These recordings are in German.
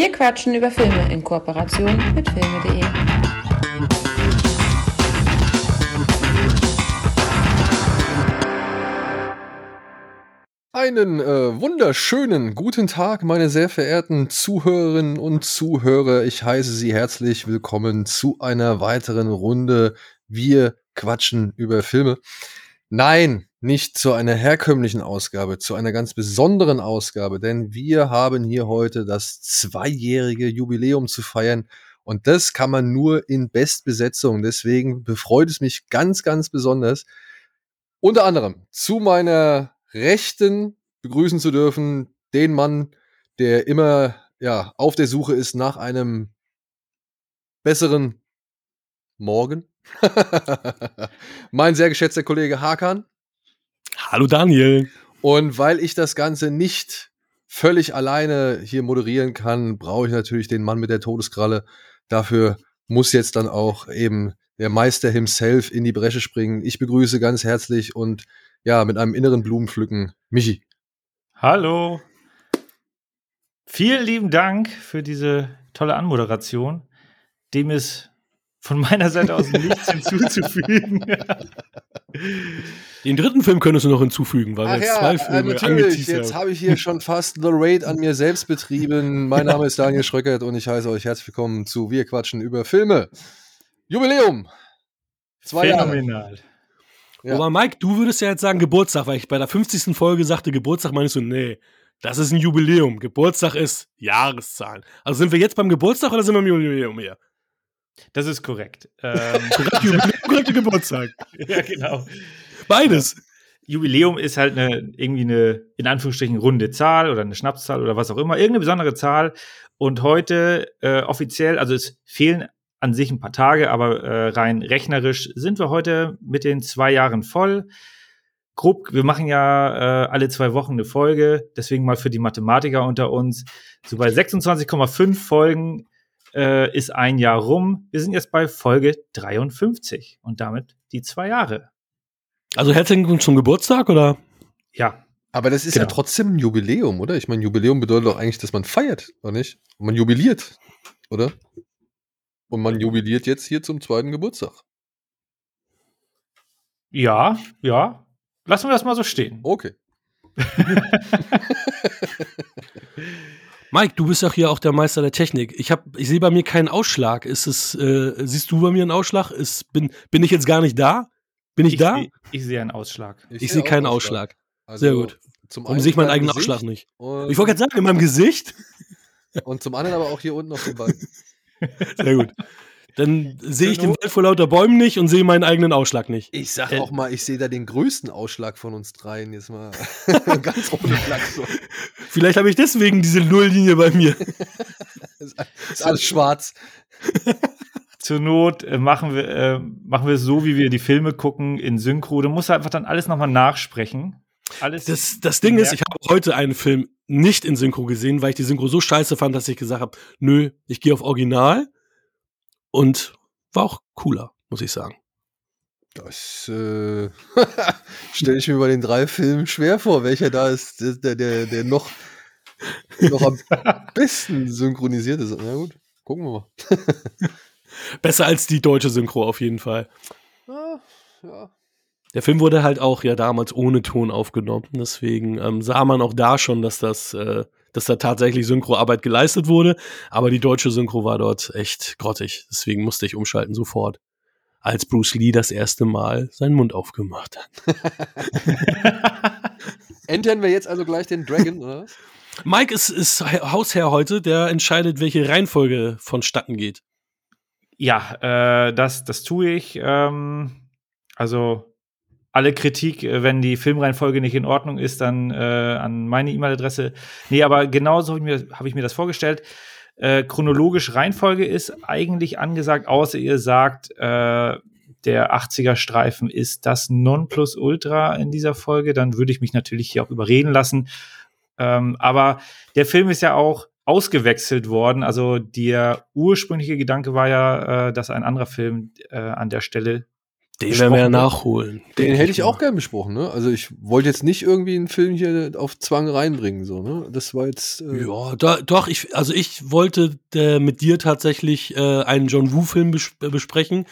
Wir quatschen über Filme in Kooperation mit filme.de. Einen äh, wunderschönen guten Tag, meine sehr verehrten Zuhörerinnen und Zuhörer. Ich heiße Sie herzlich willkommen zu einer weiteren Runde. Wir quatschen über Filme. Nein, nicht zu einer herkömmlichen Ausgabe, zu einer ganz besonderen Ausgabe, denn wir haben hier heute das zweijährige Jubiläum zu feiern und das kann man nur in Bestbesetzung. Deswegen befreut es mich ganz, ganz besonders, unter anderem zu meiner Rechten begrüßen zu dürfen den Mann, der immer ja auf der Suche ist nach einem besseren Morgen. mein sehr geschätzter Kollege Hakan. Hallo Daniel. Und weil ich das Ganze nicht völlig alleine hier moderieren kann, brauche ich natürlich den Mann mit der Todeskralle. Dafür muss jetzt dann auch eben der Meister himself in die Bresche springen. Ich begrüße ganz herzlich und ja, mit einem inneren Blumenpflücken Michi. Hallo. Vielen lieben Dank für diese tolle Anmoderation. Dem ist von meiner Seite aus nichts hinzuzufügen. Den dritten Film könntest du noch hinzufügen, weil Ach wir jetzt ja, zwei äh, Filme natürlich. Jetzt habe ich hier schon fast The Raid an mir selbst betrieben. Mein Name ist Daniel Schröckert und ich heiße euch herzlich willkommen zu Wir quatschen über Filme. Jubiläum. Zwei Phänomenal. Ja. Aber Mike, du würdest ja jetzt sagen Geburtstag, weil ich bei der 50. Folge sagte Geburtstag, meinst du, nee, das ist ein Jubiläum. Geburtstag ist Jahreszahlen. Also sind wir jetzt beim Geburtstag oder sind wir im Jubiläum hier? Das ist korrekt. Ähm, korrekte Geburtstag. ja, genau. Beides. Jubiläum ist halt eine, irgendwie eine, in Anführungsstrichen, runde Zahl oder eine Schnapszahl oder was auch immer, irgendeine besondere Zahl. Und heute äh, offiziell, also es fehlen an sich ein paar Tage, aber äh, rein rechnerisch sind wir heute mit den zwei Jahren voll. Grob, wir machen ja äh, alle zwei Wochen eine Folge, deswegen mal für die Mathematiker unter uns. So bei 26,5 Folgen äh, ist ein Jahr rum. Wir sind jetzt bei Folge 53 und damit die zwei Jahre. Also herzlichen Glückwunsch zum Geburtstag oder? Ja, Aber das ist ja Genau. trotzdem ein Jubiläum, oder? Ich meine, Jubiläum bedeutet doch eigentlich, dass man feiert, oder nicht? Und man jubiliert, oder? Und man jubiliert jetzt hier zum zweiten Geburtstag. ja, ja. Lassen wir das mal so stehen. Okay. Mike, du bist doch hier auch der Meister der Technik. Ich hab, ich sehe bei mir keinen Ausschlag. Ist es, äh, siehst du bei mir einen Ausschlag? Ist, bin, bin ich jetzt gar nicht da? Bin ich, da? seh- ich sehe einen Ausschlag. Ich, sehe auch keinen Ausschlag. Also, Sehr gut. Zum Warum sehe ich meinen eigenen Gesicht Ausschlag nicht? Und, Ich wollte gerade sagen, in meinem Gesicht. und zum anderen aber auch hier unten auf dem Bein. Sehr gut. Dann sehe ich den Wald vor lauter Bäumen nicht und sehe meinen eigenen Ausschlag nicht. Ich sag Äh, auch mal, ich sehe da den größten Ausschlag von uns dreien. Jetzt mal ganz ohne Flachs. so. Vielleicht habe ich deswegen diese Nulllinie bei mir. Ist, ist alles schwarz. Zur Not äh, machen wir äh, machen wir es so, wie wir die Filme gucken in Synchro. Du musst einfach dann alles nochmal nachsprechen. Alles. Das, das Ding ist, ich habe heute einen Film nicht in Synchro gesehen, weil ich die Synchro so scheiße fand, dass ich gesagt habe, nö, ich gehe auf Original. Und war auch cooler, muss ich sagen. Das äh, stelle ich mir bei den drei Filmen schwer vor, welcher da ist, der, der, der noch, noch am besten synchronisiert ist. Na gut, gucken wir mal. Besser als die deutsche Synchro auf jeden Fall. Ja, ja. Der Film wurde halt auch ja damals ohne Ton aufgenommen. Deswegen ähm, sah man auch da schon, dass das, äh, dass da tatsächlich Synchroarbeit geleistet wurde. Aber die deutsche Synchro war dort echt grottig. Deswegen musste ich umschalten sofort. Als Bruce Lee das erste Mal seinen Mund aufgemacht hat. Entern wir jetzt also gleich den Dragon, oder? was? Mike ist, ist Hausherr heute, der entscheidet, welche Reihenfolge vonstatten geht. ja, äh, das, das tue ich. Ähm, also alle Kritik, äh, wenn die Filmreihenfolge nicht in Ordnung ist, dann äh, an meine E-Mail-Adresse. Nee, aber genauso habe ich, mir- hab ich mir das vorgestellt. Äh, chronologisch Reihenfolge ist eigentlich angesagt, außer ihr sagt, äh, der 80er-Streifen ist das Nonplusultra in dieser Folge, dann würde ich mich natürlich hier auch überreden lassen. Ähm, aber der Film ist ja auch ausgewechselt worden. Also der ursprüngliche Gedanke war ja, äh, dass ein anderer Film äh, an der Stelle Den werden wir ja nachholen. Den hätte ich auch gern besprochen, ne? Also ich wollte jetzt nicht irgendwie einen Film hier auf Zwang reinbringen, so, ne? Das war jetzt. Äh ja, da, doch, ich, also ich wollte äh, mit dir tatsächlich äh, einen John Woo-Film bes besprechen,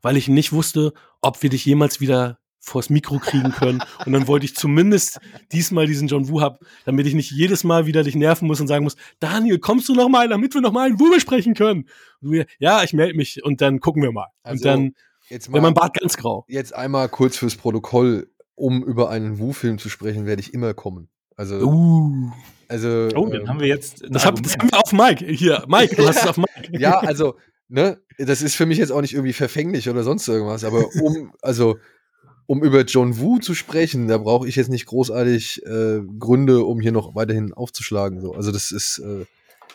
weil ich nicht wusste, ob wir dich jemals wieder vors Mikro kriegen können. und dann wollte ich zumindest diesmal diesen John Woo haben, damit ich nicht jedes Mal wieder dich nerven muss und sagen muss, Daniel, kommst du noch mal, damit wir noch mal einen Woo besprechen können? Wir, ja, ich melde mich und dann gucken wir mal. Also, und dann jetzt mal, wenn mein Bart ganz grau. Jetzt einmal kurz fürs Protokoll, um über einen Woo-Film zu sprechen, werde ich immer kommen. Also, uh. also oh, dann ähm, haben wir jetzt. Das, hab, das haben wir auf Mike. Hier, Mike, du hast es auf Mike. ja, also, ne, das ist für mich jetzt auch nicht irgendwie verfänglich oder sonst irgendwas, aber um, also um über John Woo zu sprechen, da brauche ich jetzt nicht großartig äh, Gründe, um hier noch weiterhin aufzuschlagen. So. Also das ist, äh,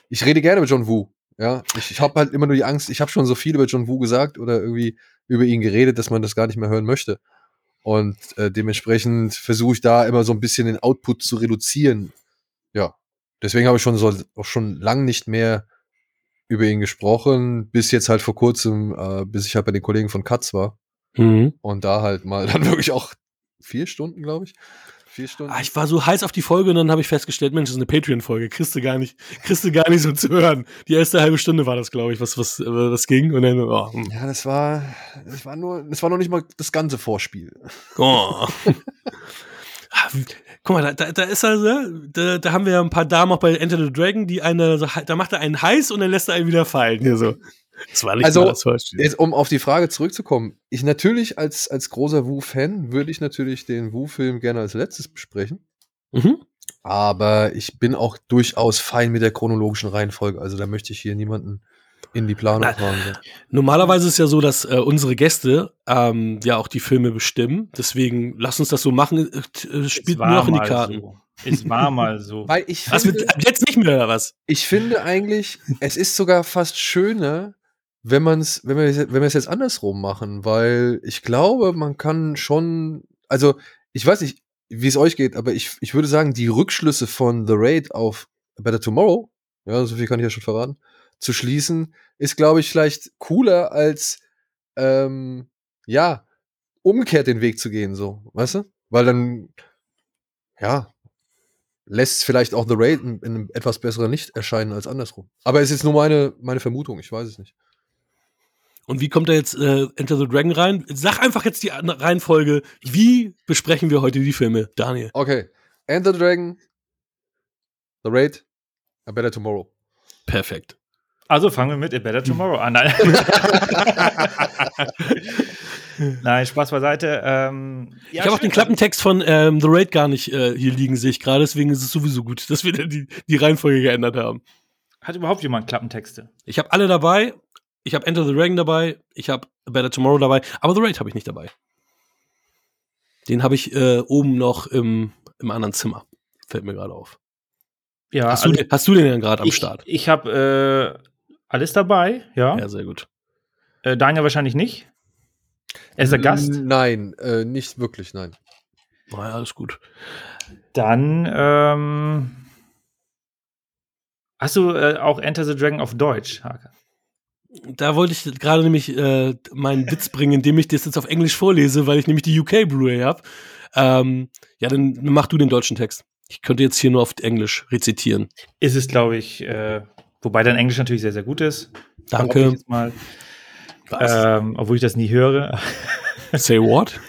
ich rede gerne mit John Woo. Ja, ich, ich habe halt immer nur die Angst, ich habe schon so viel über John Woo gesagt oder irgendwie über ihn geredet, dass man das gar nicht mehr hören möchte. Und äh, dementsprechend versuche ich da immer so ein bisschen den Output zu reduzieren. Ja, deswegen habe ich schon so auch schon lang nicht mehr über ihn gesprochen, bis jetzt halt vor kurzem, äh, bis ich halt bei den Kollegen von Katz war. Mhm. Und da halt mal dann wirklich auch vier Stunden, glaube ich. Vier Stunden. Ah, ich war so heiß auf die Folge und dann habe ich festgestellt, Mensch, das ist eine Patreon-Folge. Kriegst du gar nicht, kriegst du gar nicht so zu hören. Die erste halbe Stunde war das, glaube ich, was, was, was ging. Und dann, oh. Hm. Ja, das war, das war nur, das war noch nicht mal das ganze Vorspiel. Oh. Ah, guck mal, da, da, da ist also, da, da haben wir ein paar Damen auch bei Enter the Dragon, die eine, da macht er einen heiß und dann lässt er einen wieder fallen. Hier so. Das war nicht also, das jetzt, um auf die Frage zurückzukommen, ich natürlich als, als großer Wu-Fan würde ich natürlich den Wu-Film gerne als letztes besprechen. Mhm. Aber ich bin auch durchaus fein mit der chronologischen Reihenfolge. Also da möchte ich hier niemanden in die Planung fahren. So. Normalerweise ist es ja so, dass äh, unsere Gäste ähm, ja auch die Filme bestimmen. Deswegen lass uns das so machen. Äh, äh spielt nur noch in die Karten. So. Es war mal so. Weil ich finde, was mit, jetzt nicht mehr oder was? Ich finde eigentlich, es ist sogar fast schöner, wenn man's, wenn wir, wenn wir es jetzt andersrum machen, weil ich glaube, man kann schon, also ich weiß nicht, wie es euch geht, aber ich, ich würde sagen, die Rückschlüsse von The Raid auf Better Tomorrow, ja, so viel kann ich ja schon verraten, zu schließen, ist, glaube ich, vielleicht cooler als, ähm, ja, umgekehrt den Weg zu gehen, so, weißt du? Weil dann, ja, lässt vielleicht auch The Raid in, in einem etwas besseren Licht erscheinen als andersrum. Aber es ist nur meine, meine Vermutung, ich weiß es nicht. Und wie kommt da jetzt äh, Enter the Dragon rein? Sag einfach jetzt die Reihenfolge. Wie besprechen wir heute die Filme, Daniel? Okay. Enter the Dragon, The Raid, A Better Tomorrow. Perfekt. Also fangen wir mit A Better Tomorrow an. Nein, Nein Spaß beiseite. Ähm, ja, ich habe auch den Klappentext von ähm, The Raid gar nicht äh, hier liegen, sehe ich gerade. Deswegen ist es sowieso gut, dass wir die, die Reihenfolge geändert haben. Hat überhaupt jemand Klappentexte? Ich habe alle dabei ich habe Enter the Dragon dabei, ich habe Better Tomorrow dabei, aber The Raid habe ich nicht dabei. Den habe ich äh, oben noch im, im anderen Zimmer. Fällt mir gerade auf. Ja, hast, also du, den, hast du den denn gerade am Start? Ich habe äh, alles dabei, ja. Ja, sehr gut. Äh, Daniel wahrscheinlich nicht. Er ist der Gast? Nein, äh, nicht wirklich, nein. Na ja, alles gut. Dann ähm, hast du äh, auch Enter the Dragon auf Deutsch, Hake? Da wollte ich gerade nämlich äh, meinen Witz bringen, indem ich das jetzt auf Englisch vorlese, weil ich nämlich die UK Blu-ray habe. Ähm, ja, dann mach du den deutschen Text. Ich könnte jetzt hier nur auf Englisch rezitieren. Ist es, glaube ich, äh, wobei dein Englisch natürlich sehr, sehr gut ist. Danke. Mal, ähm, obwohl ich das nie höre. Say what?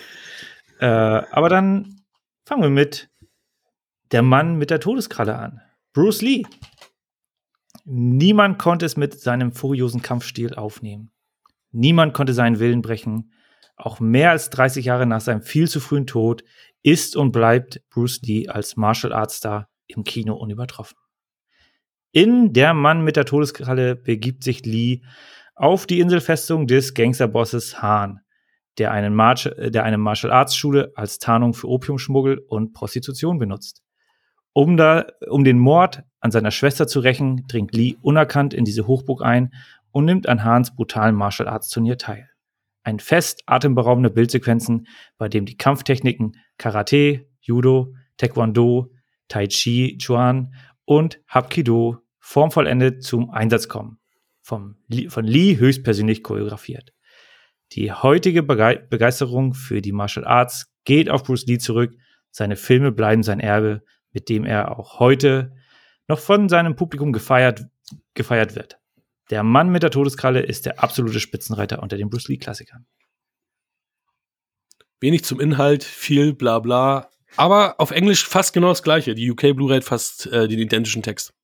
äh, aber dann fangen wir mit der Mann mit der Todeskralle an. Bruce Lee. Niemand konnte es mit seinem furiosen Kampfstil aufnehmen. Niemand konnte seinen Willen brechen. Auch mehr als 30 Jahre nach seinem viel zu frühen Tod ist und bleibt Bruce Lee als Martial Arts Star im Kino unübertroffen. In Der Mann mit der Todeskralle begibt sich Lee auf die Inselfestung des Gangsterbosses Hahn, der, einen der eine Martial Arts Schule als Tarnung für Opiumschmuggel und Prostitution benutzt. Um, da, um den Mord an seiner Schwester zu rächen, dringt Lee unerkannt in diese Hochburg ein und nimmt an Hahns brutalen Martial Arts Turnier teil. Ein Fest atemberaubender Bildsequenzen, bei dem die Kampftechniken Karate, Judo, Taekwondo, Tai Chi Chuan und Hapkido formvollendet zum Einsatz kommen. Vom, von Lee höchstpersönlich choreografiert. Die heutige Bege Begeisterung für die Martial Arts geht auf Bruce Lee zurück. Seine Filme bleiben sein Erbe, mit dem er auch heute noch von seinem Publikum gefeiert, gefeiert wird. Der Mann mit der Todeskralle ist der absolute Spitzenreiter unter den Bruce Lee-Klassikern. Wenig zum Inhalt, viel bla bla. Aber auf Englisch fast genau das gleiche. Die UK Blu-ray hat fast äh, den identischen Text.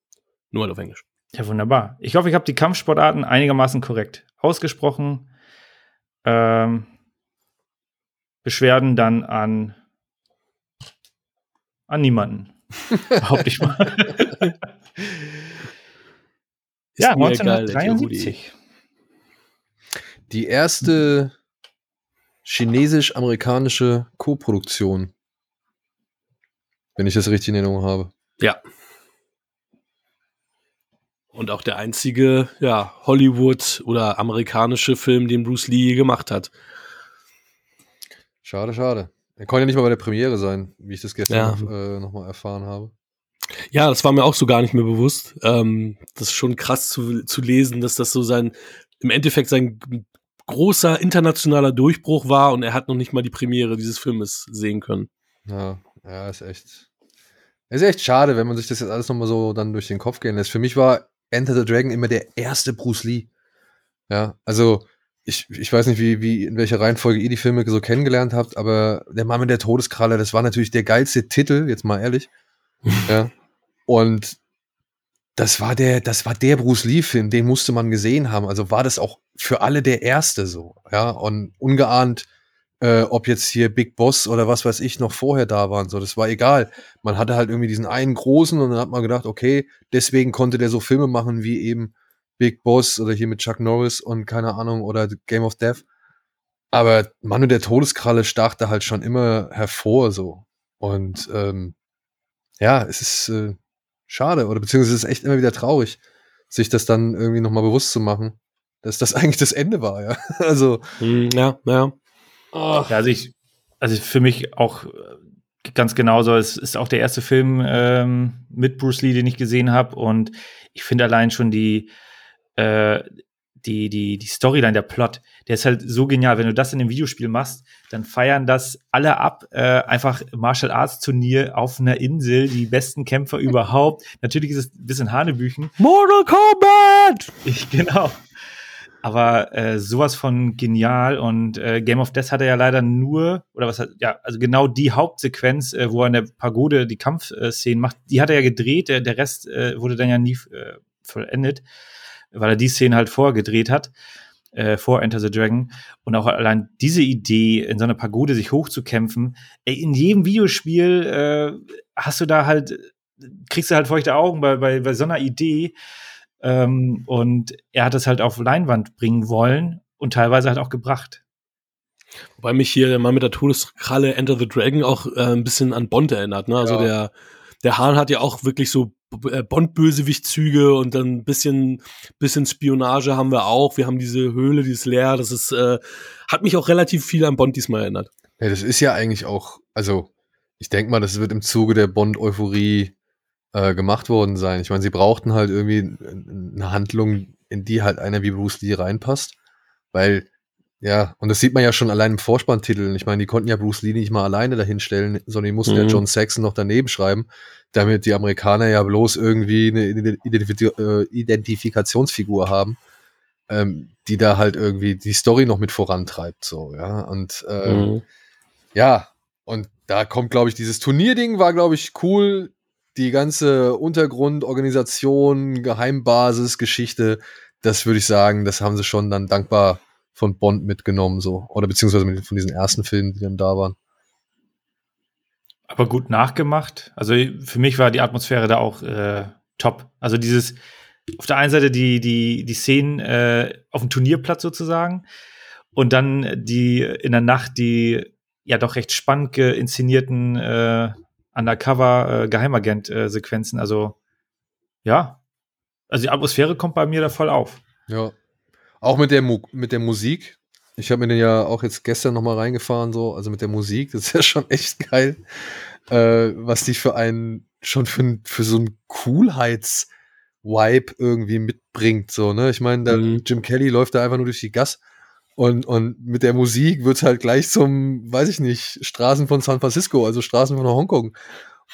Nur halt auf Englisch. Ja, wunderbar. Ich hoffe, ich habe die Kampfsportarten einigermaßen korrekt ausgesprochen. Ähm, Beschwerden dann an, an niemanden. Behaupte ich mal. ja, Ist mir egal, 1973. Die erste chinesisch-amerikanische Co-Produktion. Wenn ich das richtig in Erinnerung habe. Ja. Und auch der einzige, ja, Hollywood- oder amerikanische Film, den Bruce Lee gemacht hat. Schade, schade. Er konnte ja nicht mal bei der Premiere sein, wie ich das gestern Ja. noch, äh, noch mal erfahren habe. Ja, das war mir auch so gar nicht mehr bewusst. Ähm, das ist schon krass zu, zu lesen, dass das so sein, im Endeffekt sein großer internationaler Durchbruch war und er hat noch nicht mal die Premiere dieses Filmes sehen können. Ja, ja, ist echt. Ist echt schade, wenn man sich das jetzt alles nochmal so dann durch den Kopf gehen lässt. Für mich war Enter the Dragon immer der erste Bruce Lee. Ja, also ich, ich weiß nicht, wie, wie, in welcher Reihenfolge ihr die Filme so kennengelernt habt, aber der Mann mit der Todeskralle, das war natürlich der geilste Titel, jetzt mal ehrlich. ja. Und das war der, das war der Bruce Lee-Film, den musste man gesehen haben. Also war das auch für alle der erste so. Ja, und ungeahnt, äh, ob jetzt hier Big Boss oder was weiß ich noch vorher da waren. So, das war egal. Man hatte halt irgendwie diesen einen großen und dann hat man gedacht, okay, deswegen konnte der so Filme machen wie eben Big Boss oder hier mit Chuck Norris und keine Ahnung oder Game of Death. Aber Mann und der Todeskralle stach da halt schon immer hervor so. Und ähm, ja, es ist äh, schade oder beziehungsweise es ist echt immer wieder traurig, sich das dann irgendwie nochmal bewusst zu machen, dass das eigentlich das Ende war, ja. Also, Hm, ja, ja. Ja, also ich, also für mich auch äh, ganz genauso. Es ist auch der erste Film ähm, mit Bruce Lee, den ich gesehen habe. Und ich finde allein schon die, äh, die, die, die Storyline, der Plot, der ist halt so genial. Wenn du das in einem Videospiel machst, dann feiern das alle ab. Äh, einfach Martial Arts Turnier auf einer Insel, die besten Kämpfer überhaupt. Natürlich ist es ein bisschen Hanebüchen. Mortal Kombat! Ich, genau. Aber äh, sowas von genial und äh, Game of Death hat er ja leider nur, oder was hat, ja, also genau die Hauptsequenz, äh, wo er in der Pagode die Kampfszenen macht, die hat er ja gedreht, der, der Rest äh, wurde dann ja nie äh, vollendet, weil er die Szene halt vorgedreht hat, äh, vor Enter the Dragon. Und auch allein diese Idee, in so einer Pagode sich hochzukämpfen, ey, in jedem Videospiel äh, hast du da halt, kriegst du halt feuchte Augen bei, bei, bei so einer Idee. Ähm, und er hat es halt auf Leinwand bringen wollen und teilweise halt auch gebracht. Wobei mich hier der Mann mit der Todeskralle Enter the Dragon auch äh, ein bisschen an Bond erinnert. Ne? Also Ja. der, der Hahn hat ja auch wirklich so Bond-Bösewicht-Züge und dann ein bisschen, bisschen Spionage haben wir auch. Wir haben diese Höhle, die ist leer. Das ist, äh, hat mich auch relativ viel an Bond diesmal erinnert. Ja, das ist ja eigentlich auch, also ich denke mal, das wird im Zuge der Bond-Euphorie äh, gemacht worden sein. Ich meine, sie brauchten halt irgendwie eine Handlung, in die halt einer wie Bruce Lee reinpasst, weil ja, und das sieht man ja schon allein im Vorspanntitel. Ich meine, die konnten ja Bruce Lee nicht mal alleine dahinstellen, sondern die mussten ja Mhm. John Saxon noch daneben schreiben, damit die Amerikaner ja bloß irgendwie eine äh, Identifikationsfigur haben, ähm, die da halt irgendwie die Story noch mit vorantreibt, so, ja. Und ähm, Mhm. ja, und da kommt, glaube ich, dieses Turnierding war, glaube ich, cool. Die ganze Untergrundorganisation, Geheimbasis, Geschichte, das würde ich sagen, das haben sie schon dann dankbar von Bond mitgenommen, so. Oder beziehungsweise mit, von diesen ersten Filmen, die dann da waren. Aber gut nachgemacht. Also für mich war die Atmosphäre da auch äh, top. Also dieses, auf der einen Seite die, die, die Szenen äh, auf dem Turnierplatz sozusagen und dann die in der Nacht die ja doch recht spannend geinszenierten äh, Undercover äh, Geheimagent-Sequenzen. Also ja, also die Atmosphäre kommt bei mir da voll auf. Ja. Auch mit der, Mu mit der Musik. Ich habe mir den ja auch jetzt gestern noch mal reingefahren, so, also mit der Musik, das ist ja schon echt geil, äh, was die für einen, schon für, für so einen Coolheits-Vibe irgendwie mitbringt, so, ne? Ich meine, Mhm. Jim Kelly läuft da einfach nur durch die Gas Und, und mit der Musik wird's halt gleich zum, weiß ich nicht, Straßen von San Francisco, also Straßen von Hongkong.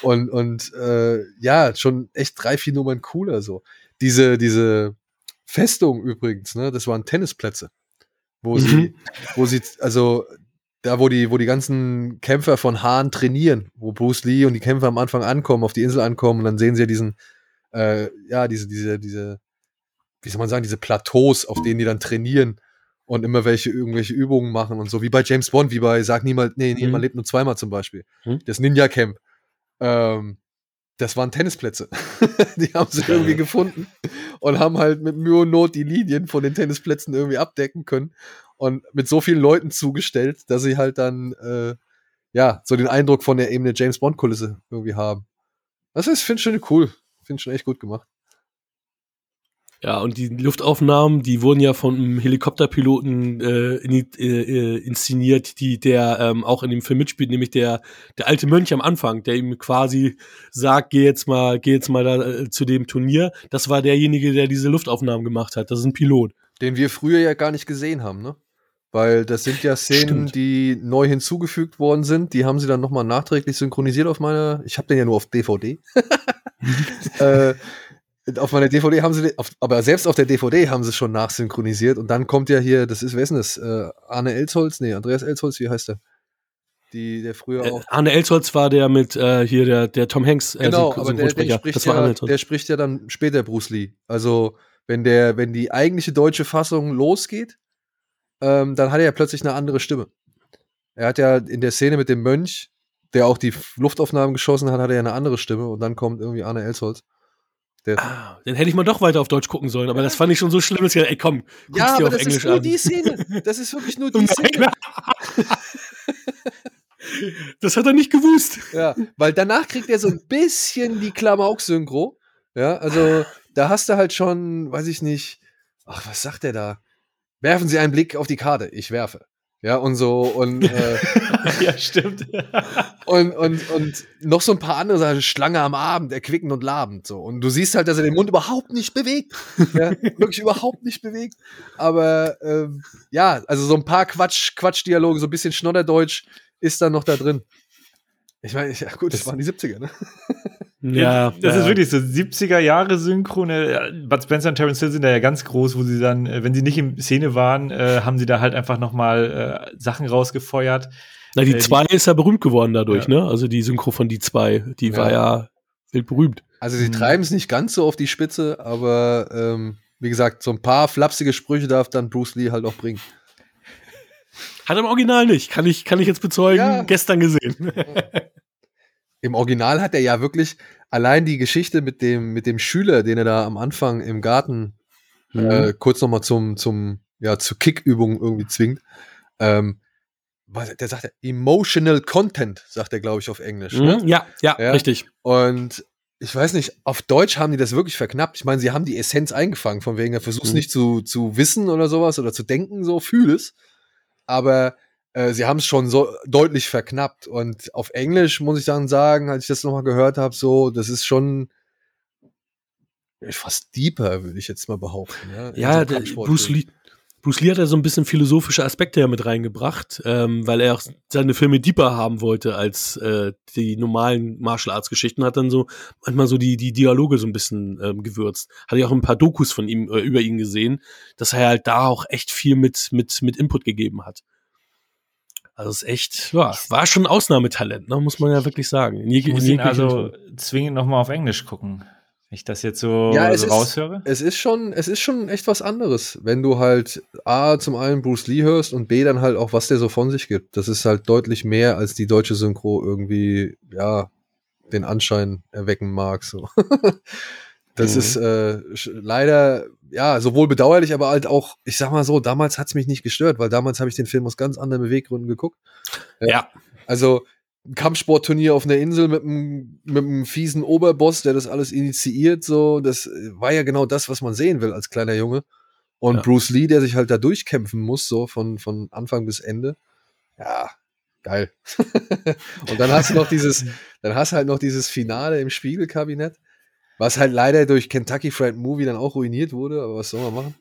Und, und äh, ja, schon echt drei, vier Nummern cooler so. Diese, diese Festung übrigens, ne, das waren Tennisplätze. Wo sie, Mhm. wo sie, also da, wo die, wo die ganzen Kämpfer von Hahn trainieren, wo Bruce Lee und die Kämpfer am Anfang ankommen, auf die Insel ankommen und dann sehen sie ja diesen, äh, ja, diese, diese, diese, wie soll man sagen, diese Plateaus, auf denen die dann trainieren und immer welche, irgendwelche Übungen machen und so, wie bei James Bond, wie bei Sag niemals, nee, niemand Mhm. lebt nur zweimal zum Beispiel. Mhm. Das Ninja Camp. Ähm, das waren Tennisplätze. die haben sie irgendwie gefunden und haben halt mit Mühe und Not die Linien von den Tennisplätzen irgendwie abdecken können und mit so vielen Leuten zugestellt, dass sie halt dann, äh, ja, so den Eindruck von der eben eine James Bond Kulisse irgendwie haben. Das ist, finde ich schon cool. Finde ich schon echt gut gemacht. Ja, und die Luftaufnahmen, die wurden ja von einem Helikopterpiloten äh, in, äh, äh, inszeniert, die der ähm, auch in dem Film mitspielt, nämlich der der alte Mönch am Anfang, der ihm quasi sagt, geh jetzt mal, geh jetzt mal da äh, zu dem Turnier. Das war derjenige, der diese Luftaufnahmen gemacht hat. Das ist ein Pilot. Den wir früher ja gar nicht gesehen haben, ne? Weil das sind ja Szenen, Stimmt. die neu hinzugefügt worden sind. Die haben sie dann nochmal nachträglich synchronisiert auf meiner. Ich habe den ja nur auf DVD. äh, auf meiner DVD haben sie, auf, aber selbst auf der DVD haben sie es schon nachsynchronisiert. Und dann kommt ja hier, das ist, wer ist denn das? Äh, Arne Elsholz? Nee, Andreas Elsholz, wie heißt der? Die, der früher Äh, auch. Arne Elsholz war der mit äh, hier der der Tom Hanks äh, Genau, aber der, der, spricht ja, der spricht ja dann später Bruce Lee. Also, wenn der, wenn die eigentliche deutsche Fassung losgeht, ähm, dann hat er ja plötzlich eine andere Stimme. Er hat ja in der Szene mit dem Mönch, der auch die Luftaufnahmen geschossen hat, hat er ja eine andere Stimme und dann kommt irgendwie Arne Elsholz. Ah, dann hätte ich mal doch weiter auf Deutsch gucken sollen, aber das fand ich schon so schlimm, dass ich, ey komm, guck's ja, dir aber auf das Englisch ist nur an. die Szene. Das ist wirklich nur die Szene. Das hat er nicht gewusst. Ja, weil danach kriegt er so ein bisschen die Klamauk-Synchro. Ja, also da hast du halt schon, weiß ich nicht, ach, was sagt er da? Werfen Sie einen Blick auf die Karte, ich werfe. Ja, und so, und, äh, ja, stimmt. und, und, und noch so ein paar andere Sachen, Schlange am Abend, erquickend und labend, so. Und du siehst halt, dass er den Mund überhaupt nicht bewegt. Ja, wirklich überhaupt nicht bewegt. Aber, ähm, ja, also so ein paar Quatsch, Quatschdialoge, so ein bisschen Schnodderdeutsch ist dann noch da drin. Ich meine, ja gut, das waren die 70er, ne? Ja, das ja. ist wirklich so 70er Jahre Synchro. Ne? Bud Spencer und Terence Hill sind da ja ganz groß, wo sie dann, äh, wenn sie nicht in Szene waren, äh, haben sie da halt einfach noch mal äh, Sachen rausgefeuert. Na, die Äh, die- 2 ist ja berühmt geworden dadurch, Ja. ne? Also die Synchro von die 2, die Ja. war ja wild berühmt. Also sie Hm. treiben es nicht ganz so auf die Spitze, aber ähm, wie gesagt, so ein paar flapsige Sprüche darf dann Bruce Lee halt auch bringen. Hat er im Original nicht, kann ich, kann ich jetzt bezeugen, Ja. gestern gesehen. Im Original hat er ja wirklich allein die Geschichte mit dem, mit dem Schüler, den er da am Anfang im Garten Mhm. äh, kurz nochmal zum, zum, ja, zur Kickübung irgendwie zwingt. Ähm, was, der sagt emotional content, sagt er, glaube ich, auf Englisch. Ne? Mhm. Ja, ja, Ja. richtig. Und ich weiß nicht, auf Deutsch haben die das wirklich verknappt. Ich meine, sie haben die Essenz eingefangen, von wegen, er versucht Mhm. nicht zu, zu wissen oder sowas oder zu denken, so fühl es. Aber äh, sie haben es schon so deutlich verknappt. Und auf Englisch muss ich dann sagen, als ich das nochmal gehört habe, so, das ist schon ja, fast deeper, würde ich jetzt mal behaupten. Ja, in so Ja, einem der. Bruce Lee, Bruce Lee hat ja so ein bisschen philosophische Aspekte ja mit reingebracht, ähm, weil er auch seine Filme deeper haben wollte als äh, die normalen Martial Arts Geschichten, hat dann so manchmal so die, die Dialoge so ein bisschen ähm, gewürzt. Hatte ich auch ein paar Dokus von ihm, äh, über ihn gesehen, dass er halt da auch echt viel mit, mit, mit Input gegeben hat. Also es ist echt, ja, war schon ein Ausnahmetalent, ne, muss man ja wirklich sagen. In Ich jeg- muss in ihn also zwingend noch mal auf Englisch gucken. Wenn ich das jetzt so, Ja, es so ist- raushöre. Es ist schon, es ist schon echt was anderes, wenn du halt A, zum einen Bruce Lee hörst und B, dann halt auch, was der so von sich gibt. Das ist halt deutlich mehr, als die deutsche Synchro irgendwie, ja, den Anschein erwecken mag, so. das Mhm. ist äh, leider, ja, sowohl bedauerlich, aber halt auch, ich sag mal so, damals hat's mich nicht gestört, weil damals habe ich den Film aus ganz anderen Beweggründen geguckt. Ja, Also ein Kampfsportturnier auf einer Insel mit einem, mit einem fiesen Oberboss, der das alles initiiert, so, das war ja genau das, was man sehen will als kleiner Junge. Und Ja. Bruce Lee, der sich halt da durchkämpfen muss, so von, von Anfang bis Ende. Ja, geil. und dann hast du noch dieses, dann hast du halt noch dieses Finale im Spiegelkabinett, was halt leider durch Kentucky Fried Movie dann auch ruiniert wurde, aber was soll man machen?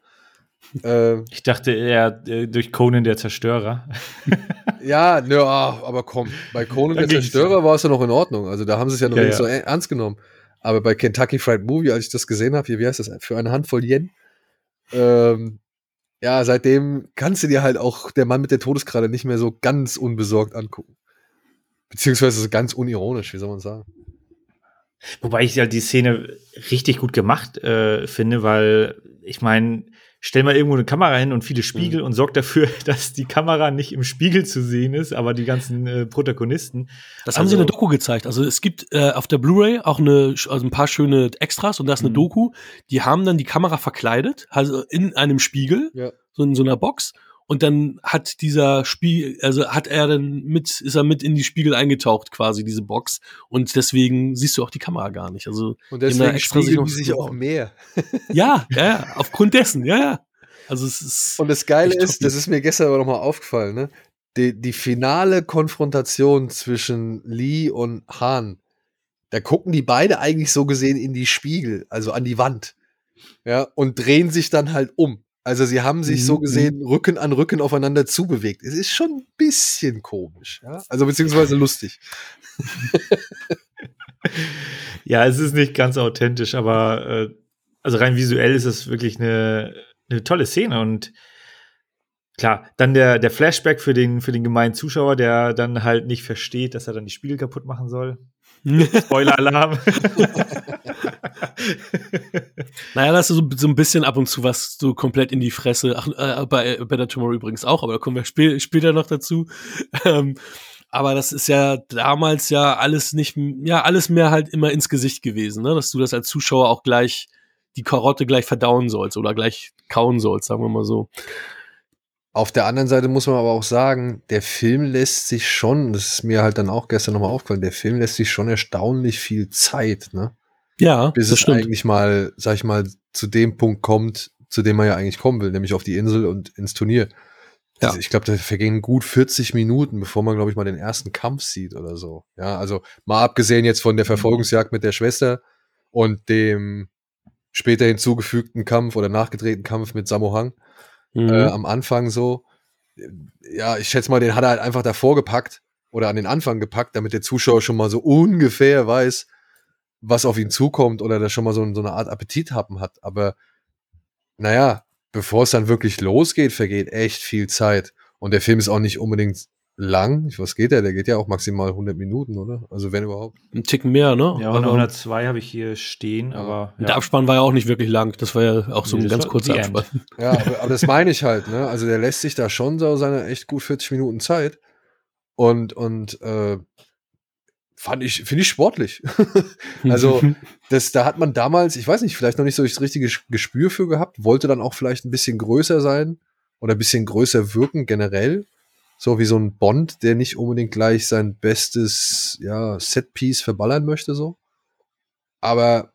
Ähm, Ich dachte eher äh, durch Conan der Zerstörer. ja, ja, aber komm, bei Conan Da der. Zerstörer war es ja noch in Ordnung. Also da haben sie es ja noch Ja, nicht ja. so e- ernst genommen. Aber bei Kentucky Fried Movie, als ich das gesehen habe, hier, wie heißt das, für eine Handvoll Yen, ähm, ja, seitdem kannst du dir halt auch der Mann mit der Todeskralle nicht mehr so ganz unbesorgt angucken. Beziehungsweise so ganz unironisch, wie soll man sagen. Wobei ich halt die Szene richtig gut gemacht äh, finde, weil ich meine, stell mal irgendwo eine Kamera hin und viele Spiegel und sorg dafür, dass die Kamera nicht im Spiegel zu sehen ist, aber die ganzen äh, Protagonisten. Das haben sie in Also- der Doku gezeigt. Also es gibt äh, auf der Blu-ray auch eine, also ein paar schöne Extras und da ist eine Mhm. Doku. Die haben dann die Kamera verkleidet, also in einem Spiegel, Ja. so in so einer Box. Und dann hat dieser Spiegel, also hat er dann mit, ist er mit in die Spiegel eingetaucht, quasi, diese Box. Und deswegen siehst du auch die Kamera gar nicht. Also, Und deswegen spiegeln noch die sich auch mehr. ja, ja, aufgrund dessen, ja, ja. Also es ist. Und das Geile ist, das ist mir gestern aber nochmal aufgefallen, ne? Die, die finale Konfrontation zwischen Lee und Han, da gucken die beide eigentlich so gesehen in die Spiegel, also an die Wand. Ja, und drehen sich dann halt um. Also sie haben sich Mhm, so gesehen Rücken an Rücken aufeinander zubewegt. Es ist schon ein bisschen komisch, ja? Also beziehungsweise lustig. Ja, es ist nicht ganz authentisch, aber äh, also rein visuell ist es wirklich eine, eine tolle Szene und klar, dann der, der Flashback für den, für den gemeinen Zuschauer, der dann halt nicht versteht, dass er dann die Spiegel kaputt machen soll. Spoiler-Alarm. Naja, das ist so, so ein bisschen ab und zu was so komplett in die Fresse. Ach, äh, bei Better Tomorrow übrigens auch, aber da kommen wir spä später noch dazu. Ähm, aber das ist ja damals ja alles nicht, ja, alles mehr halt immer ins Gesicht gewesen, ne? Dass du das als Zuschauer auch gleich die Karotte gleich verdauen sollst oder gleich kauen sollst, sagen wir mal so. Auf der anderen Seite muss man aber auch sagen, der Film lässt sich schon, das ist mir halt dann auch gestern nochmal aufgefallen, der Film lässt sich schon erstaunlich viel Zeit, ne? Ja, Bis es stimmt. eigentlich mal, sag ich mal, zu dem Punkt kommt, zu dem man ja eigentlich kommen will, nämlich auf die Insel und ins Turnier. Ja. Also Ich glaube, da vergehen gut 40 Minuten, bevor man, glaube ich, mal den ersten Kampf sieht oder so. Ja, also mal abgesehen jetzt von der Verfolgungsjagd mit der Schwester und dem später hinzugefügten Kampf oder nachgedrehten Kampf mit Sammo Hang Mhm. äh, am Anfang so. Ja, ich schätze mal, den hat er halt einfach davor gepackt oder an den Anfang gepackt, damit der Zuschauer schon mal so ungefähr weiß, was auf ihn zukommt oder da schon mal so, so eine Art Appetithappen hat. Aber naja, bevor es dann wirklich losgeht, vergeht echt viel Zeit. Und der Film ist auch nicht unbedingt lang. Ich- Was geht der? Der geht ja auch maximal 100 Minuten, oder? Also wenn überhaupt. Ein Ticken mehr, ne? Ja, Aber 102 habe ich hier stehen, Ja. aber Der Abspann war ja auch nicht wirklich lang. Das war ja auch so Nee, ein ganz kurzer The End. Abspann. Ja, aber, aber das meine ich halt, ne? Also der lässt sich da schon so seine echt gut 40 Minuten Zeit. Und, und äh, fand ich, finde ich sportlich. Also, das, da hat man damals, ich weiß nicht, vielleicht noch nicht so das richtige Gespür für gehabt, wollte dann auch vielleicht ein bisschen größer sein oder ein bisschen größer wirken generell. So wie so ein Bond, der nicht unbedingt gleich sein bestes ja, Setpiece verballern möchte, so. Aber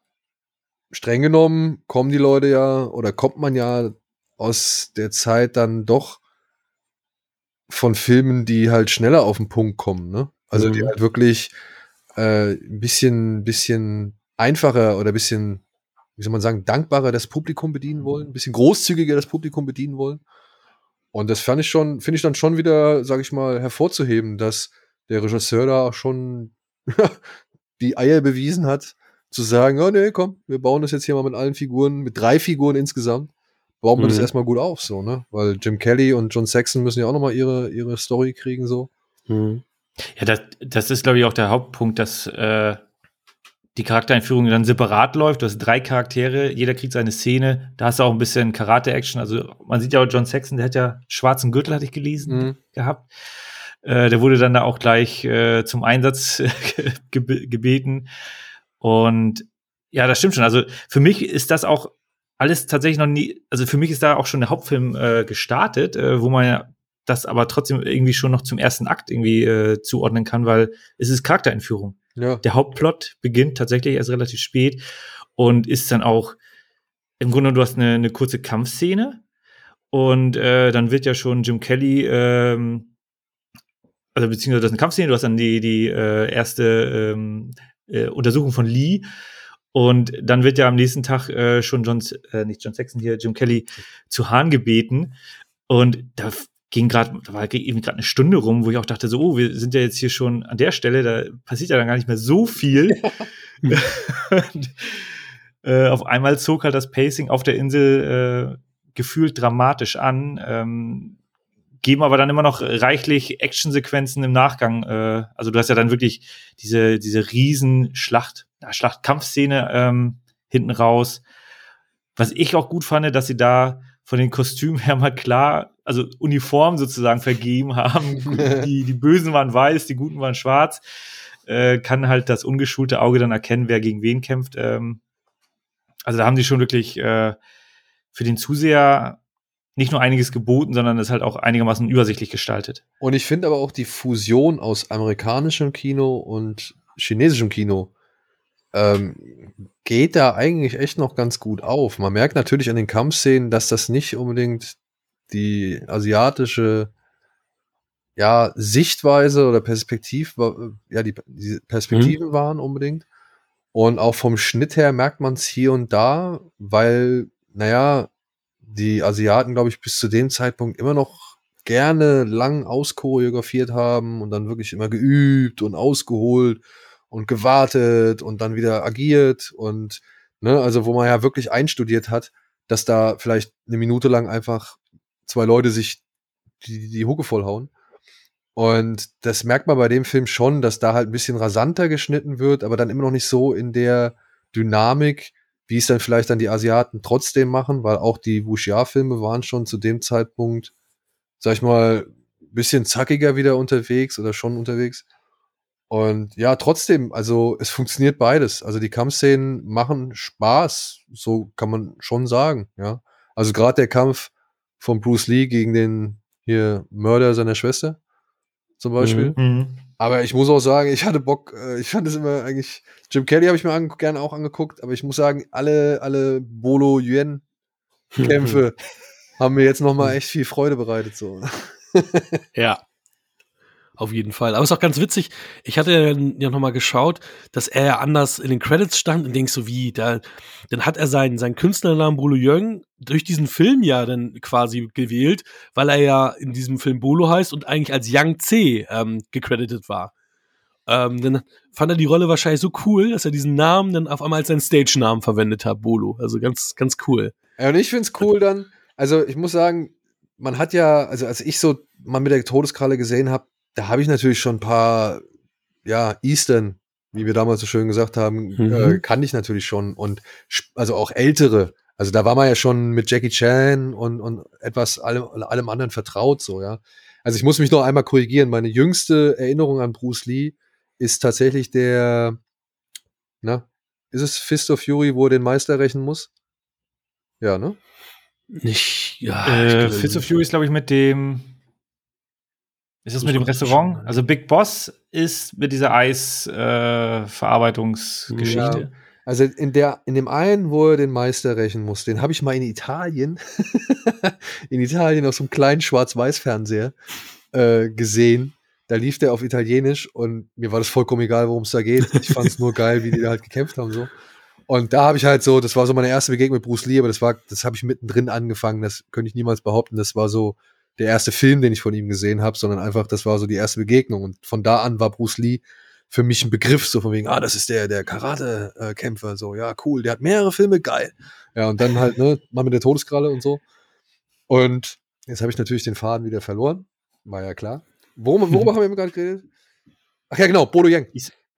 streng genommen kommen die Leute ja oder kommt man ja aus der Zeit dann doch von Filmen, die halt schneller auf den Punkt kommen, ne? Also die Mhm. halt wirklich äh, ein bisschen, bisschen einfacher oder ein bisschen, wie soll man sagen, dankbarer das Publikum bedienen wollen, ein bisschen großzügiger das Publikum bedienen wollen. Und das fand ich schon, finde ich dann schon wieder, sage ich mal, hervorzuheben, dass der Regisseur da auch schon die Eier bewiesen hat, zu sagen, oh nee, komm, wir bauen das jetzt hier mal mit allen Figuren, mit drei Figuren insgesamt, bauen wir das Mhm. erstmal gut auf, so, ne? Weil Jim Kelly und John Saxon müssen ja auch nochmal ihre, ihre Story kriegen, so. Mhm. Ja, das, das ist, glaube ich, auch der Hauptpunkt, dass äh, die Charaktereinführung dann separat läuft. Du hast drei Charaktere, jeder kriegt seine Szene. Da hast du auch ein bisschen Karate-Action. Also man sieht ja auch John Saxon, der hat ja schwarzen Gürtel, hatte ich gelesen, Mhm. gehabt. Äh, der wurde dann da auch gleich äh, zum Einsatz gebe- gebeten. Und ja, das stimmt schon. Also für mich ist das auch alles tatsächlich noch nie, also für mich ist da auch schon der Hauptfilm äh, gestartet, äh, wo man ja das aber trotzdem irgendwie schon noch zum ersten Akt irgendwie äh, zuordnen kann, weil es ist Charaktereinführung. Ja. Der Hauptplot beginnt tatsächlich erst relativ spät und ist dann auch im Grunde, du hast eine, eine kurze Kampfszene und äh, dann wird ja schon Jim Kelly, ähm, also beziehungsweise das ist eine Kampfszene, du hast dann die, die äh, erste ähm, äh, Untersuchung von Lee Und dann wird ja am nächsten Tag äh, schon John, äh, nicht John Saxon hier, Jim Kelly zu Hahn gebeten. Und da ging gerade, da war eben gerade eine Stunde rum, wo ich auch dachte, so, oh, wir sind ja jetzt hier schon an der Stelle, da passiert ja dann gar nicht mehr so viel. und, äh, auf einmal zog halt das Pacing auf der Insel äh, gefühlt dramatisch an. Ähm, geben aber dann immer noch reichlich Actionsequenzen im Nachgang. Äh, also du hast ja dann wirklich diese, diese riesen Schlacht, ja, Schlachtkampfszene ähm, hinten raus. Was ich auch gut fand, dass sie da von den Kostümen her mal klar, also Uniform sozusagen vergeben haben. die, die Bösen waren weiß, die Guten waren schwarz. Äh, kann halt das ungeschulte Auge dann erkennen, wer gegen wen kämpft. Ähm, also da haben sie schon wirklich äh, für den Zuseher nicht nur einiges geboten, sondern es halt auch einigermaßen übersichtlich gestaltet. Und ich finde aber auch die Fusion aus amerikanischem Kino und chinesischem Kino ähm, geht da eigentlich echt noch ganz gut auf. Man merkt natürlich an den Kampfszenen, dass das nicht unbedingt die asiatische ja, Sichtweise oder Perspektiv, ja, die, die Perspektiven mhm. waren unbedingt. Und auch vom Schnitt her merkt man es hier und da, weil, naja, die Asiaten, glaube ich, bis zu dem Zeitpunkt immer noch gerne lang auschoreografiert haben und dann wirklich immer geübt und ausgeholt und gewartet und dann wieder agiert und ne, also wo man ja wirklich einstudiert hat, dass da vielleicht eine Minute lang einfach zwei Leute sich die, die Hucke vollhauen. Und das merkt man bei dem Film schon, dass da halt ein bisschen rasanter geschnitten wird, aber dann immer noch nicht so in der Dynamik, wie es dann vielleicht dann die Asiaten trotzdem machen, weil auch die Wuxia-Filme waren schon zu dem Zeitpunkt, sag ich mal, bisschen zackiger wieder unterwegs oder schon unterwegs. Und ja, trotzdem, also es funktioniert beides. Also die Kampfszenen machen Spaß, so kann man schon sagen, ja. Also gerade der Kampf von Bruce Lee gegen den hier Mörder seiner Schwester zum Beispiel. Mhm. mhm. Aber ich muss auch sagen, ich hatte Bock, äh, ich fand es immer eigentlich, Jim Kelly habe ich mir gerne auch angeguckt, aber ich muss sagen, alle, alle Bolo Yuan Kämpfe haben mir jetzt nochmal echt viel Freude bereitet, so. ja. Auf jeden Fall. Aber es ist auch ganz witzig. Ich hatte ja nochmal geschaut, dass er ja anders in den Credits stand und denkst so wie, da, dann hat er seinen, seinen Künstlernamen Bolo Jürgen durch diesen Film ja dann quasi gewählt, weil er ja in diesem Film Bolo heißt und eigentlich als Yang C ähm, gecredited war. Ähm, dann fand er die Rolle wahrscheinlich so cool, dass er diesen Namen dann auf einmal als seinen Stage-Namen verwendet hat, Bolo. Also ganz, ganz cool. Ja, und ich find's cool dann, also ich muss sagen, man hat ja, also als ich so mal mit der Todeskralle gesehen habe, da habe ich natürlich schon ein paar, ja, Eastern, wie wir damals so schön gesagt haben, mhm. äh, kann ich natürlich schon. Und also auch ältere. Also da war man ja schon mit Jackie Chan und, und etwas allem, allem anderen vertraut, so, ja. Also ich muss mich noch einmal korrigieren. Meine jüngste Erinnerung an Bruce Lee ist tatsächlich der, na, ist es Fist of Fury, wo er den Meister rächen muss? Ja, ne? Nicht, ja. Äh, Fist of Fury ist, glaube ich, mit dem, ist das mit dem Restaurant? Also Big Boss ist mit dieser Eisverarbeitungsgeschichte. Äh, ja. Also in der, in dem einen, wo er den Meister rächen muss, den habe ich mal in Italien, in Italien auf so einem kleinen Schwarz-Weiß-Fernseher äh, gesehen. Da lief der auf Italienisch und mir war das vollkommen egal, worum es da geht. Ich fand es nur geil, wie die da halt gekämpft haben so. Und da habe ich halt so, das war so meine erste Begegnung mit Bruce Lee, aber das war, das habe ich mittendrin angefangen. Das könnte ich niemals behaupten. Das war so der erste Film, den ich von ihm gesehen habe, sondern einfach, das war so die erste Begegnung. Und von da an war Bruce Lee für mich ein Begriff, so von wegen, ah, das ist der, der Karate-Kämpfer, so, ja, cool, der hat mehrere Filme, geil. Ja, und dann halt, ne, mal mit der Todeskralle und so. Und jetzt habe ich natürlich den Faden wieder verloren. War ja klar. Worum, worüber haben wir gerade geredet? Ach ja, genau, Bodo Yang.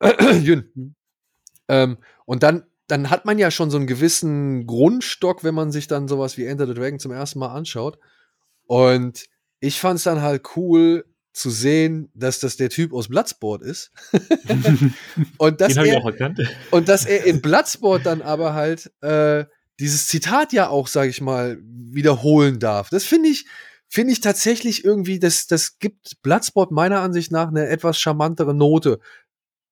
Jün. Ähm, und dann, dann hat man ja schon so einen gewissen Grundstock, wenn man sich dann sowas wie Enter the Dragon zum ersten Mal anschaut. Und ich fand es dann halt cool zu sehen, dass das der Typ aus Bloodsport ist. und, dass er, und dass er in Bloodsport dann aber halt äh, dieses Zitat ja auch, sag ich mal, wiederholen darf. Das finde ich, finde ich tatsächlich irgendwie, das, das gibt Bloodsport meiner Ansicht nach eine etwas charmantere Note.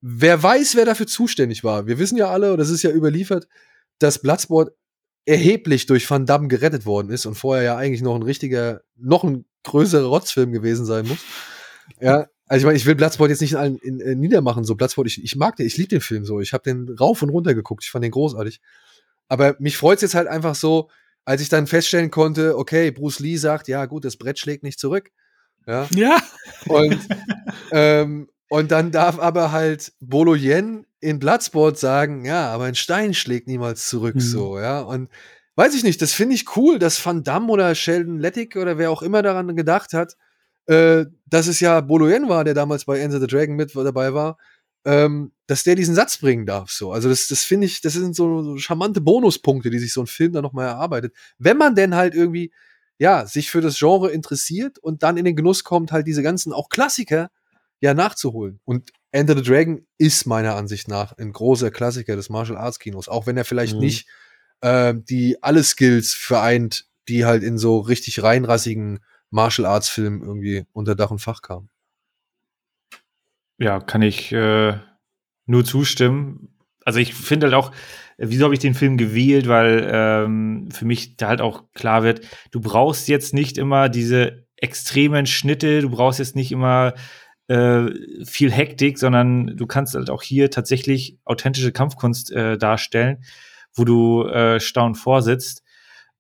Wer weiß, wer dafür zuständig war. Wir wissen ja alle, und das ist ja überliefert, dass Bloodsport erheblich durch Van Damme gerettet worden ist und vorher ja eigentlich noch ein richtiger, noch ein größerer Rotzfilm gewesen sein muss. Ja, Also ich meine, ich will Bloodsport jetzt nicht in allen in, in niedermachen, so Bloodsport, ich, ich mag den, ich liebe den Film so. Ich habe den rauf und runter geguckt, ich fand den großartig. Aber mich freut's jetzt halt einfach so, als ich dann feststellen konnte, okay, Bruce Lee sagt, ja gut, das Brett schlägt nicht zurück. Ja. Ja. Und, ähm, und dann darf aber halt Bolo Yen in Bloodsport sagen, ja, aber ein Stein schlägt niemals zurück, Mhm. so, ja. Und weiß ich nicht, das finde ich cool, dass Van Damme oder Sheldon Lettick oder wer auch immer daran gedacht hat, äh, dass es ja Bolo Yen war, der damals bei Enter the Dragon mit dabei war, ähm, dass der diesen Satz bringen darf, so. Also das, das finde ich, das sind so, so charmante Bonuspunkte, die sich so ein Film dann nochmal erarbeitet. Wenn man denn halt irgendwie, ja, sich für das Genre interessiert und dann in den Genuss kommt, halt diese ganzen auch Klassiker ja nachzuholen. Und Enter the Dragon ist meiner Ansicht nach ein großer Klassiker des Martial Arts Kinos, auch wenn er vielleicht Mhm. nicht ähm, die alle Skills vereint, die halt in so richtig reinrassigen Martial Arts Filmen irgendwie unter Dach und Fach kamen. Ja, kann ich äh, nur zustimmen. Also ich finde halt auch, äh, wieso habe ich den Film gewählt, weil ähm, für mich da halt auch klar wird, du brauchst jetzt nicht immer diese extremen Schnitte, du brauchst jetzt nicht immer äh, viel Hektik, sondern du kannst halt auch hier tatsächlich authentische Kampfkunst äh, darstellen, wo du äh, staunend vorsitzt.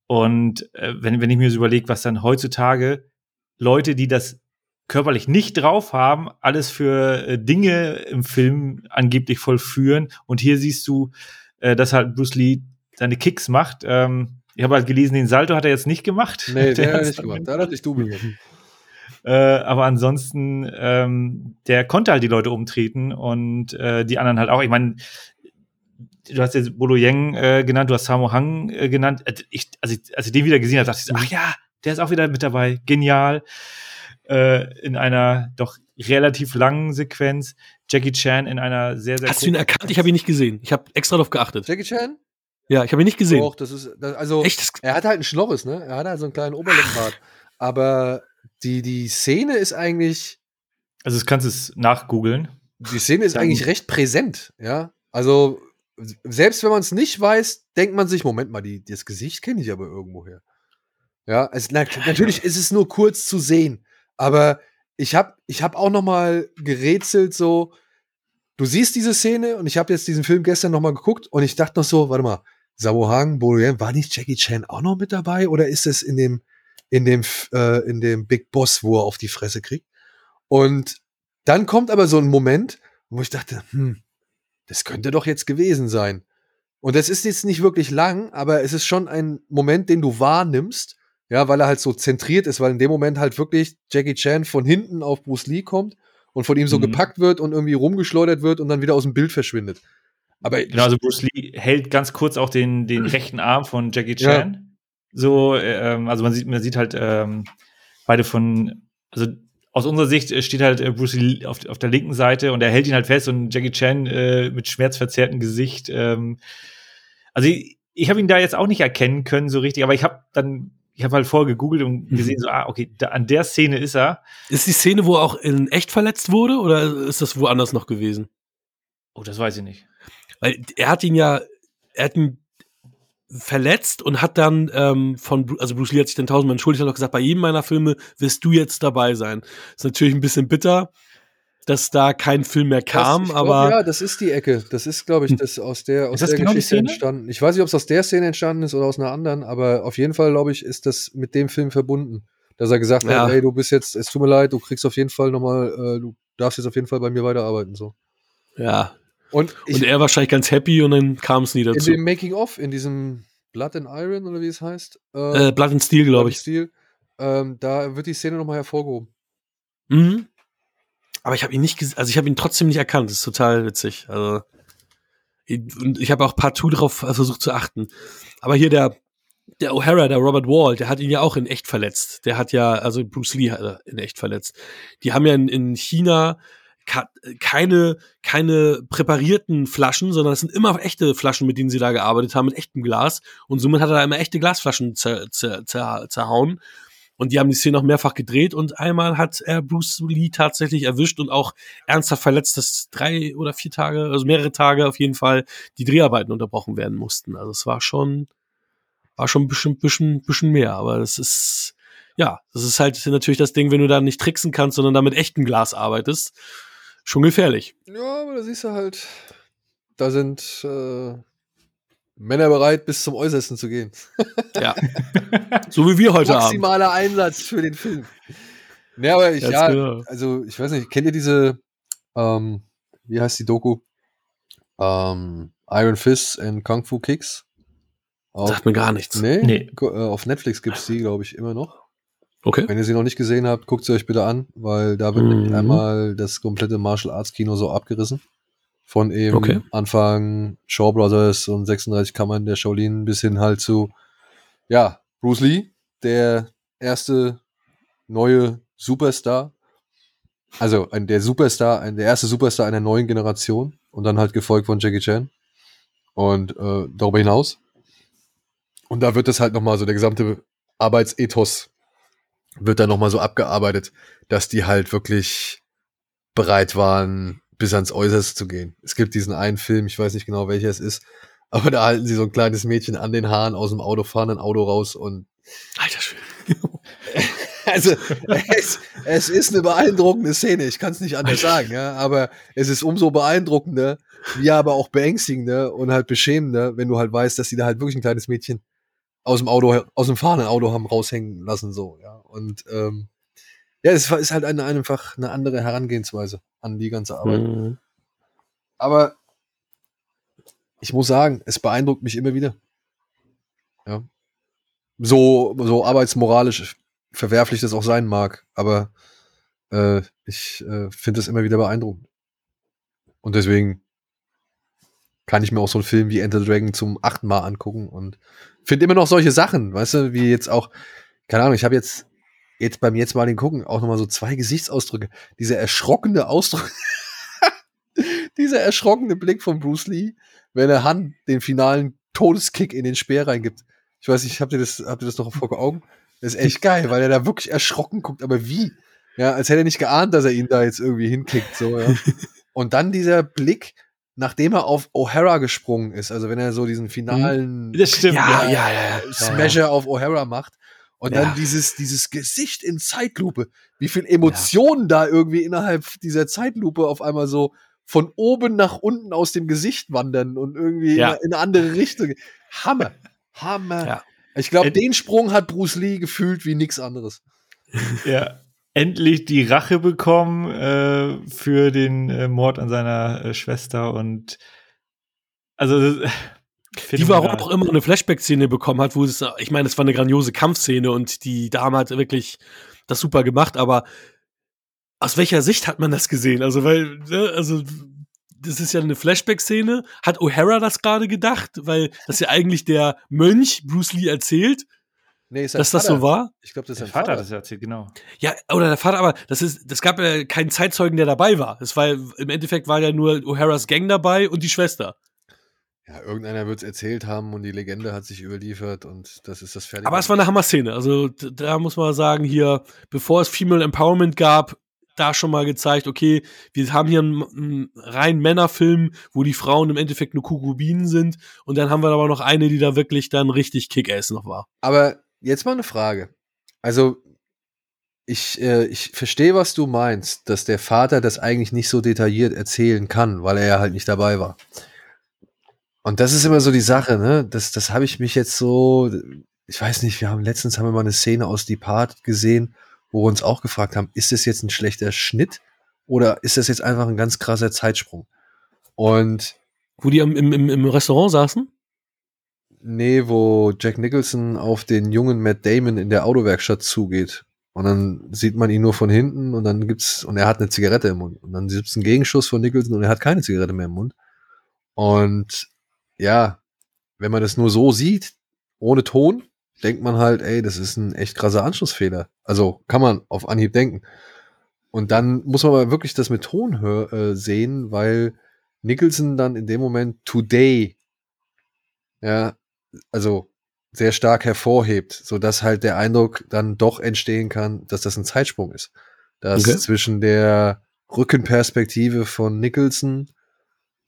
Und äh, wenn, wenn ich mir so überlege, was dann heutzutage Leute, die das körperlich nicht drauf haben, alles für äh, Dinge im Film angeblich vollführen. Und hier siehst du, dass halt Bruce Lee seine Kicks macht. Ähm, ich habe halt gelesen, den Salto hat er jetzt nicht gemacht. Nee, der hat er hat's nicht gemacht. Da hat ich Double gemacht. Äh, aber ansonsten, ähm, der konnte halt die Leute umtreten und äh, die anderen halt auch. Ich meine, du hast jetzt Bolo Yang äh, genannt, du hast Samo Hang äh, genannt. Äh, Ich, als, ich, als ich den wieder gesehen habe, dachte ich so, ach ja, der ist auch wieder mit dabei. Genial. Äh, in einer doch relativ langen Sequenz. Jackie Chan in einer sehr, sehr Hast du ihn erkannt? Ich habe ihn nicht gesehen. Ich habe extra darauf geachtet. Jackie Chan? Ja, ich habe ihn nicht gesehen. Doch, das ist, das, also, Echt? Das, er hat halt einen Schnorres, ne? Er hat halt so einen kleinen Oberlippenbart. Aber die, die Szene ist eigentlich, Also, das kannst du es nachgoogeln. die Szene ist eigentlich recht präsent, ja. Also, selbst wenn man es nicht weiß, denkt man sich, Moment mal, die, das Gesicht kenne ich aber irgendwoher. Ja, es, na, natürlich ist es nur kurz zu sehen, aber ich habe ich hab auch noch mal gerätselt so, du siehst diese Szene und ich habe jetzt diesen Film gestern noch mal geguckt und ich dachte noch so, warte mal, Sammo Hang, Boyan, war nicht Jackie Chan auch noch mit dabei oder ist es in dem in dem äh, in dem Big Boss, wo er auf die Fresse kriegt? Und dann kommt aber so ein Moment, wo ich dachte, hm, das könnte doch jetzt gewesen sein. Und das ist jetzt nicht wirklich lang, aber es ist schon ein Moment, den du wahrnimmst, ja, weil er halt so zentriert ist, weil in dem Moment halt wirklich Jackie Chan von hinten auf Bruce Lee kommt und von ihm so Mhm. gepackt wird und irgendwie rumgeschleudert wird und dann wieder aus dem Bild verschwindet. Aber Genau, also Bruce Lee hält ganz kurz auch den, den rechten Arm von Jackie Chan. So, ähm, also man sieht, man sieht halt ähm, beide von, also aus unserer Sicht äh, steht halt äh, Bruce Lee auf, auf der linken Seite und er hält ihn halt fest und Jackie Chan äh, mit schmerzverzerrtem Gesicht. Ähm, also ich, ich habe ihn da jetzt auch nicht erkennen können so richtig, aber ich habe dann, ich habe halt vorher gegoogelt und Mhm. gesehen so, ah, okay, da, an der Szene ist er. ist die Szene, wo er auch in echt verletzt wurde oder ist das woanders noch gewesen? Oh, das weiß ich nicht. Weil er hat ihn ja, er hat ihn verletzt und hat dann ähm, von, also Bruce Lee hat sich dann tausendmal entschuldigt, hat auch gesagt, bei jedem meiner Filme wirst du jetzt dabei sein. Ist natürlich ein bisschen bitter, dass da kein Film mehr kam, das, ich glaub, aber ja, das ist die Ecke. Das ist, glaube ich, das aus der, aus das der genau Geschichte Szene? entstanden. Ich weiß nicht, ob es aus der Szene entstanden ist oder aus einer anderen, aber auf jeden Fall, glaube ich, ist das mit dem Film verbunden. Dass er gesagt Ja. hat, ey, du bist jetzt, es tut mir leid, du kriegst auf jeden Fall nochmal, äh, du darfst jetzt auf jeden Fall bei mir weiterarbeiten. So. ja. Und, ich, Und er wahrscheinlich ganz happy und dann kam es nie in dazu. dem Making-of, in diesem Blood and Iron oder wie es heißt, äh, Äh, Blood and Steel, glaube ich. Stil, ähm, da wird die Szene nochmal hervorgehoben. Mhm. Aber ich habe ihn nicht, also ich habe ihn trotzdem nicht erkannt. Das ist total witzig. Also ich- und ich habe auch partout darauf versucht zu achten. Aber hier der der O'Hara, der Robert Wall, der hat ihn ja auch in echt verletzt. Der hat ja, also Bruce Lee hat er in echt verletzt. Die haben ja in, in China keine keine präparierten Flaschen, sondern es sind immer echte Flaschen, mit denen sie da gearbeitet haben, mit echtem Glas. Und somit hat er da immer echte Glasflaschen zer, zer, zer, zerhauen. Und die haben die Szene noch mehrfach gedreht und einmal hat er Bruce Lee tatsächlich erwischt und auch ernsthaft verletzt, dass drei oder vier Tage, also mehrere Tage auf jeden Fall die Dreharbeiten unterbrochen werden mussten. Also es war schon, war schon ein bisschen, bisschen, bisschen mehr, aber das ist, ja, das ist halt natürlich das Ding, wenn du da nicht tricksen kannst, sondern da mit echtem Glas arbeitest, schon gefährlich. Ja, aber da siehst du halt, da sind äh, Männer bereit, bis zum Äußersten zu gehen. Ja. so wie wir heute Abend. Maximaler Einsatz für den Film. Ne, aber ich, Ganz ja, genau. also ich weiß nicht, kennt ihr diese, ähm, wie heißt die Doku? Ähm, Iron Fist and Kung Fu Kicks? Auf, Sagt mir gar nichts. nee, Nee. Äh, auf Netflix gibt's die, glaube ich, immer noch. Okay. Wenn ihr sie noch nicht gesehen habt, guckt sie euch bitte an, weil da wird Mhm. einmal das komplette Martial Arts Kino so abgerissen. Von eben Okay. Anfang Shaw Brothers und 36 Kammern der Shaolin bis hin halt zu, ja, Bruce Lee, der erste neue Superstar. Also ein, der Superstar, ein, der erste Superstar einer neuen Generation und dann halt gefolgt von Jackie Chan. Und äh, darüber hinaus. Und da wird das halt nochmal so, der gesamte Arbeitsethos wird dann nochmal so abgearbeitet, dass die halt wirklich bereit waren, bis ans Äußerste zu gehen. Es gibt diesen einen Film, ich weiß nicht genau welcher es ist, aber da halten sie so ein kleines Mädchen an den Haaren aus dem Auto, fahren ein Auto raus und Alter Schwede. also es, es ist eine beeindruckende Szene, ich kann es nicht anders sagen, ja, aber es ist umso beeindruckender, wie aber auch beängstigender und halt beschämender, wenn du halt weißt, dass die da halt wirklich ein kleines Mädchen aus dem Auto, aus dem fahrenden Auto haben raushängen lassen, so, ja. Und ähm, ja, es ist halt eine, einfach eine andere Herangehensweise an die ganze Arbeit. Mhm. Aber ich muss sagen, es beeindruckt mich immer wieder. Ja. So, so arbeitsmoralisch verwerflich das auch sein mag, aber äh, ich äh, finde es immer wieder beeindruckend. Und deswegen kann ich mir auch so einen Film wie Enter the Dragon zum achten Mal angucken und finde immer noch solche Sachen, weißt du, wie jetzt auch, keine Ahnung, ich habe jetzt, jetzt beim jetzt mal den gucken, auch nochmal so zwei Gesichtsausdrücke. Dieser erschrockene Ausdruck, dieser erschrockene Blick von Bruce Lee, wenn er Han den finalen Todeskick in den Speer reingibt. Ich weiß nicht, habt ihr das, habt ihr das noch vor Augen? Das ist echt geil, weil er da wirklich erschrocken guckt, aber wie? Ja, als hätte er nicht geahnt, dass er ihn da jetzt irgendwie hinkickt, so, ja. Und dann dieser Blick, nachdem er auf O'Hara gesprungen ist, also wenn er so diesen finalen Das stimmt. Ja, Ja, ja, ja. ja. Smasher auf O'Hara macht und Ja. dann dieses, dieses Gesicht in Zeitlupe, wie viel Emotionen da irgendwie innerhalb dieser Zeitlupe auf einmal so von oben nach unten aus dem Gesicht wandern und irgendwie Ja. in, in eine andere Richtung. Hammer. Hammer. Ja. Ich glaube, Ed- den Sprung hat Bruce Lee gefühlt wie nix anderes. ja. Endlich die Rache bekommen äh, für den äh, Mord an seiner äh, Schwester und also das- Die warum auch immer eine Flashback-Szene bekommen hat, wo es, ich meine, es war eine grandiose Kampfszene und die Dame hat wirklich das super gemacht, aber aus welcher Sicht hat man das gesehen? Also, weil, ne, also, das ist ja eine Flashback-Szene. Hat O'Hara das gerade gedacht? Weil das ja eigentlich der Mönch Bruce Lee erzählt, Nee, ist dass das so war? Ich glaube, das ist Der sein Vater Vater. hat das erzählt, genau. Ja, oder der Vater, aber das ist, das gab ja keinen Zeitzeugen, der dabei war. Es war, im Endeffekt war ja nur O'Haras Gang dabei und die Schwester. Ja, irgendeiner wird es erzählt haben und die Legende hat sich überliefert und das ist das fertige. Aber es war eine Hammer-Szene. Also da muss man sagen, hier, bevor es Female Empowerment gab, da schon mal gezeigt, okay, wir haben hier einen, einen rein Männerfilm, wo die Frauen im Endeffekt nur Kugubinen sind. Und dann haben wir aber noch eine, die da wirklich dann richtig Kick-Ass noch war. Aber jetzt mal eine Frage. Also, ich, äh, ich verstehe, was du meinst, dass der Vater das eigentlich nicht so detailliert erzählen kann, weil er ja halt nicht dabei war. Und das ist immer so die Sache, ne? Das, das habe ich mich jetzt so, ich weiß nicht, wir haben letztens haben wir mal eine Szene aus Depart gesehen, wo wir uns auch gefragt haben, ist das jetzt ein schlechter Schnitt oder ist das jetzt einfach ein ganz krasser Zeitsprung? Und Wo die im, im- im Restaurant saßen? Nee, wo Jack Nicholson auf den jungen Matt Damon in der Autowerkstatt zugeht. Und dann sieht man ihn nur von hinten und dann gibt's, und er hat eine Zigarette im Mund. Und dann gibt's einen Gegenschuss von Nicholson und er hat keine Zigarette mehr im Mund. Und ja, wenn man das nur so sieht, ohne Ton, denkt man halt, ey, das ist ein echt krasser Anschlussfehler. Also kann man auf Anhieb denken. Und dann muss man aber wirklich das mit Ton hör, äh, sehen, weil Nicholson dann in dem Moment Today ja, also sehr stark hervorhebt, so dass halt der Eindruck dann doch entstehen kann, dass das ein Zeitsprung ist. Dass Okay. zwischen der Rückenperspektive von Nicholson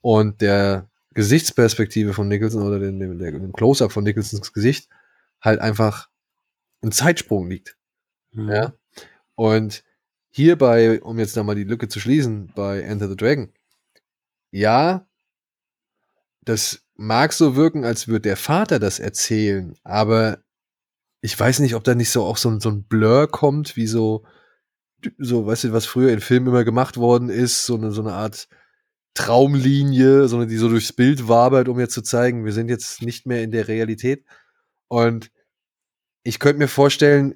und der Gesichtsperspektive von Nicholson oder dem, dem, dem Close-up von Nicholsons Gesicht halt einfach ein Zeitsprung liegt. Mhm. Ja. Und hierbei, um jetzt nochmal die Lücke zu schließen, bei Enter the Dragon, ja, das mag so wirken, als würde der Vater das erzählen, aber ich weiß nicht, ob da nicht so auch so, ein- so ein Blur kommt, wie so, so, weißt du, was früher in Filmen immer gemacht worden ist, so eine, so eine Art Traumlinie, so eine, die so durchs Bild wabert, um jetzt zu zeigen, wir sind jetzt nicht mehr in der Realität. Und ich könnte mir vorstellen,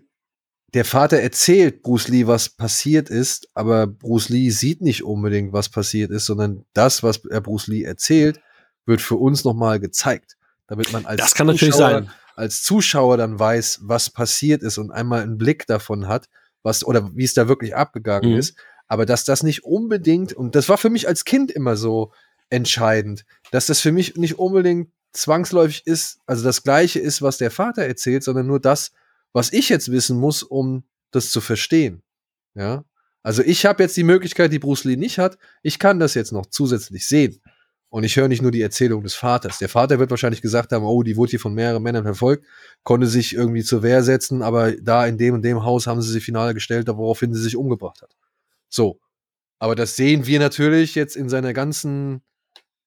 der Vater erzählt Bruce Lee, was passiert ist, aber Bruce Lee sieht nicht unbedingt, was passiert ist, sondern das, was er Bruce Lee erzählt, wird für uns nochmal gezeigt. Damit man als Zuschauer, als Zuschauer dann weiß, was passiert ist und einmal einen Blick davon hat, was oder wie es da wirklich abgegangen Mhm. ist. Aber dass das nicht unbedingt, und das war für mich als Kind immer so entscheidend, dass das für mich nicht unbedingt zwangsläufig ist, also das Gleiche ist, was der Vater erzählt, sondern nur das, was ich jetzt wissen muss, um das zu verstehen. Ja. Also ich habe jetzt die Möglichkeit, die Bruce Lee nicht hat. Ich kann das jetzt noch zusätzlich sehen. Und ich höre nicht nur die Erzählung des Vaters. Der Vater wird wahrscheinlich gesagt haben, oh, die wurde hier von mehreren Männern verfolgt, konnte sich irgendwie zur Wehr setzen, aber da in dem und dem Haus haben sie sie final gestellt, woraufhin sie sich umgebracht hat. So. Aber das sehen wir natürlich jetzt in seiner ganzen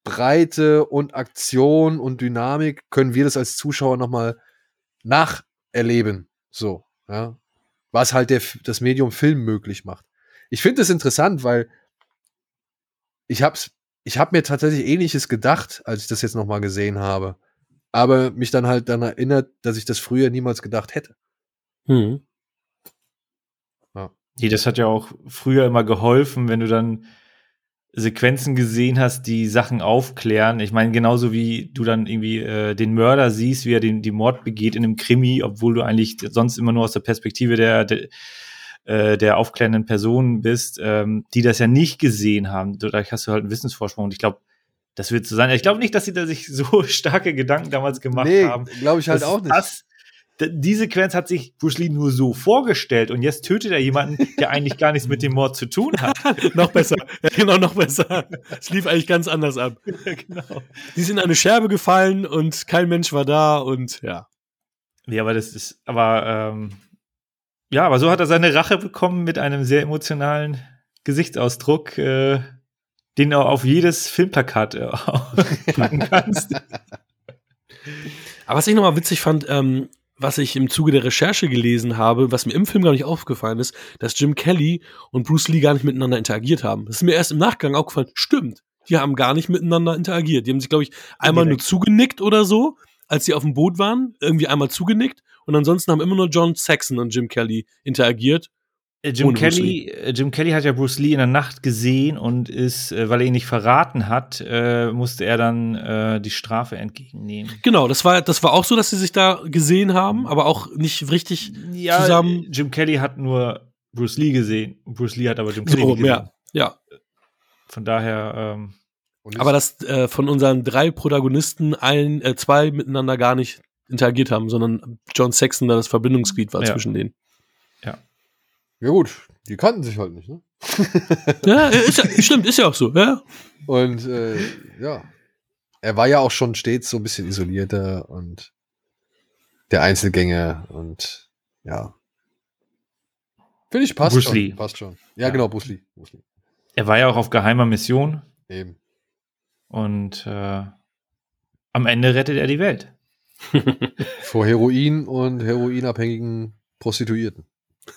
Breite und Aktion und Dynamik, können wir das als Zuschauer nochmal nacherleben. So, ja. Was halt der, das Medium Film möglich macht. Ich finde es interessant, weil ich hab's, ich hab mir tatsächlich ähnliches gedacht, als ich das jetzt nochmal gesehen habe. Aber mich dann halt dann erinnert, dass ich das früher niemals gedacht hätte. Mhm. Nee, das hat ja auch früher immer geholfen, wenn du dann Sequenzen gesehen hast, die Sachen aufklären. Ich meine, genauso wie du dann irgendwie äh, den Mörder siehst, wie er den, die Mord begeht in einem Krimi, obwohl du eigentlich sonst immer nur aus der Perspektive der, der, äh, der aufklärenden Personen bist, ähm, die das ja nicht gesehen haben. Dadurch hast du halt einen Wissensvorsprung. Und ich glaube, das wird so sein. Ich glaube nicht, dass sie da sich so starke Gedanken damals gemacht nee, haben. glaube ich halt Das- auch nicht. Das, die Sequenz hat sich Bruce Lee nur so vorgestellt und jetzt tötet er jemanden, der eigentlich gar nichts mit dem Mord zu tun hat. noch besser. Ja, genau, noch besser. Es lief eigentlich ganz anders ab. genau. Die sind in eine Scherbe gefallen und kein Mensch war da und ja. Ja, aber das ist, aber ähm, ja, aber so hat er seine Rache bekommen mit einem sehr emotionalen Gesichtsausdruck, äh, den du auf jedes Filmplakat äh, packen kannst. Aber was ich nochmal witzig fand, ähm, was ich im Zuge der Recherche gelesen habe, was mir im Film gar nicht aufgefallen ist, dass Jim Kelly und Bruce Lee gar nicht miteinander interagiert haben. Das ist mir erst im Nachgang aufgefallen. Stimmt, die haben gar nicht miteinander interagiert. Die haben sich, glaube ich, einmal nur Direkt. zugenickt oder so, als sie auf dem Boot waren, irgendwie einmal zugenickt. Und ansonsten haben immer nur John Saxon und Jim Kelly interagiert. Äh, Jim Kelly, äh, Jim Kelly hat ja Bruce Lee in der Nacht gesehen und ist, äh, weil er ihn nicht verraten hat, äh, musste er dann äh, die Strafe entgegennehmen. Genau, das war, das war auch so, dass sie sich da gesehen haben, aber auch nicht richtig Ja, zusammen. Jim Kelly hat nur Bruce Lee gesehen. Bruce Lee hat aber Jim Kelly So, gesehen. ja, ja. Von daher, ähm, Aber dass äh, von unseren drei Protagonisten ein, äh, zwei miteinander gar nicht interagiert haben, sondern John Saxon da das Verbindungsglied war Ja. zwischen denen. ja gut, die kannten sich halt nicht, ne? Ja, ist ja, stimmt, ist ja auch so, ja. Und äh, ja, er war ja auch schon stets so ein bisschen isolierter und der Einzelgänger und ja. Finde ich passt Bruce schon. Lee. Passt schon. Ja, Ja. genau, Bruce Lee. Bruce Lee. er war ja auch auf geheimer Mission Eben. und äh, am Ende rettet er die Welt. Vor Heroin und heroinabhängigen Prostituierten.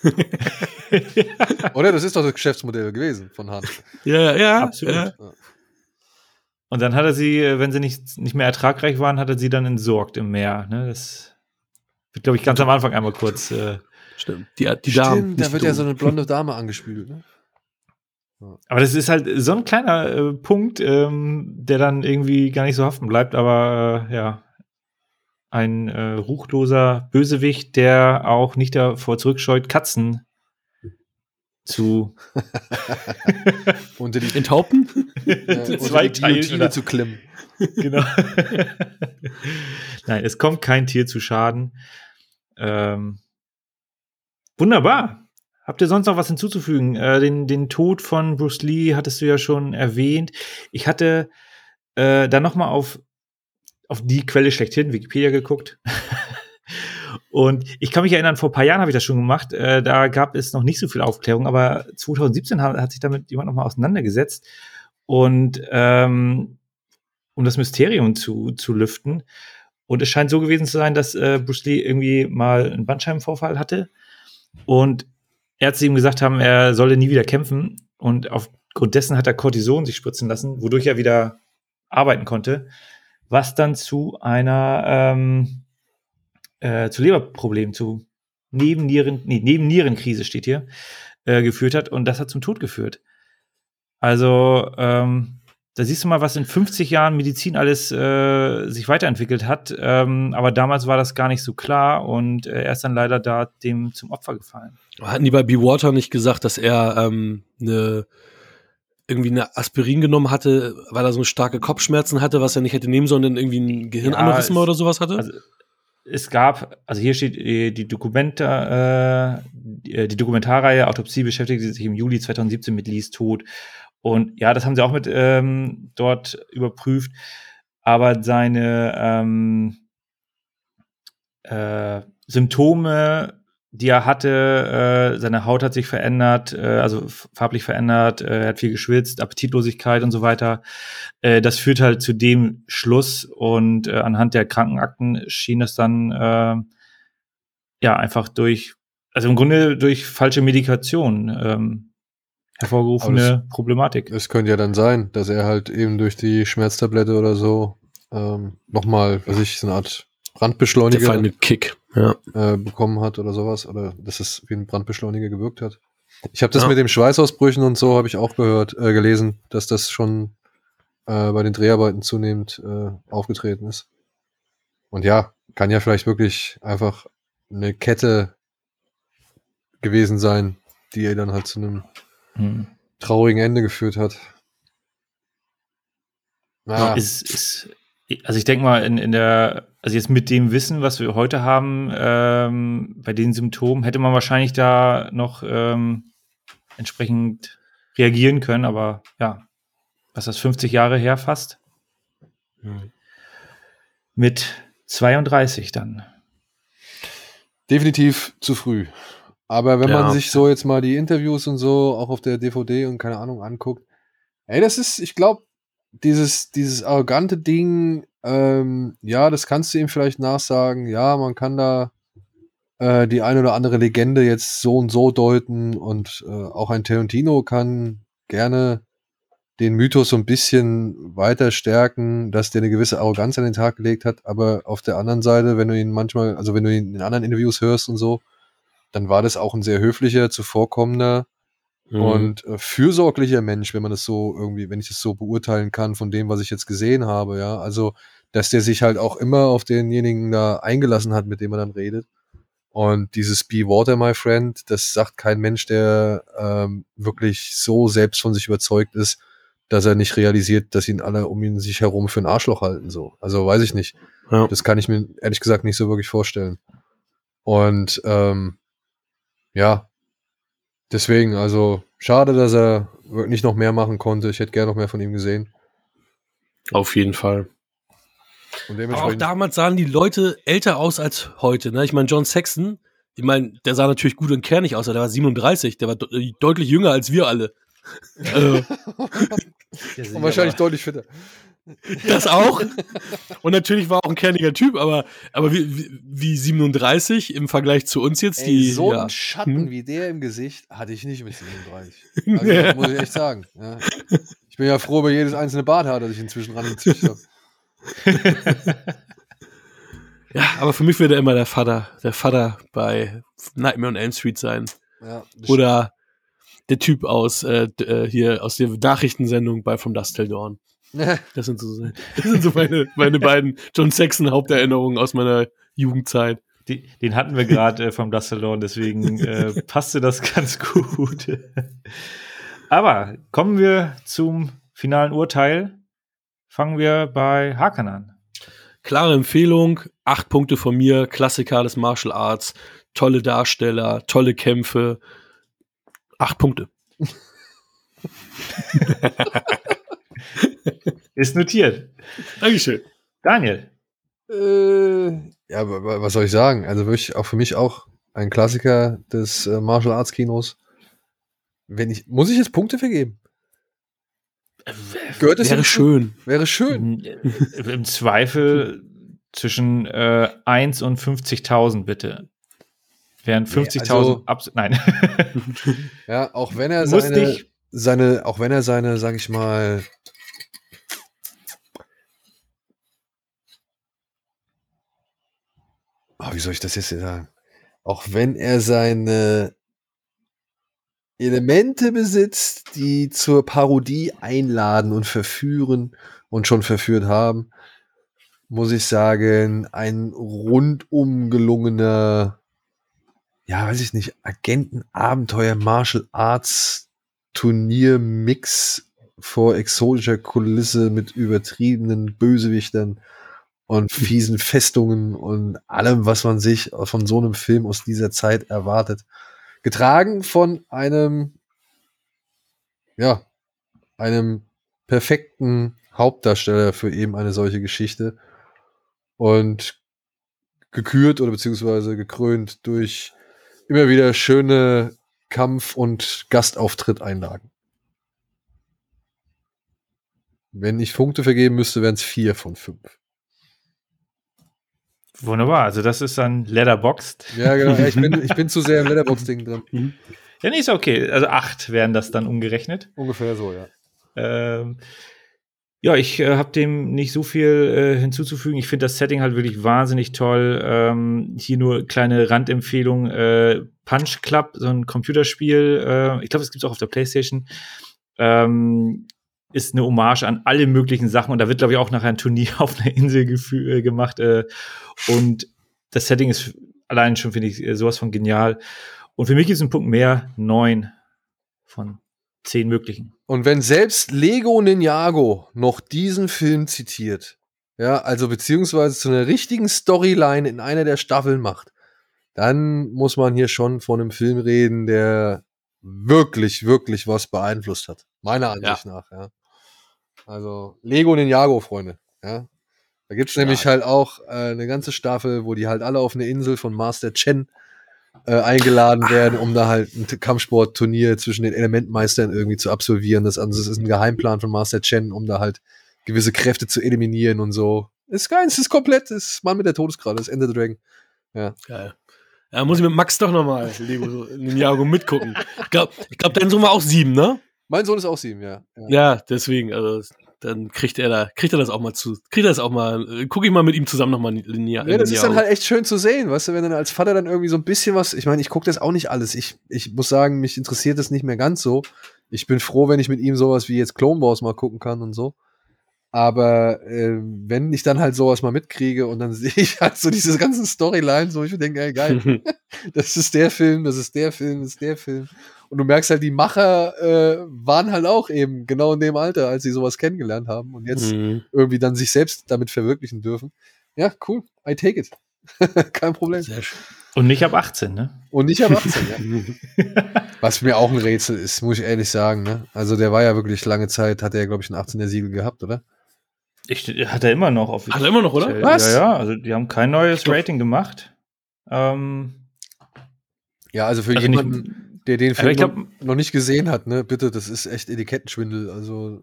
Oder? Das ist doch das Geschäftsmodell gewesen von Hahn. Ja, ja, Absolut. ja. Und dann hat er sie, äh, wenn sie nicht, nicht mehr ertragreich waren, hat er sie dann entsorgt im Meer. Ne? Das wird, glaube ich, ganz am Anfang einmal kurz. Äh, Stimmt. Die, die Damen. Stimmt, da wird die ja so eine blonde Dame angespült. Ne? aber das ist halt so ein kleiner äh, Punkt, ähm, der dann irgendwie gar nicht so haften bleibt. Aber äh, ja, ein äh, ruchloser Bösewicht, der auch nicht davor zurückscheut, Katzen zu Unter die, Enthaupten? äh, Zwei Teile, oder? zu klemmen. genau. Nein, es kommt kein Tier zu Schaden. Ähm, wunderbar. Habt ihr sonst noch was hinzuzufügen? Äh, den, den Tod von Bruce Lee hattest du ja schon erwähnt. Ich hatte äh, dann noch mal auf, auf die Quelle schlechthin, Wikipedia, geguckt. Und ich kann mich erinnern, vor ein paar Jahren habe ich das schon gemacht. Äh, da gab es noch nicht so viel Aufklärung, aber 2017 hat, hat sich damit jemand nochmal auseinandergesetzt. Und ähm, um das Mysterium zu, zu lüften. Und es scheint so gewesen zu sein, dass äh, Bruce Lee irgendwie mal einen Bandscheibenvorfall hatte. Und Ärzte ihm gesagt haben, er solle nie wieder kämpfen. Und aufgrund dessen hat er Cortison sich spritzen lassen, wodurch er wieder arbeiten konnte. Was dann zu einer ähm, äh, zu Leberproblemen, zu Nebennieren, nee, Nebennierenkrise steht hier, äh, geführt hat. Und das hat zum Tod geführt. Also, ähm, da siehst du mal, was in 50 Jahren Medizin alles äh, sich weiterentwickelt hat. Ähm, aber damals war das gar nicht so klar und äh, er ist dann leider da dem zum Opfer gefallen. Hatten die bei Be Water nicht gesagt, dass er ähm, eine irgendwie eine Aspirin genommen hatte, weil er so starke Kopfschmerzen hatte, was er nicht hätte nehmen sollen, denn irgendwie ein Gehirnaneurysma ja, oder sowas hatte? Also, es gab, also hier steht die, die Dokumente, äh, die, die Dokumentarreihe Autopsie beschäftigte sich im Juli 2017 mit Lees Tod. Und ja, das haben sie auch mit ähm, dort überprüft. Aber seine ähm, äh, Symptome die er hatte. Äh, seine Haut hat sich verändert, äh, also farblich verändert, äh, er hat viel geschwitzt, Appetitlosigkeit und so weiter. Äh, das führt halt zu dem Schluss und äh, anhand der Krankenakten schien es dann äh, ja einfach durch, also im Grunde durch falsche Medikation ähm, hervorgerufene das, Problematik. Es könnte ja dann sein, dass er halt eben durch die Schmerztablette oder so ähm, nochmal, was ich, so eine Art Brandbeschleuniger. Der feine Kick ja. äh, bekommen hat oder sowas. Oder dass es wie ein Brandbeschleuniger gewirkt hat. Ich habe das ja. mit dem Schweißausbrüchen und so, habe ich auch gehört, äh, gelesen, dass das schon äh, bei den Dreharbeiten zunehmend äh, aufgetreten ist. Und ja, kann ja vielleicht wirklich einfach eine Kette gewesen sein, die er dann halt zu einem hm. traurigen Ende geführt hat. Ja. Ist, ist, also ich denke mal, in, in der, also jetzt mit dem Wissen, was wir heute haben, ähm, bei den Symptomen, hätte man wahrscheinlich da noch ähm, entsprechend reagieren können, aber ja, was das 50 Jahre her fast? Mhm. Mit 32 dann. Definitiv zu früh. Aber wenn ja. man sich so jetzt mal die Interviews und so auch auf der DVD und keine Ahnung anguckt, ey, das ist, ich glaube, dieses, dieses arrogante Ding, ähm, ja, das kannst du ihm vielleicht nachsagen. Ja, man kann da äh, die eine oder andere Legende jetzt so und so deuten und äh, auch ein Tarantino kann gerne den Mythos so ein bisschen weiter stärken, dass der eine gewisse Arroganz an den Tag gelegt hat. Aber auf der anderen Seite, wenn du ihn manchmal, also wenn du ihn in anderen Interviews hörst und so, dann war das auch ein sehr höflicher, zuvorkommender, Mhm. Und äh, fürsorglicher Mensch, wenn man das so irgendwie, wenn ich das so beurteilen kann von dem, was ich jetzt gesehen habe, ja. Also, dass der sich halt auch immer auf denjenigen da eingelassen hat, mit dem er dann redet. Und dieses Be Water, my friend, das sagt kein Mensch, der ähm, wirklich so selbst von sich überzeugt ist, dass er nicht realisiert, dass ihn alle um ihn sich herum für ein Arschloch halten. So. Also weiß ich nicht. Ja. Das kann ich mir ehrlich gesagt nicht so wirklich vorstellen. Und ähm, ja, Deswegen, also schade, dass er nicht noch mehr machen konnte. Ich hätte gerne noch mehr von ihm gesehen. Auf jeden Fall. Aber auch damals sahen die Leute älter aus als heute. Ne? Ich meine, John Saxon, ich meine, der sah natürlich gut und kernig aus, aber der war 37, der war de deutlich jünger als wir alle. also. und wahrscheinlich deutlich fitter. Das auch. Und natürlich war auch ein kerniger Typ, aber, aber wie, wie, wie 37 im Vergleich zu uns jetzt. Ey, die, so ja. einen Schatten hm. wie der im Gesicht hatte ich nicht mit 37. Also, ja. muss ich echt sagen. Ja. Ich bin ja froh über jedes einzelne Badhaar, das ich inzwischen ran habe. ja, aber für mich wird er immer der Vater, der Vater bei Nightmare on Elm Street sein. Oder der Typ aus äh, äh, hier aus der Nachrichtensendung bei From Dust Till Dawn. Das sind so, das sind so meine, meine beiden John Saxon Haupterinnerungen aus meiner Jugendzeit. Den, den hatten wir gerade äh, vom Dusselon, deswegen äh, passte das ganz gut. Aber kommen wir zum finalen Urteil. Fangen wir bei Hakan an. Klare Empfehlung, acht Punkte von mir, Klassiker des Martial Arts, tolle Darsteller, tolle Kämpfe, acht Punkte. Ist notiert. Dankeschön. Daniel. Äh, Ja, was soll ich sagen? Also wirklich auch für mich auch ein Klassiker des äh, Martial Arts Kinos. Wenn ich, muss ich jetzt Punkte vergeben? Gehört es Wäre schön. Wäre schön. Im Zweifel zwischen äh, 1 und 50.000 bitte. Wären 50.000 also- abs- Nein. Ja, auch wenn er seine, seine, auch wenn er seine, sag ich mal, Ah, wie soll ich das jetzt sagen? Auch wenn er seine Elemente besitzt, die zur Parodie einladen und verführen und schon verführt haben, muss ich sagen, ein rundum gelungener, ja, weiß ich nicht, Agenten-Abenteuer, Martial Arts Turnier-Mix vor exotischer Kulisse mit übertriebenen Bösewichtern und fiesen Festungen und allem, was man sich von so einem Film aus dieser Zeit erwartet. Getragen von einem, ja, einem perfekten Hauptdarsteller für eben eine solche Geschichte und gekürt oder beziehungsweise gekrönt durch immer wieder schöne Kampf- und Gastauftritteinlagen. Wenn ich Punkte vergeben müsste, wären es vier von fünf. Wunderbar. Also, das ist dann Letterboxd. Ja, genau. Ich, bin, ich bin zu sehr im Letterbox-Ding drin. Ja, nee, ist okay. Also, acht wären das dann umgerechnet. Ungefähr so, ja. Ähm, ja, ich äh, habe dem nicht so viel äh, hinzuzufügen. Ich finde das Setting halt wirklich wahnsinnig toll. Ähm, hier nur kleine Randempfehlung: äh, Punch Club, so ein Computerspiel. Äh, ich glaube, es gibt es auch auf der PlayStation. Ähm, ist eine Hommage an alle möglichen Sachen und da wird, glaube ich, auch nachher ein Turnier auf einer Insel äh, gemacht. Äh, und das Setting ist allein schon, finde ich, äh, sowas von genial. Und für mich gibt es einen Punkt mehr, neun von zehn möglichen. Und wenn selbst Lego Ninjago noch diesen Film zitiert, ja, also beziehungsweise zu einer richtigen Storyline in einer der Staffeln macht, dann muss man hier schon von einem Film reden, der wirklich, wirklich was beeinflusst hat. Meiner Ansicht nach, ja. Also Lego Ninjago, Freunde, ja. Da gibt's nämlich halt auch äh, eine ganze Staffel, wo die halt alle auf eine Insel von Master Chen äh, eingeladen werden, um da halt ein Kampfsportturnier zwischen den Elementmeistern irgendwie zu absolvieren. Das, also, das ist ein Geheimplan von Master Chen, um da halt gewisse Kräfte zu eliminieren und so. Ist geil, es ist komplett, es ist Mann mit der Todeskralle, das ist Ende the Dragon. Geil. Ja, muss ich mit Max doch nochmal Lego Ninjago mitgucken. Ich glaube, ich glaub, dein Sohn war auch sieben, ne? Mein Sohn ist auch sieben, ja. ja. Ja, deswegen, also dann kriegt er da, kriegt er das auch mal zu, kriegt er das auch mal, äh, guck ich mal mit ihm zusammen nochmal Linear. Ja, das ist dann halt echt schön zu sehen, weißt du, wenn dann als Vater dann irgendwie so ein bisschen was, ich meine, ich gucke das auch nicht alles. Ich, ich muss sagen, mich interessiert das nicht mehr ganz so. Ich bin froh, wenn ich mit ihm sowas wie jetzt Clone Wars mal gucken kann und so. Aber äh, wenn ich dann halt sowas mal mitkriege und dann sehe ich halt so diese ganzen Storylines, wo ich denke, ey, geil, das ist der Film, das ist der Film, das ist der Film. Und du merkst halt, die Macher äh, waren halt auch eben genau in dem Alter, als sie sowas kennengelernt haben und jetzt Mhm. irgendwie dann sich selbst damit verwirklichen dürfen. Ja, cool, I take it. Kein Problem. Sehr schön. Und nicht ab 18, ne? Und nicht ab 18, ja. Was mir auch ein Rätsel ist, muss ich ehrlich sagen. Ne? Also der war ja wirklich lange Zeit, hat er, glaube ich, ein 18er Siegel gehabt, oder? Ich, hat er immer noch offiziell. Hat er immer noch, oder? Was? Ja, ja, also die haben kein neues. Rating gemacht. Ähm, Ja, also für also jemanden, nicht, der den Film glaub- noch, noch nicht gesehen hat, ne, bitte, das ist echt Etikettenschwindel. Also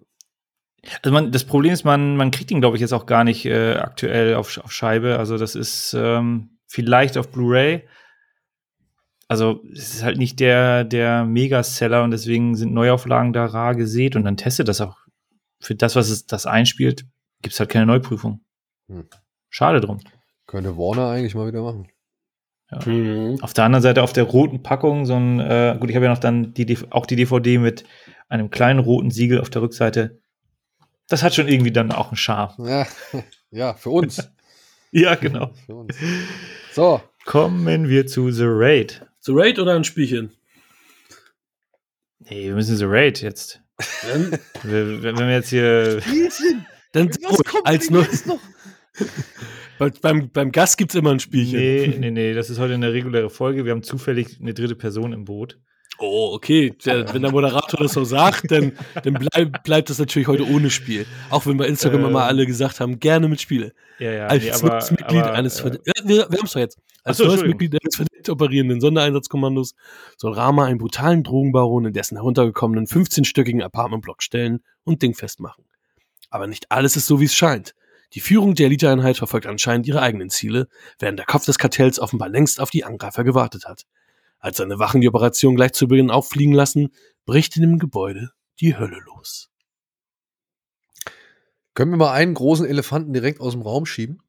also man, das Problem ist, man, man kriegt ihn, glaube ich, jetzt auch gar nicht äh, aktuell auf, auf Scheibe. Also das ist ähm, vielleicht auf Blu-ray. Also es ist halt nicht der, der Mega-Seller und deswegen sind Neuauflagen da rar gesät und dann testet das auch. Für das, was es das einspielt, gibt es halt keine Neuprüfung. Hm. Schade drum. könnte Warner eigentlich mal wieder machen. Mhm. Auf der anderen Seite auf der roten Packung so ein, äh, gut, ich habe ja noch dann die, auch die DVD mit einem kleinen roten Siegel auf der Rückseite. Das hat schon irgendwie dann auch einen Charme. Ja, ja für uns. Ja, genau. für uns. So, Kommen wir zu The Raid. So Raid oder ein Spielchen? Nee, wir müssen The Raid jetzt. Wir- Wenn wir jetzt hier. dann was kommt als denn jetzt noch? Bei- beim, beim Gast gibt's immer ein Spielchen. Nee, nee, nee, das ist heute eine reguläre Folge. Wir haben zufällig eine dritte Person im Boot. Oh, okay. Der, wenn der Moderator das so sagt, dann, dann bleib, bleibt das natürlich heute ohne Spiel. Auch wenn bei Instagram Äh. immer alle gesagt haben, gerne mit Spiele. Ja, ja, Als nee, aber- Mitglied aber, eines äh, wir, wir haben es doch jetzt. Als neues. Mitglied eines verdammt operierenden Sondereinsatzkommandos soll Rama einen brutalen Drogenbaron in dessen heruntergekommenen 15-stöckigen Apartmentblock stellen und dingfest machen. Aber nicht alles ist so, wie es scheint. Die Führung der Eliteeinheit verfolgt anscheinend ihre eigenen Ziele, während der Kopf des Kartells offenbar längst auf die Angreifer gewartet hat. Als seine Wachen die Operation gleich zu Beginn auffliegen lassen, bricht in dem Gebäude die Hölle los. Können wir mal einen großen Elefanten direkt aus dem Raum schieben?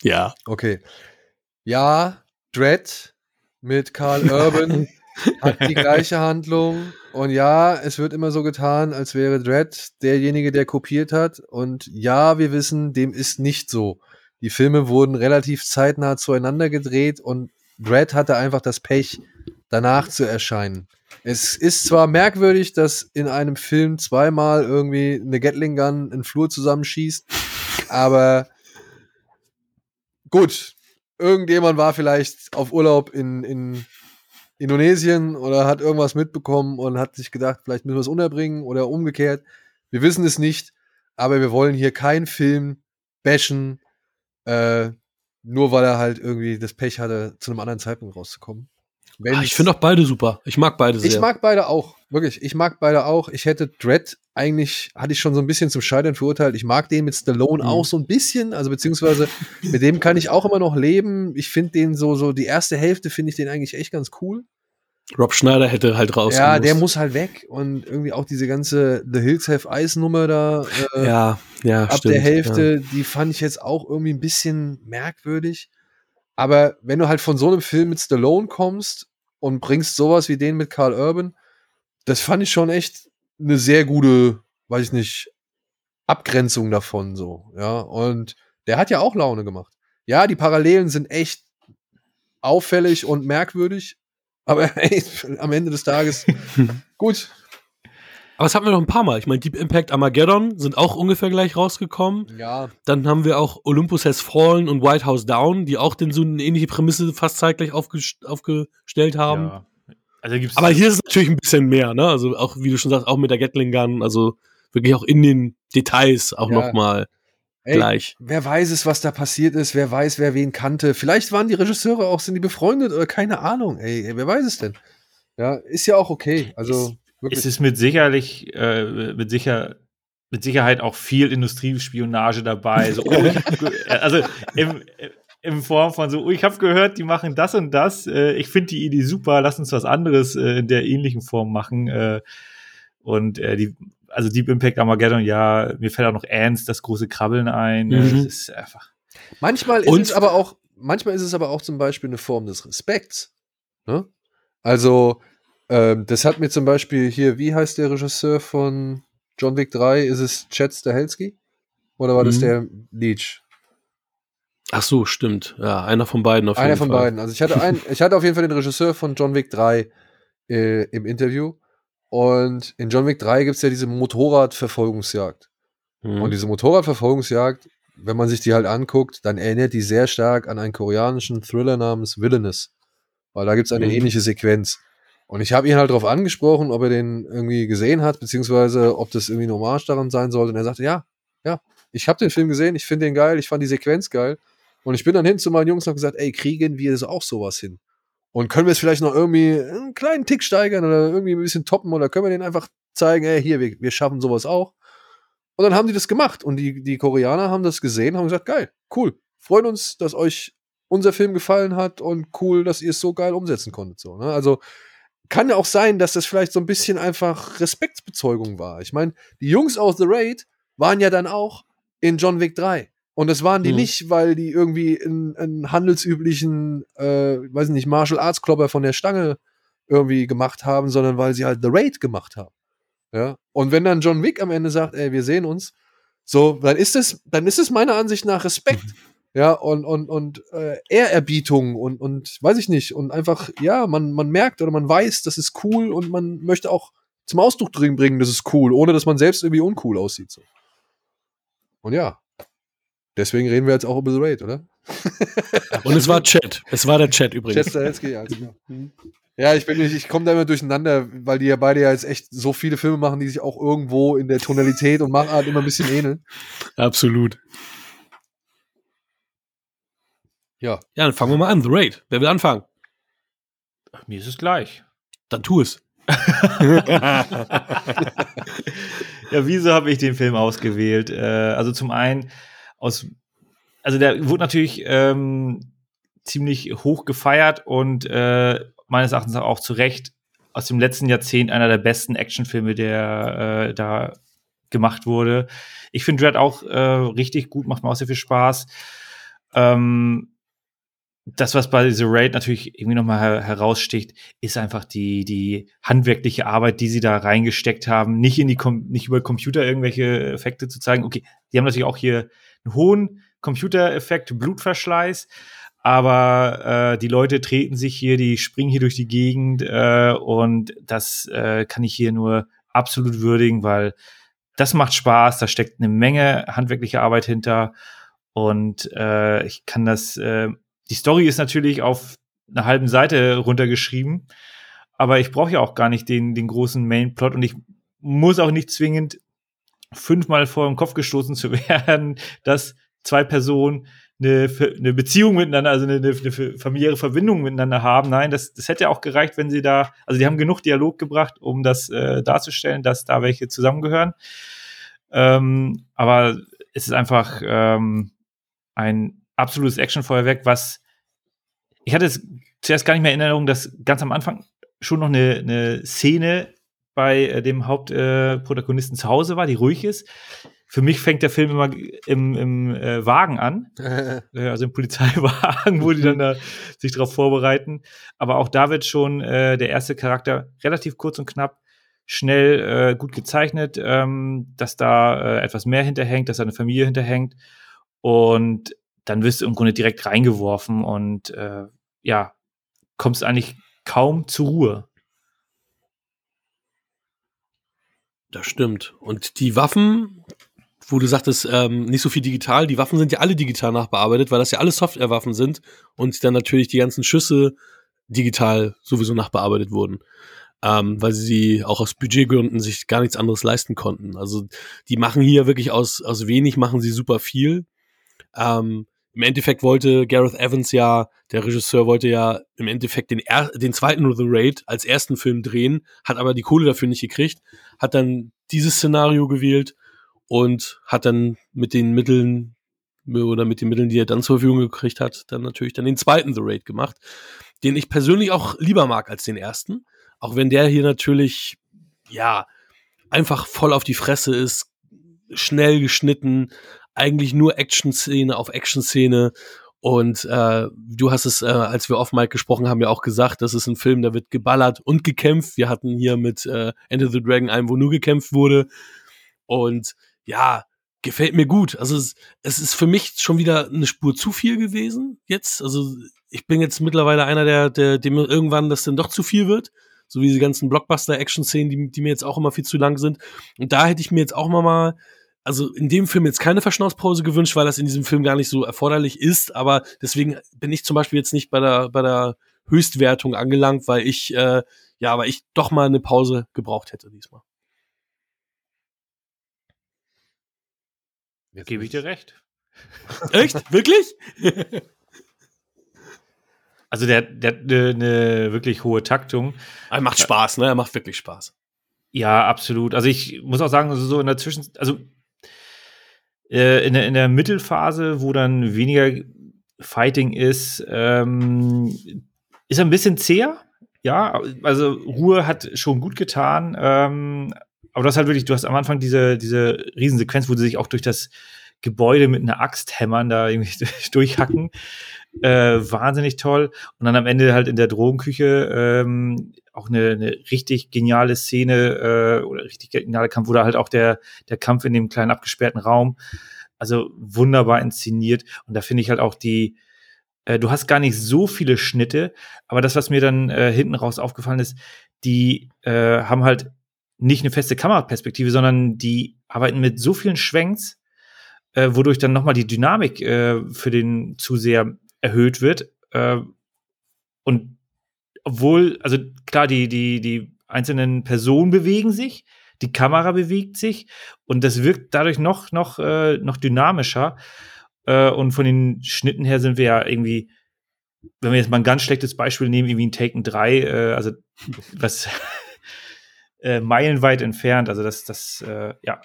Ja. Okay. Ja, Dread mit Karl Urban hat die gleiche Handlung. Und ja, es wird immer so getan, als wäre Dread derjenige, der kopiert hat. Und ja, wir wissen, dem ist nicht so. Die Filme wurden relativ zeitnah zueinander gedreht und Dread hatte einfach das Pech, danach zu erscheinen. Es ist zwar merkwürdig, dass in einem Film zweimal irgendwie eine Gatling Gun einen Flur zusammenschießt, aber gut, irgendjemand war vielleicht auf Urlaub in, in Indonesien oder hat irgendwas mitbekommen und hat sich gedacht, vielleicht müssen wir es unterbringen oder umgekehrt. Wir wissen es nicht, aber wir wollen hier keinen Film bashen, äh, nur weil er halt irgendwie das Pech hatte, zu einem anderen Zeitpunkt rauszukommen. Ah, ich finde auch beide super. Ich mag beide sehr. ich mag beide auch, wirklich. Ich mag beide auch. Ich hätte Dread eigentlich, hatte ich schon so ein bisschen zum Scheitern verurteilt. Ich mag den mit Stallone Mhm. auch so ein bisschen, also beziehungsweise mit dem kann ich auch immer noch leben. Ich finde den so, so die erste Hälfte finde ich den eigentlich echt ganz cool. Rob Schneider hätte halt raus. ja, der muss halt weg und irgendwie auch diese ganze The Hills Have Ice Nummer da äh, Ja, ja, ab stimmt. der Hälfte, die fand ich jetzt auch irgendwie ein bisschen merkwürdig. Aber wenn du halt von so einem Film mit Stallone kommst und bringst sowas wie den mit Carl Urban, das fand ich schon echt eine sehr gute, weiß ich nicht, Abgrenzung davon so, ja. Und der hat ja auch Laune gemacht. Ja, die Parallelen sind echt auffällig und merkwürdig, aber ey, am Ende des Tages gut. Aber das hatten wir noch ein paar Mal. Ich meine, Deep Impact Armageddon sind auch ungefähr gleich rausgekommen. Ja, Dann haben wir auch Olympus Has Fallen und White House Down, die auch den so eine ähnliche Prämisse fast zeitgleich aufgest aufgestellt haben. Ja. Also gibt's Aber hier ist es natürlich ein bisschen mehr, ne? Also auch, wie du schon sagst, auch mit der Gatling Gun, also wirklich auch in den Details auch Ja. noch mal ey, gleich. Wer weiß es, was da passiert ist, wer weiß, wer wen kannte. Vielleicht waren die Regisseure auch, sind die befreundet oder keine Ahnung, ey, wer weiß es denn? Ja, ist ja auch okay. Also wirklich. Es ist mit sicherlich, äh, mit sicher, mit Sicherheit auch viel Industriespionage dabei. So, oh, also im, in Form von so, oh, ich habe gehört, die machen das und das. Äh, ich finde die Idee super, lass uns was anderes äh, in der ähnlichen Form machen. Äh, und äh, die, also Deep Impact Armageddon, ja, mir fällt auch noch Ants, das große Krabbeln ein. Mhm. Äh, Das ist einfach. Manchmal ist Und- es aber auch, manchmal ist es aber auch zum Beispiel eine Form des Respekts. Ne? Also, ähm, das hat mir zum Beispiel hier, wie heißt der Regisseur von John Wick 3? Ist es Chad Stahelski? Oder war das Mhm. der Leech? Ach so, stimmt. Ja, einer von beiden auf Einer jeden von Fall. beiden. Also ich hatte einen, ich hatte auf jeden Fall den Regisseur von John Wick 3 äh, im Interview. Und in John Wick 3 gibt es ja diese Motorradverfolgungsjagd. Mhm. Und diese Motorradverfolgungsjagd, wenn man sich die halt anguckt, dann erinnert die sehr stark an einen koreanischen Thriller namens Villainous. Weil da gibt es eine Mhm. ähnliche Sequenz. Und ich habe ihn halt darauf angesprochen, ob er den irgendwie gesehen hat, beziehungsweise ob das irgendwie eine Hommage daran sein sollte. Und er sagte, ja, ja, ich habe den Film gesehen, ich finde den geil, ich fand die Sequenz geil. Und ich bin dann hin zu meinen Jungs und habe gesagt, ey, kriegen wir das auch sowas hin? Und können wir es vielleicht noch irgendwie einen kleinen Tick steigern oder irgendwie ein bisschen toppen oder können wir denen einfach zeigen, ey, hier, wir, wir schaffen sowas auch. Und dann haben die das gemacht und die, die Koreaner haben das gesehen, haben gesagt, geil, cool, freuen uns, dass euch unser Film gefallen hat und cool, dass ihr es so geil umsetzen konntet. So, ne? Also kann ja auch sein, dass das vielleicht so ein bisschen einfach Respektsbezeugung war. Ich meine, die Jungs aus The Raid waren ja dann auch in John Wick 3. Und das waren die Mhm. nicht, weil die irgendwie einen, handelsüblichen, äh, weiß nicht, Martial Arts Klopper von der Stange irgendwie gemacht haben, sondern weil sie halt The Raid gemacht haben. Ja. Und wenn dann John Wick am Ende sagt, ey, wir sehen uns, so, dann ist es, dann ist es meiner Ansicht nach Respekt. Ja, und, und, und äh, Ehrerbietung und, und weiß ich nicht. Und einfach, ja, man, man merkt oder man weiß, das ist cool und man möchte auch zum Ausdruck drin bringen, das ist cool, ohne dass man selbst irgendwie uncool aussieht. So. Und ja, deswegen reden wir jetzt auch über The Raid, oder? Und es war Chat. Es war der Chat übrigens. Chester Helsky, ja, genau. Hm. Ja, ich bin nicht, ich komme da immer durcheinander, weil die ja beide ja jetzt echt so viele Filme machen, die sich auch irgendwo in der Tonalität und Machart immer ein bisschen ähneln. Absolut. Ja. Ja, dann fangen wir mal an. The Raid. Wer will anfangen? Mir ist es gleich. Dann tu es. ja, wieso habe ich den Film ausgewählt? Äh, also zum einen aus, also der wurde natürlich ähm, ziemlich hoch gefeiert und äh, meines Erachtens auch zu Recht aus dem letzten Jahrzehnt einer der besten Actionfilme, der äh, da gemacht wurde. Ich finde Dread auch äh, richtig gut, macht mir auch sehr viel Spaß. Ähm, das, was bei The Raid natürlich irgendwie nochmal her heraussticht, ist einfach die, die handwerkliche Arbeit, die sie da reingesteckt haben. Nicht in die, nicht über Computer irgendwelche Effekte zu zeigen. Okay, die haben natürlich auch hier einen hohen Computereffekt, Blutverschleiß. Aber äh, die Leute treten sich hier, die springen hier durch die Gegend äh, und das äh, kann ich hier nur absolut würdigen, weil das macht Spaß, da steckt eine Menge handwerkliche Arbeit hinter. Und äh, ich kann das äh, die Story ist natürlich auf einer halben Seite runtergeschrieben, aber ich brauche ja auch gar nicht den, den großen Main-Plot. Und ich muss auch nicht zwingend fünfmal vor dem Kopf gestoßen zu werden, dass zwei Personen eine, eine Beziehung miteinander, also eine, eine, familiäre Verbindung miteinander haben. Nein, das, das hätte auch gereicht, wenn sie da, also die haben genug Dialog gebracht, um das äh, darzustellen, dass da welche zusammengehören. Ähm, aber es ist einfach ähm, ein absolutes Actionfeuerwerk, was ich hatte es zuerst gar nicht mehr in Erinnerung, dass ganz am Anfang schon noch eine, eine Szene bei äh, dem Hauptprotagonisten äh, zu Hause war, die ruhig ist. Für mich fängt der Film immer im, im äh, Wagen an, äh, also im Polizeiwagen, wo die dann da sich darauf vorbereiten. Aber auch da wird schon äh, der erste Charakter relativ kurz und knapp schnell äh, gut gezeichnet, ähm, dass da etwas mehr hinterhängt, dass da eine Familie hinterhängt. Und dann wirst du im Grunde direkt reingeworfen und ja, kommst eigentlich kaum zur Ruhe. Das stimmt. Und die Waffen, wo du sagtest, ähm, nicht so viel digital, die Waffen sind ja alle digital nachbearbeitet, weil das ja alle Softwarewaffen sind und dann natürlich die ganzen Schüsse digital sowieso nachbearbeitet wurden. Ähm, weil sie auch aus Budgetgründen sich gar nichts anderes leisten konnten. Also die machen hier wirklich aus, aus wenig, machen sie super viel. Ähm, im Endeffekt wollte Gareth Evans ja, der Regisseur wollte ja im Endeffekt den, er den zweiten The Raid als ersten Film drehen, hat aber die Kohle dafür nicht gekriegt, hat dann dieses Szenario gewählt und hat dann mit den Mitteln oder mit den Mitteln, die er dann zur Verfügung gekriegt hat, dann natürlich dann den zweiten The Raid gemacht, den ich persönlich auch lieber mag als den ersten, auch wenn der hier natürlich, ja, einfach voll auf die Fresse ist, schnell geschnitten, eigentlich nur Action-Szene auf Action-Szene. Und äh, du hast es, äh, als wir off Mike gesprochen haben, ja auch gesagt, das ist ein Film, da wird geballert und gekämpft. Wir hatten hier mit äh, Enter the Dragon einen, wo nur gekämpft wurde. Und ja, gefällt mir gut. Also es, es ist für mich schon wieder eine Spur zu viel gewesen jetzt. Also ich bin jetzt mittlerweile einer, der, der dem irgendwann das dann doch zu viel wird. So wie diese ganzen Blockbuster-Action-Szenen, die, die mir jetzt auch immer viel zu lang sind. Und da hätte ich mir jetzt auch mal also in dem Film jetzt keine Verschnaufspause gewünscht, weil das in diesem Film gar nicht so erforderlich ist, aber deswegen bin ich zum Beispiel jetzt nicht bei der, bei der Höchstwertung angelangt, weil ich, äh, ja, weil ich doch mal eine Pause gebraucht hätte diesmal. Jetzt gebe ich dir recht. Echt? Wirklich? also der, der eine ne wirklich hohe Taktung. Er macht Spaß, ne? Er macht wirklich Spaß. Ja, absolut. Also ich muss auch sagen, also so in der Zwischen, also äh, in, der, in der Mittelphase, wo dann weniger Fighting ist, ähm, ist ein bisschen zäher. Ja, also Ruhe hat schon gut getan. Ähm, aber das halt wirklich, du hast am Anfang diese, diese Riesensequenz, wo sie sich auch durch das Gebäude mit einer Axt hämmern, da irgendwie durchhacken. Äh, wahnsinnig toll. Und dann am Ende halt in der Drogenküche ähm, auch eine, eine richtig geniale Szene äh, oder richtig geniale Kampf oder halt auch der, der Kampf in dem kleinen abgesperrten Raum. Also wunderbar inszeniert. Und da finde ich halt auch die, äh, du hast gar nicht so viele Schnitte, aber das, was mir dann äh, hinten raus aufgefallen ist, die äh, haben halt nicht eine feste Kameraperspektive, sondern die arbeiten mit so vielen Schwenks, äh, wodurch dann nochmal die Dynamik äh, für den Zuseher erhöht wird. Äh, und obwohl, also klar, die, die, die einzelnen Personen bewegen sich, die Kamera bewegt sich und das wirkt dadurch noch, noch, äh, noch dynamischer. Äh, und von den Schnitten her sind wir ja irgendwie, wenn wir jetzt mal ein ganz schlechtes Beispiel nehmen, irgendwie ein Taken 3, äh, also was äh, meilenweit entfernt. Also das, das, äh, ja,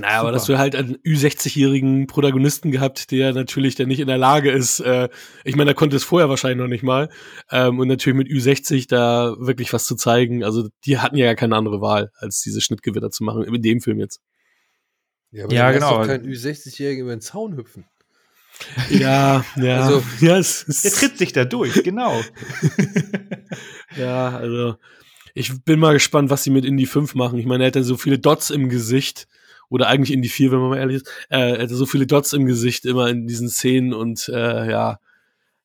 naja, aber dass du halt einen Ü60-jährigen Protagonisten gehabt, der natürlich dann nicht in der Lage ist, äh, ich meine, er konnte es vorher wahrscheinlich noch nicht mal, ähm, und natürlich mit Ü60 da wirklich was zu zeigen. Also die hatten ja gar keine andere Wahl, als diese Schnittgewitter zu machen, in dem Film jetzt. Ja, aber Ja, du genau. Doch kein Ü60-Jährigen über den Zaun hüpfen. Ja, ja. Also- ja, es der ist, tritt sich da durch, genau. ja, also ich bin mal gespannt, was sie mit Indie 5 machen. Ich meine, er hat ja so viele Dots im Gesicht. Oder eigentlich Indie 4, wenn man mal ehrlich ist. Äh, er hatte so viele Dots im Gesicht immer in diesen Szenen und äh, ja,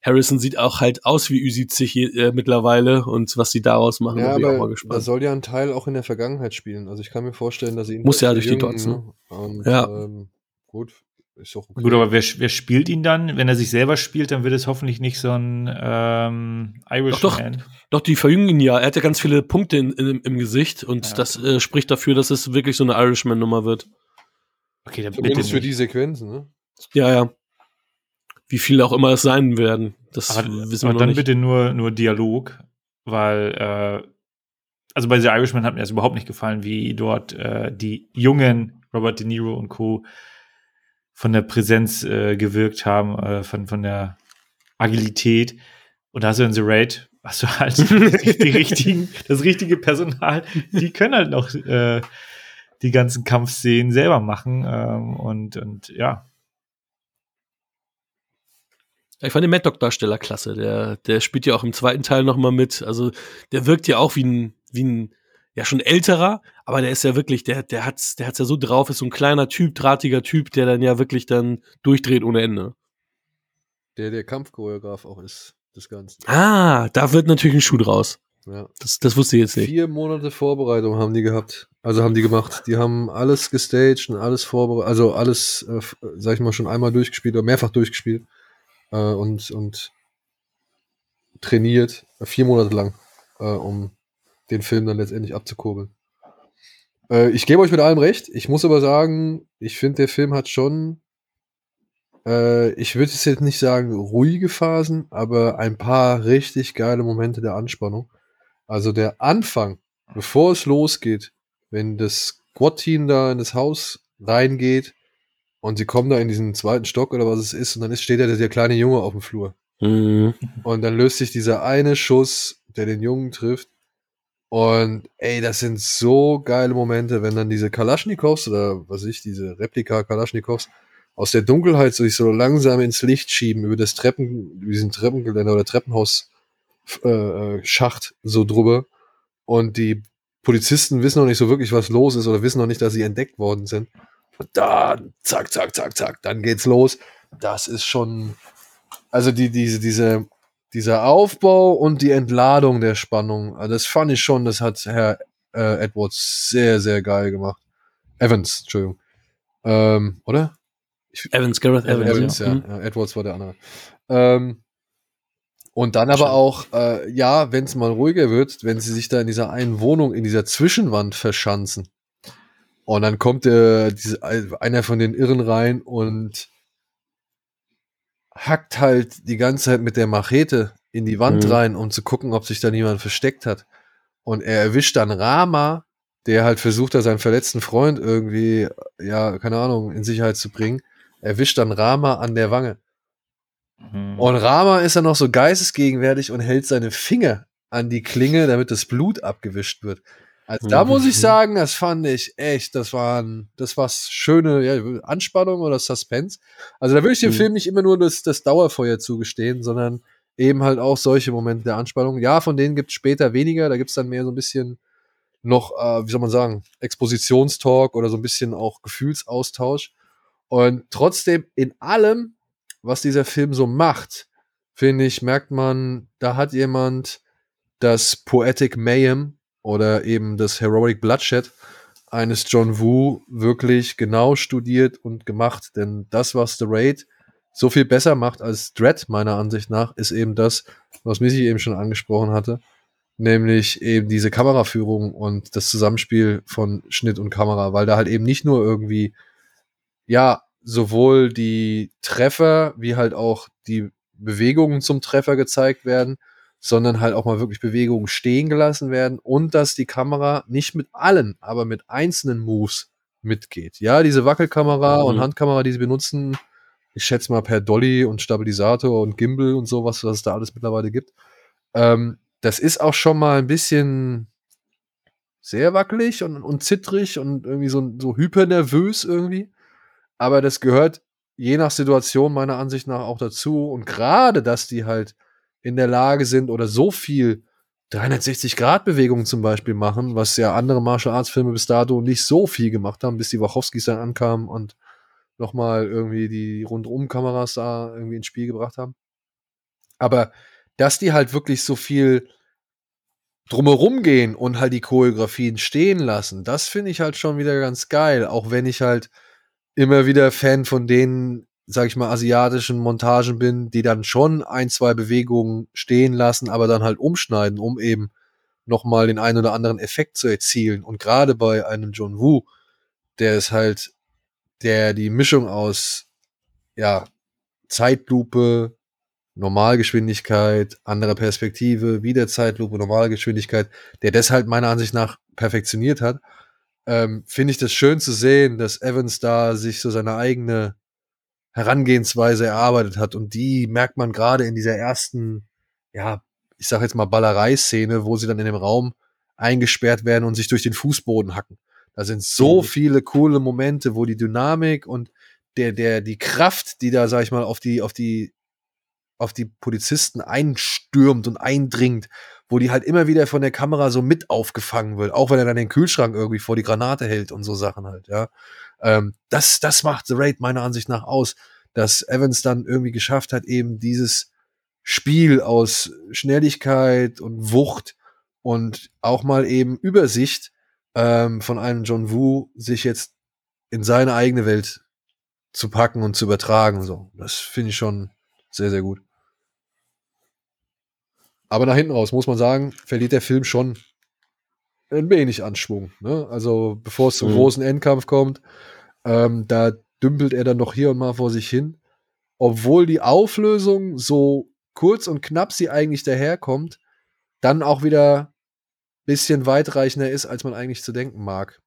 Harrison sieht auch halt aus wie Ü70 je- äh, mittlerweile und was sie daraus machen, Ja, bin ich auch mal gespannt. soll ja ein Teil auch in der Vergangenheit spielen. Also ich kann mir vorstellen, dass sie ihn Muss ja durch die Dots, ne? Und, Ja. Ähm, gut, ist auch okay. Gut, aber wer, wer spielt ihn dann? Wenn er sich selber spielt, dann wird es hoffentlich nicht so ein ähm, Irishman. Doch, die verjüngen ihn ja. Er hat ja ganz viele Punkte in, in, im Gesicht und Ja. das äh, spricht dafür, dass es wirklich so eine Irishman-Nummer wird. Okay, dann bitte Zumindest für die Sequenzen, ne? Ja, ja. Wie viele auch immer es sein werden. Das Aber, wissen wir aber noch dann nicht. bitte nur, nur Dialog, weil äh, also bei The Irishman hat mir das überhaupt nicht gefallen, wie dort äh, die jungen Robert De Niro und Co. von der Präsenz äh, gewirkt haben, äh, von, von der Agilität. Und da hast du in The Raid, hast du halt die richtigen, das richtige Personal, die können halt noch äh, die ganzen Kampfszenen selber machen. Ähm, und, und ja, Ich fand den Mad Dog-Darsteller klasse. Der, der spielt ja auch im zweiten Teil nochmal mit. Also der wirkt ja auch wie ein, wie ein, ja schon älterer, aber der ist ja wirklich, der, der hat's, der hat's ja so drauf, ist so ein kleiner Typ, drahtiger Typ, der dann ja wirklich dann durchdreht ohne Ende. Der der Kampfchoreograf auch ist des Ganzen. Ah, da wird natürlich ein Schuh draus. Ja. Das, das wusste ich jetzt nicht. Vier Monate Vorbereitung haben die gehabt. Also haben die gemacht. Die haben alles gestaged und alles vorbereitet. Also alles, äh, sag ich mal, schon einmal durchgespielt oder mehrfach durchgespielt. Äh, und, und trainiert. Äh, vier Monate lang. Äh, um den Film dann letztendlich abzukurbeln. Äh, ich gebe euch mit allem recht. Ich muss aber sagen, ich finde, der Film hat schon, äh, ich würde es jetzt nicht sagen ruhige Phasen, aber ein paar richtig geile Momente der Anspannung. Also der Anfang, bevor es losgeht, wenn das Squad-Team da in das Haus reingeht und sie kommen da in diesen zweiten Stock oder was es ist und dann ist, steht da der kleine Junge auf dem Flur. Mhm. Und dann löst sich dieser eine Schuss, der den Jungen trifft. Und ey, das sind so geile Momente, wenn dann diese Kalaschnikows oder was ich, diese Replika Kalaschnikows aus der Dunkelheit sich so langsam ins Licht schieben über das Treppen, über diesen Treppengeländer oder Treppenhaus äh, äh, Schacht so drüber. Und die Polizisten wissen noch nicht so wirklich, was los ist oder wissen noch nicht, dass sie entdeckt worden sind. Und dann, zack, zack, zack, zack, dann geht's los. Das ist schon, also die, diese, diese, dieser Aufbau und die Entladung der Spannung, also das fand ich schon, das hat Herr äh, Edwards sehr, sehr geil gemacht. Evans, Entschuldigung. Ähm, oder? Evans, Gareth Evans. Evans, ja. ja. Mhm. Edwards war der andere. Ähm, und dann aber auch, äh, ja, wenn es mal ruhiger wird, wenn sie sich da in dieser einen Wohnung, in dieser Zwischenwand verschanzen. Und dann kommt der, diese, einer von den Irren rein und hackt halt die ganze Zeit mit der Machete in die Wand Mhm. rein, um zu gucken, ob sich da niemand versteckt hat. Und er erwischt dann Rama, der halt versucht, da seinen verletzten Freund irgendwie, ja, keine Ahnung, in Sicherheit zu bringen. Erwischt dann Rama an der Wange. Mhm. Und Rama ist dann noch so geistesgegenwärtig und hält seine Finger an die Klinge, damit das Blut abgewischt wird. Also da muss ich sagen, das fand ich echt, das waren, das war schöne ja, Anspannung oder Suspense. Also da würde ich dem Mhm. Film nicht immer nur das, das Dauerfeuer zugestehen, sondern eben halt auch solche Momente der Anspannung. Ja, von denen gibt es später weniger, da gibt es dann mehr so ein bisschen noch, äh, wie soll man sagen, Expositionstalk oder so ein bisschen auch Gefühlsaustausch. Und trotzdem in allem, was dieser Film so macht, finde ich, merkt man, da hat jemand das Poetic Mayhem oder eben das Heroic Bloodshed eines John Woo wirklich genau studiert und gemacht. Denn das, was The Raid so viel besser macht als Dread, meiner Ansicht nach, ist eben das, was Missy eben schon angesprochen hatte. Nämlich eben diese Kameraführung und das Zusammenspiel von Schnitt und Kamera, weil da halt eben nicht nur irgendwie, ja, sowohl die Treffer wie halt auch die Bewegungen zum Treffer gezeigt werden, sondern halt auch mal wirklich Bewegungen stehen gelassen werden und dass die Kamera nicht mit allen, aber mit einzelnen Moves mitgeht. Ja, diese Wackelkamera mhm. und Handkamera, die sie benutzen, ich schätze mal per Dolly und Stabilisator und Gimbal und sowas, was es da alles mittlerweile gibt. Ähm, das ist auch schon mal ein bisschen sehr wackelig und, und zittrig und irgendwie so, so hypernervös irgendwie. Aber das gehört je nach Situation meiner Ansicht nach auch dazu. Und gerade, dass die halt in der Lage sind oder so viel 360-Grad-Bewegungen zum Beispiel machen, was ja andere Martial Arts-Filme bis dato nicht so viel gemacht haben, bis die Wachowskis dann ankamen und nochmal irgendwie die Rundum-Kameras da irgendwie ins Spiel gebracht haben. Aber dass die halt wirklich so viel drumherum gehen und halt die Choreografien stehen lassen, das finde ich halt schon wieder ganz geil. Auch wenn ich halt immer wieder Fan von den, sag ich mal, asiatischen Montagen bin, die dann schon ein, zwei Bewegungen stehen lassen, aber dann halt umschneiden, um eben nochmal den einen oder anderen Effekt zu erzielen. Und gerade bei einem John Woo, der ist halt, der die Mischung aus, ja, Zeitlupe, Normalgeschwindigkeit, andere Perspektive, wieder Zeitlupe, Normalgeschwindigkeit, der deshalb meiner Ansicht nach perfektioniert hat, ähm, finde ich das schön zu sehen, dass Evans da sich so seine eigene Herangehensweise erarbeitet hat. Und die merkt man gerade in dieser ersten, ja, ich sag jetzt mal Ballerei-Szene, wo sie dann in dem Raum eingesperrt werden und sich durch den Fußboden hacken. Da sind so mhm. viele coole Momente, wo die Dynamik und der, der, die Kraft, die da, sag ich mal, auf die, auf die, auf die Polizisten einstürmt und eindringt wo die halt immer wieder von der Kamera so mit aufgefangen wird, auch wenn er dann den Kühlschrank irgendwie vor die Granate hält und so Sachen halt, ja. Ähm, das, das macht The Raid meiner Ansicht nach aus, dass Evans dann irgendwie geschafft hat, eben dieses Spiel aus Schnelligkeit und Wucht und auch mal eben Übersicht ähm, von einem John Woo sich jetzt in seine eigene Welt zu packen und zu übertragen. So, das finde ich schon sehr, sehr gut. Aber nach hinten raus, muss man sagen, verliert der Film schon ein wenig Anschwung. Ne? Also bevor es zum mhm. großen Endkampf kommt, ähm, da dümpelt er dann noch hier und mal vor sich hin. Obwohl die Auflösung so kurz und knapp sie eigentlich daherkommt, dann auch wieder ein bisschen weitreichender ist, als man eigentlich zu denken mag.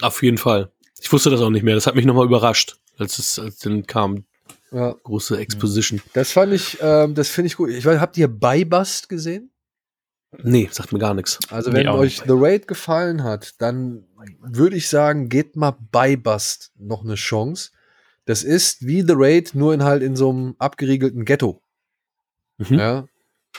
Auf jeden Fall. Ich wusste das auch nicht mehr. Das hat mich nochmal überrascht, als es als dann kam. Ja. Große Exposition. Das fand ich, ähm, das finde ich gut. Ich weiß, habt ihr Bybust gesehen? Nee, sagt mir gar nichts. Also wenn nee, euch The Raid gefallen hat, dann würde ich sagen, geht mal Bybust noch eine Chance. Das ist wie The Raid, nur in halt in so einem abgeriegelten Ghetto. Mhm. Ja.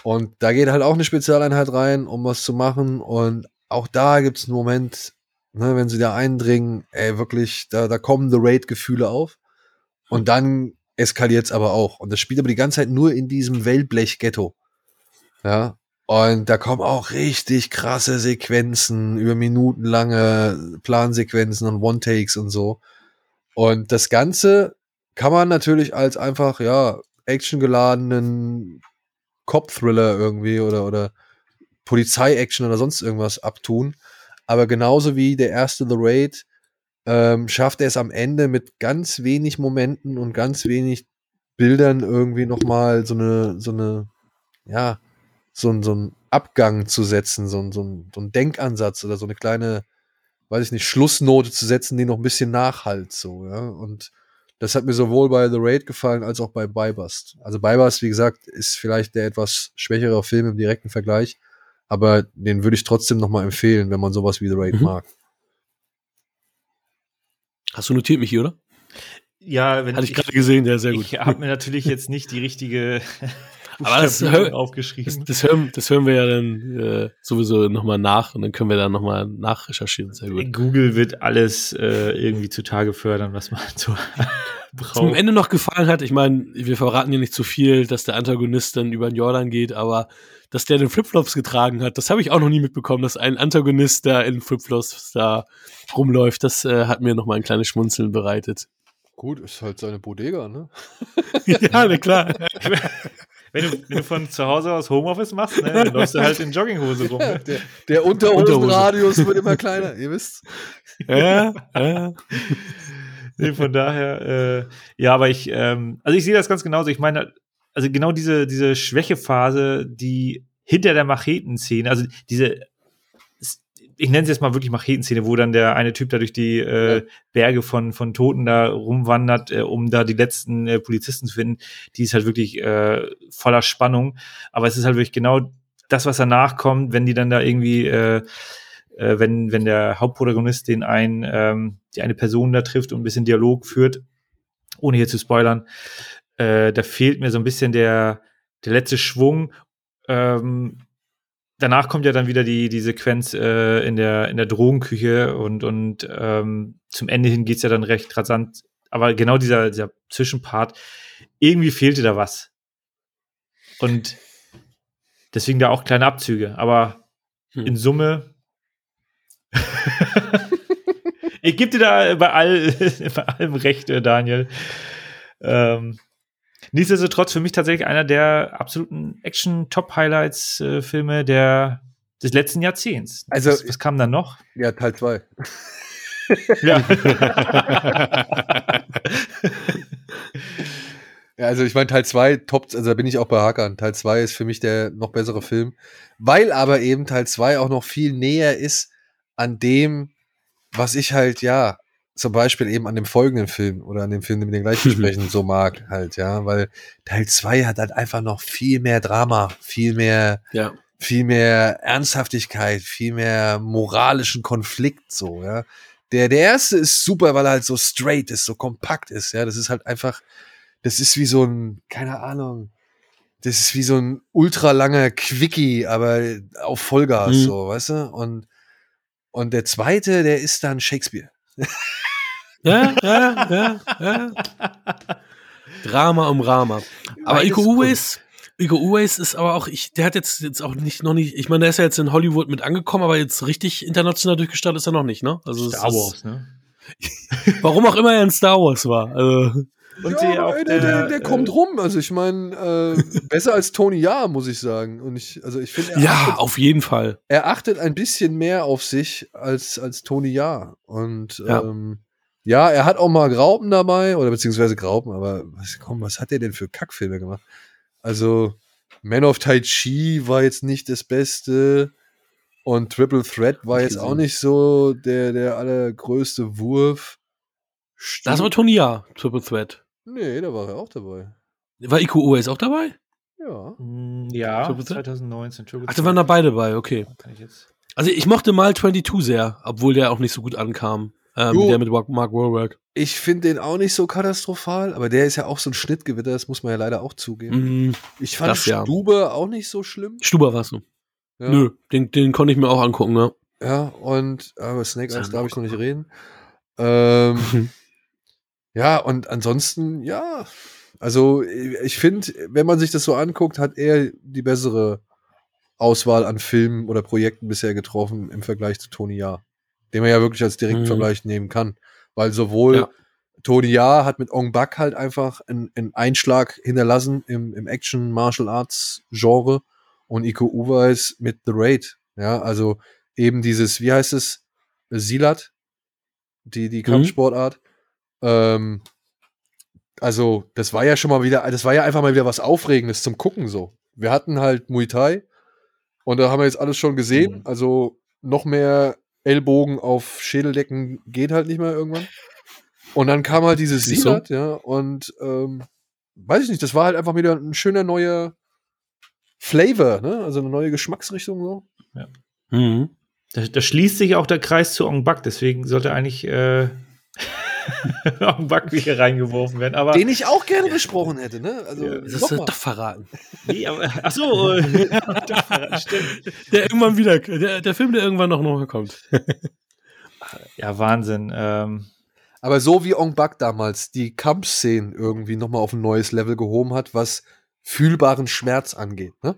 Und da geht halt auch eine Spezialeinheit rein, um was zu machen. Und auch da gibt es einen Moment, ne, wenn sie da eindringen, ey, wirklich, da, da kommen The Raid-Gefühle auf. Und dann eskaliert es aber auch. Und das spielt aber die ganze Zeit nur in diesem Wellblech-Ghetto. Ja. Und da kommen auch richtig krasse Sequenzen, über minutenlange Plansequenzen und One-Takes und so. Und das Ganze kann man natürlich als einfach, ja, actiongeladenen Cop-Thriller irgendwie oder, oder Polizei-Action oder sonst irgendwas abtun. Aber genauso wie der erste The Raid ähm, schafft er es am Ende mit ganz wenig Momenten und ganz wenig Bildern irgendwie nochmal so eine, so eine, ja, so, so einen Abgang zu setzen, so, so, so einen Denkansatz oder so eine kleine, weiß ich nicht, Schlussnote zu setzen, die noch ein bisschen nachhalt, so, ja. Und das hat mir sowohl bei The Raid gefallen als auch bei Bybust. Also Bybust, wie gesagt, ist vielleicht der etwas schwächere Film im direkten Vergleich, aber den würde ich trotzdem nochmal empfehlen, wenn man sowas wie The Raid mhm. mag. Hast du notiert, Michi, oder? Ja, wenn Hatte ich, ich gerade gesehen, ja, sehr gut. Ich habe mir natürlich jetzt nicht die richtige Aber das, hör, aufgeschrieben. Das, das, hören, das hören wir ja dann äh, sowieso nochmal nach und dann können wir dann nochmal nachrecherchieren. Sehr gut. Google wird alles äh, irgendwie zutage fördern, was man so Was mir am Ende noch gefallen hat, ich meine, wir verraten hier nicht zu viel, dass der Antagonist dann über den Jordan geht, aber dass der den Flipflops getragen hat, das habe ich auch noch nie mitbekommen, dass ein Antagonist da in Flipflops da rumläuft. Das äh, hat mir noch mal ein kleines Schmunzeln bereitet. Gut, ist halt seine Bodega, ne? ja, na klar. Wenn, du, wenn du von zu Hause aus Homeoffice machst, ne, dann läufst du halt in Jogginghose rum. Ne? Der, der Unterhosenradius wird immer kleiner, ihr wisst. Ja, ja. Nee, von daher, äh, ja, aber ich, ähm, also ich sehe das ganz genauso. Ich meine, also genau diese, diese Schwächephase, die hinter der Machenszene, also diese, ich nenne es jetzt mal wirklich Machenszene, wo dann der eine Typ da durch die äh, Berge von, von Toten da rumwandert, äh, um da die letzten äh, Polizisten zu finden, die ist halt wirklich äh, voller Spannung. Aber es ist halt wirklich genau das, was danach kommt, wenn die dann da irgendwie, äh, äh, wenn, wenn der Hauptprotagonist den einen, ähm, die eine Person da trifft und ein bisschen Dialog führt, ohne hier zu spoilern, äh, da fehlt mir so ein bisschen der, der letzte Schwung. Ähm, danach kommt ja dann wieder die, die Sequenz äh, in, der, in der Drogenküche und, und ähm, zum Ende hin geht's ja dann recht rasant. Aber genau dieser, dieser Zwischenpart, irgendwie fehlte da was. Und deswegen da auch kleine Abzüge. Aber hm. in Summe. ich gebe dir da bei, all, bei allem recht, äh, Daniel. Ähm, Nichtsdestotrotz für mich tatsächlich einer der absoluten Action-Top-Highlights-Filme äh, der des letzten Jahrzehnts. Also, was, was kam dann noch? Ja, Teil 2. ja. ja, also ich meine, Teil 2 toppt, also da bin ich auch bei Hakan. Teil 2 ist für mich der noch bessere Film, weil aber eben Teil 2 auch noch viel näher ist an dem, was ich halt, ja, zum Beispiel eben an dem folgenden Film oder an dem Film, den wir gleich besprechen, so mag halt, ja, weil Teil 2 hat halt einfach noch viel mehr Drama, viel mehr, ja. viel mehr Ernsthaftigkeit, viel mehr moralischen Konflikt, so, ja. Der, der erste ist super, weil er halt so straight ist, so kompakt ist, ja. Das ist halt einfach, das ist wie so ein, keine Ahnung, das ist wie so ein ultralanger Quickie, aber auf Vollgas, mhm. so, weißt du? Und, und der zweite, der ist dann Shakespeare. Ja, ja, ja, ja. Drama um Rama. Aber Iko Uwais, Iko Uwais ist aber auch, ich, der hat jetzt, jetzt auch nicht, noch nicht, ich meine, der ist ja jetzt in Hollywood mit angekommen, aber jetzt richtig international durchgestartet ist er noch nicht, ne? Also Star Wars, ist, ne? warum auch immer er in Star Wars war. Also, und ja, auch der, der, der, kommt rum. Also ich meine, äh, besser als Tony Ja, muss ich sagen. Und ich, also ich finde, ja, achtet, auf jeden Fall. Er achtet ein bisschen mehr auf sich als als Tony Ja. Und ja. Ähm, ja, er hat auch mal Graupen dabei, oder beziehungsweise Graupen, aber was, komm, was hat er denn für Kackfilme gemacht? Also, Man of Tai Chi war jetzt nicht das Beste und Triple Threat war jetzt auch nicht so der, der allergrößte Wurf. Stimmt. Das war Tony Ja, Triple Threat. Nee, da war er auch dabei. War Iko Uwais auch dabei? Ja. Mm, ja, Triple 2019. Triple Ach, da waren da beide dabei, okay. Also ich mochte mal 22 sehr, obwohl der auch nicht so gut ankam. Ähm, der mit Mark Wahlberg. Ich finde den auch nicht so katastrophal, aber der ist ja auch so ein Schnittgewitter, das muss man ja leider auch zugeben. Mm, ich fand Stuber ja. auch nicht so schlimm. Stuber warst du. Ja. Nö, den, den konnte ich mir auch angucken, ne? Ja, und aber Snake Eyes darf ich noch nicht reden. Ähm, ja, und ansonsten, ja, also ich finde, wenn man sich das so anguckt, hat er die bessere Auswahl an Filmen oder Projekten bisher getroffen im Vergleich zu Tony Ja den man ja wirklich als direkten mhm. Vergleich nehmen kann. Weil sowohl ja. Tony Ja hat mit Ong Bak halt einfach einen, einen Einschlag hinterlassen im, im Action Martial Arts Genre und Iko Uweis mit The Raid. Ja, also eben dieses, wie heißt es? Silat, die, die mhm. Kampfsportart. Mhm. Ähm, also, das war ja schon mal wieder, das war ja einfach mal wieder was Aufregendes zum Gucken so. Wir hatten halt Muay Thai und da haben wir jetzt alles schon gesehen. Mhm. Also noch mehr Ellbogen auf Schädeldecken geht halt nicht mehr irgendwann. Und dann kam halt dieses Silat, so? ja, und ähm, weiß ich nicht, das war halt einfach wieder ein schöner neuer Flavor, ne? Also eine neue Geschmacksrichtung so. Ja. Mhm. Da, da, schließt sich auch der Kreis zu Ong Bak, deswegen sollte eigentlich äh, Ong Bak wieder reingeworfen werden. Aber, Den ich auch gerne besprochen hätte, ne? Also, ja, das ist doch verraten. Nee, aber, ach so, äh, doch verraten, stimmt. Der irgendwann wieder, der, der Film, der irgendwann noch, noch kommt. ja, Wahnsinn. Ähm, Aber so wie Ong Bak damals die Kampfszenen irgendwie nochmal auf ein neues Level gehoben hat, was fühlbaren Schmerz angeht, ne?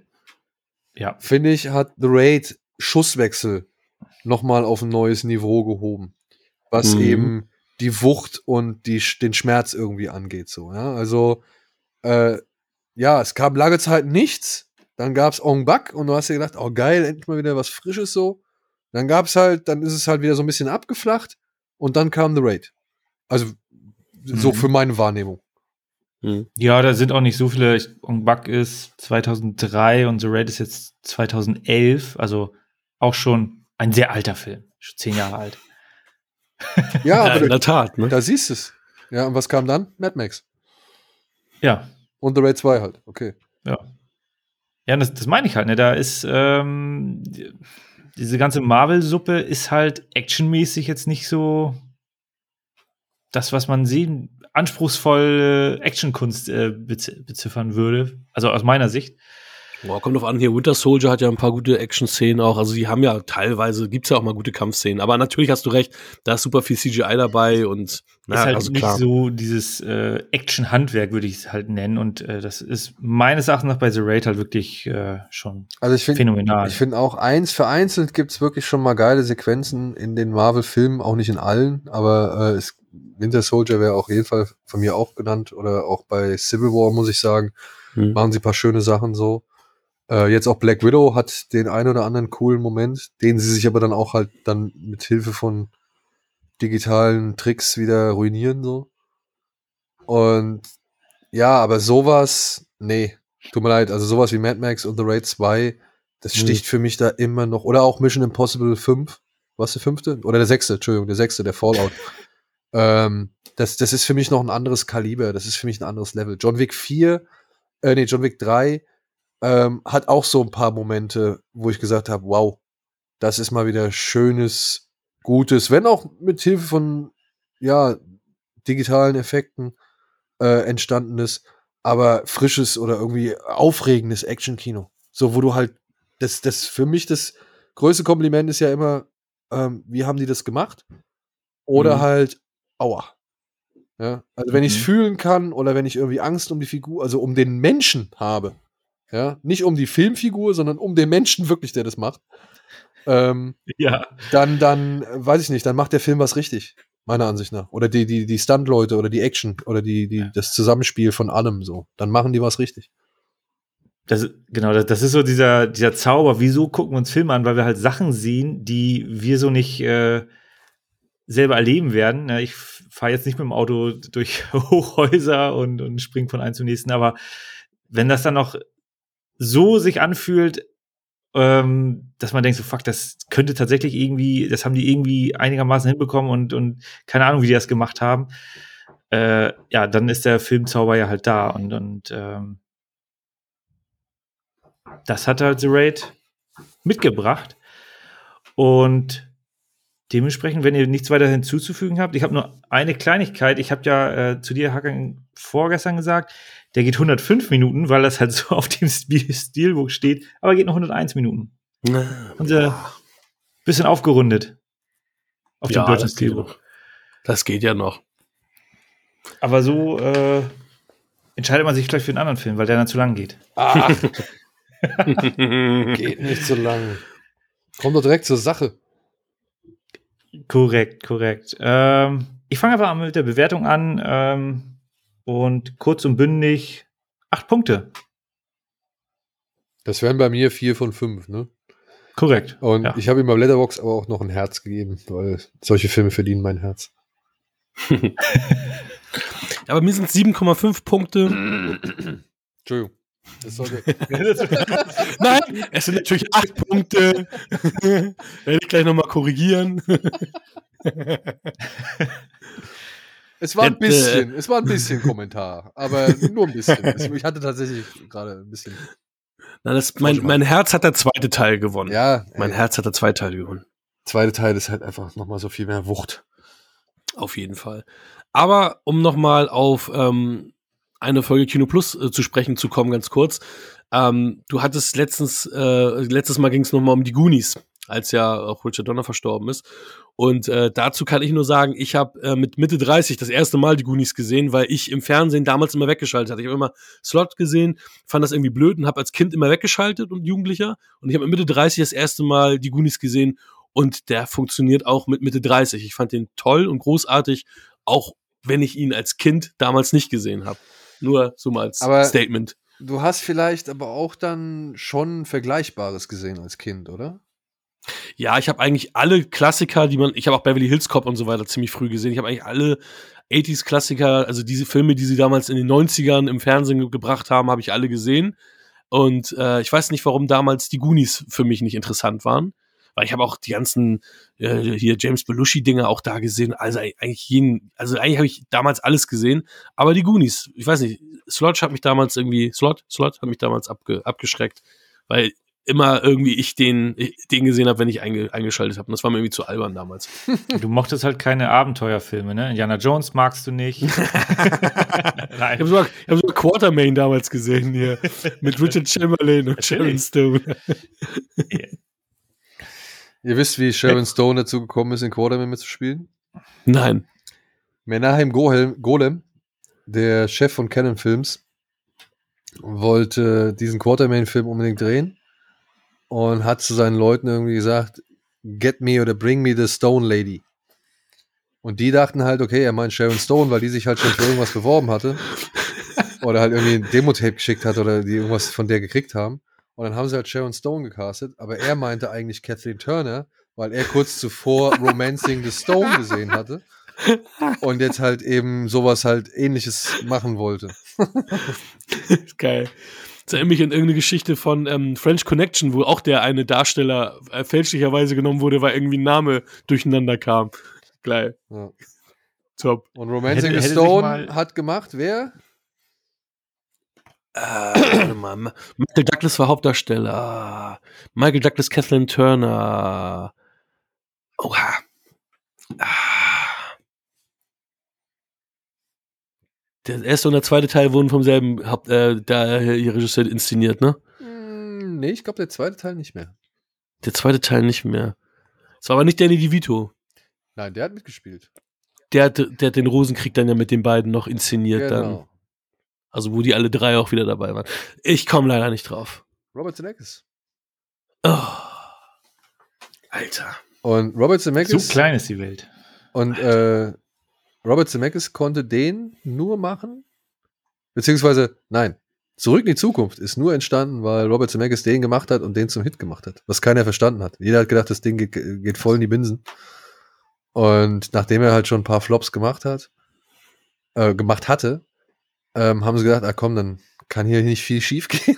Ja. Finde ich, hat The Raid Schusswechsel nochmal auf ein neues Niveau gehoben. Was Mhm. eben die Wucht und die, den Schmerz irgendwie angeht, so, ja. Also, äh, ja, es kam lange Zeit nichts. Dann gab's Ong Bak und du hast dir gedacht, oh geil, endlich mal wieder was Frisches so. Dann gab's halt, dann ist es halt wieder so ein bisschen abgeflacht und dann kam The Raid. Also so Mhm. für meine Wahrnehmung. Hm. Ja, da sind auch nicht so viele. Ich- Ong Bak ist 2003 und The Raid ist jetzt 2011. Also auch schon ein sehr alter Film. Schon zehn Jahre alt. Ja, Ja, aber in der Tat, ne? da siehst du es. Ja, und was kam dann? Mad Max. Ja. Und The Raid 2 halt. Okay. Ja. Ja, das, das meine ich halt, ne? Da ist ähm, die- diese ganze Marvel-Suppe ist halt actionmäßig jetzt nicht so das, was man sehen, anspruchsvoll Actionkunst äh, bez beziffern würde. Also aus meiner Sicht. Boah, kommt drauf an, hier Winter Soldier hat ja ein paar gute Action-Szenen auch. Also die haben ja teilweise, gibt's ja auch mal gute Kampfszenen. Aber natürlich hast du recht, da ist super viel CGI dabei und na, ist halt also nicht klar. so dieses äh, Action-Handwerk, würde ich es halt nennen. Und äh, das ist meines Erachtens nach bei The Raid halt wirklich äh, schon Also ich finde phänomenal. ich finde auch eins vereinzelt gibt's wirklich schon mal geile Sequenzen in den Marvel-Filmen, auch nicht in allen, aber äh, es, Winter Soldier wäre auf jeden Fall von mir auch genannt oder auch bei Civil War, muss ich sagen, Hm. machen sie ein paar schöne Sachen so. Äh, jetzt auch Black Widow hat den ein oder anderen coolen Moment, den sie sich aber dann auch halt dann mit Hilfe von digitalen Tricks wieder ruinieren so. Und ja, aber sowas, nee, tut mir leid, also sowas wie Mad Max und The Raid 2, das Hm. sticht für mich da immer noch. Oder auch Mission Impossible 5, was der fünfte? Oder der sechste, Entschuldigung, der sechste, der Fallout. ähm, das, das ist für mich noch ein anderes Kaliber, das ist für mich ein anderes Level. John Wick 4, äh, nee, John Wick 3 ähm, hat auch so ein paar Momente, wo ich gesagt habe, wow, das ist mal wieder schönes, gutes, wenn auch mit Hilfe von, ja, digitalen Effekten äh, entstandenes, aber frisches oder irgendwie aufregendes Action-Kino. So, wo du halt, das, das für mich das größte Kompliment ist ja immer, ähm, wie haben die das gemacht? Oder Mhm. halt, aua. Ja, also wenn ich es Mhm. fühlen kann oder wenn ich irgendwie Angst um die Figur, also um den Menschen habe, ja, nicht um die Filmfigur, sondern um den Menschen wirklich, der das macht, ähm, ja. dann, dann, weiß ich nicht, dann macht der Film was richtig, meiner Ansicht nach. Oder die, die, die Stunt-Leute oder die Action oder die, die, das Zusammenspiel von allem so. Dann machen die was richtig. Das, genau, das, das ist so dieser, dieser Zauber. Wieso gucken wir uns Filme an? Weil wir halt Sachen sehen, die wir so nicht äh, selber erleben werden. Ich fahre jetzt nicht mit dem Auto durch Hochhäuser und, und springe von einem zum nächsten, aber wenn das dann noch so sich anfühlt, ähm, dass man denkt, so fuck, das könnte tatsächlich irgendwie, das haben die irgendwie einigermaßen hinbekommen und, und keine Ahnung, wie die das gemacht haben. Äh, ja, dann ist der Filmzauber ja halt da und, und ähm, das hat halt The Raid mitgebracht. Und dementsprechend, wenn ihr nichts weiter hinzuzufügen habt, ich habe nur eine Kleinigkeit. Ich habe ja äh, zu dir, Hakan, vorgestern gesagt, der geht 105 Minuten, weil das halt so auf dem Stilbuch steht, aber geht noch 101 Minuten. Unser bisschen aufgerundet. Auf dem ja, deutschen das geht Stilbuch. noch. Das geht ja noch. Aber so äh, entscheidet man sich vielleicht für einen anderen Film, weil der dann zu lang geht. Ach, geht nicht so lang. Komm doch direkt zur Sache. Korrekt, korrekt. Ähm, ich fange einfach mit der Bewertung an ähm, und kurz und bündig acht Punkte. Das wären bei mir vier von fünf, ne? Korrekt. Und Ja. ich habe ihm bei Letterbox aber auch noch ein Herz gegeben, weil solche Filme verdienen mein Herz. Aber mir sind 7,5 Punkte. Entschuldigung. Das sollte, Nein, es sind natürlich 8 Punkte. Werde ich gleich nochmal korrigieren. es war ein Der- bisschen, es war ein bisschen Kommentar, aber nur ein bisschen. Ich hatte tatsächlich gerade ein bisschen. Na, das, mein, mein Herz hat der zweite Teil gewonnen. Ja, Mein ey, Herz hat der zweite Teil gewonnen. zweite Teil ist halt einfach nochmal so viel mehr Wucht. Auf jeden Fall. Aber um nochmal auf ähm, eine Folge Kino Plus äh, zu sprechen zu kommen, ganz kurz. Ähm, du hattest letztens, äh, letztes Mal ging es nochmal um die Goonies. als ja auch Richard Donner verstorben ist. Und äh, dazu kann ich nur sagen, ich habe äh, mit Mitte 30 das erste Mal die Goonies gesehen, weil ich im Fernsehen damals immer weggeschaltet hatte. Ich habe immer Slot gesehen, fand das irgendwie blöd und habe als Kind immer weggeschaltet und Jugendlicher. Und ich habe mit Mitte 30 das erste Mal die Goonies gesehen und der funktioniert auch mit Mitte 30. Ich fand den toll und großartig, auch wenn ich ihn als Kind damals nicht gesehen habe. Nur so mal als Aber- Statement. Du hast vielleicht aber auch dann schon Vergleichbares gesehen als Kind, oder? Ja, ich habe eigentlich alle Klassiker, die man, ich habe auch Beverly Hills Cop und so weiter ziemlich früh gesehen. Ich habe eigentlich alle 80s Klassiker, also diese Filme, die sie damals in den 90ern im Fernsehen ge- gebracht haben, habe ich alle gesehen. Und äh, ich weiß nicht, warum damals die Goonies für mich nicht interessant waren. Weil ich habe auch die ganzen äh, hier James Belushi-Dinger auch da gesehen. Also eig- eigentlich jeden, also eigentlich habe ich damals alles gesehen. Aber die Goonies, ich weiß nicht, Slot hat mich damals irgendwie, Slot, Slot hat mich damals abge, abgeschreckt. Weil immer irgendwie ich den, den gesehen habe, wenn ich einge, eingeschaltet habe. Und das war mir irgendwie zu albern damals. Du mochtest halt keine Abenteuerfilme, ne? Indiana Jones magst du nicht. Ich habe sogar, hab sogar Quartermain damals gesehen hier. Mit Richard Chamberlain und Sharon. Stone. Ihr wisst, wie Sharon Stone dazu gekommen ist, in Quarterman mitzuspielen? Nein. Menahem Golem, Golem, der Chef von Canon Films, wollte diesen Quartermain-Film unbedingt drehen und hat zu seinen Leuten irgendwie gesagt, get me oder bring me the Stone Lady. Und die dachten halt, okay, er meint Sharon Stone, weil die sich halt schon für irgendwas beworben hatte. Oder halt irgendwie ein Demo-Tape geschickt hat oder die irgendwas von der gekriegt haben. Und dann haben sie halt Sharon Stone gecastet, aber er meinte eigentlich Kathleen Turner, weil er kurz zuvor Romancing the Stone gesehen hatte und jetzt halt eben sowas halt ähnliches machen wollte. Geil. Das erinnert mich an irgendeine Geschichte von ähm, French Connection, wo auch der eine Darsteller äh, fälschlicherweise genommen wurde, weil irgendwie ein Name durcheinander kam. Geil. Ja. Top. Und Romancing Hätte- the Stone hat gemacht, wer? Äh, mal. Ma- Michael Douglas war Hauptdarsteller. Michael Douglas, Kathleen Turner. Oha. Ah. Der erste und der zweite Teil wurden vom selben Haupt, äh, da ihr Regisseur inszeniert, ne? Hm, nee, ich glaube der zweite Teil nicht mehr. Der zweite Teil nicht mehr. Es war aber nicht Danny DeVito. Nein, der hat mitgespielt. Der hat, der hat den Rosenkrieg dann ja mit den beiden noch inszeniert dann. Also wo die alle drei auch wieder dabei waren. Ich komme leider nicht drauf. Robert Zemeckis. Oh. Alter. Und Robert So Zemeckis klein ist die Welt. und äh, Robert Zemeckis konnte den nur machen, beziehungsweise nein, Zurück in die Zukunft ist nur entstanden, weil Robert Zemeckis den gemacht hat und den zum Hit gemacht hat, was keiner verstanden hat. Jeder hat gedacht, das Ding geht, geht voll in die Binsen. Und nachdem er halt schon ein paar Flops gemacht hat, äh, gemacht hatte, ähm, haben sie gedacht, ah komm, dann kann hier nicht viel schief gehen.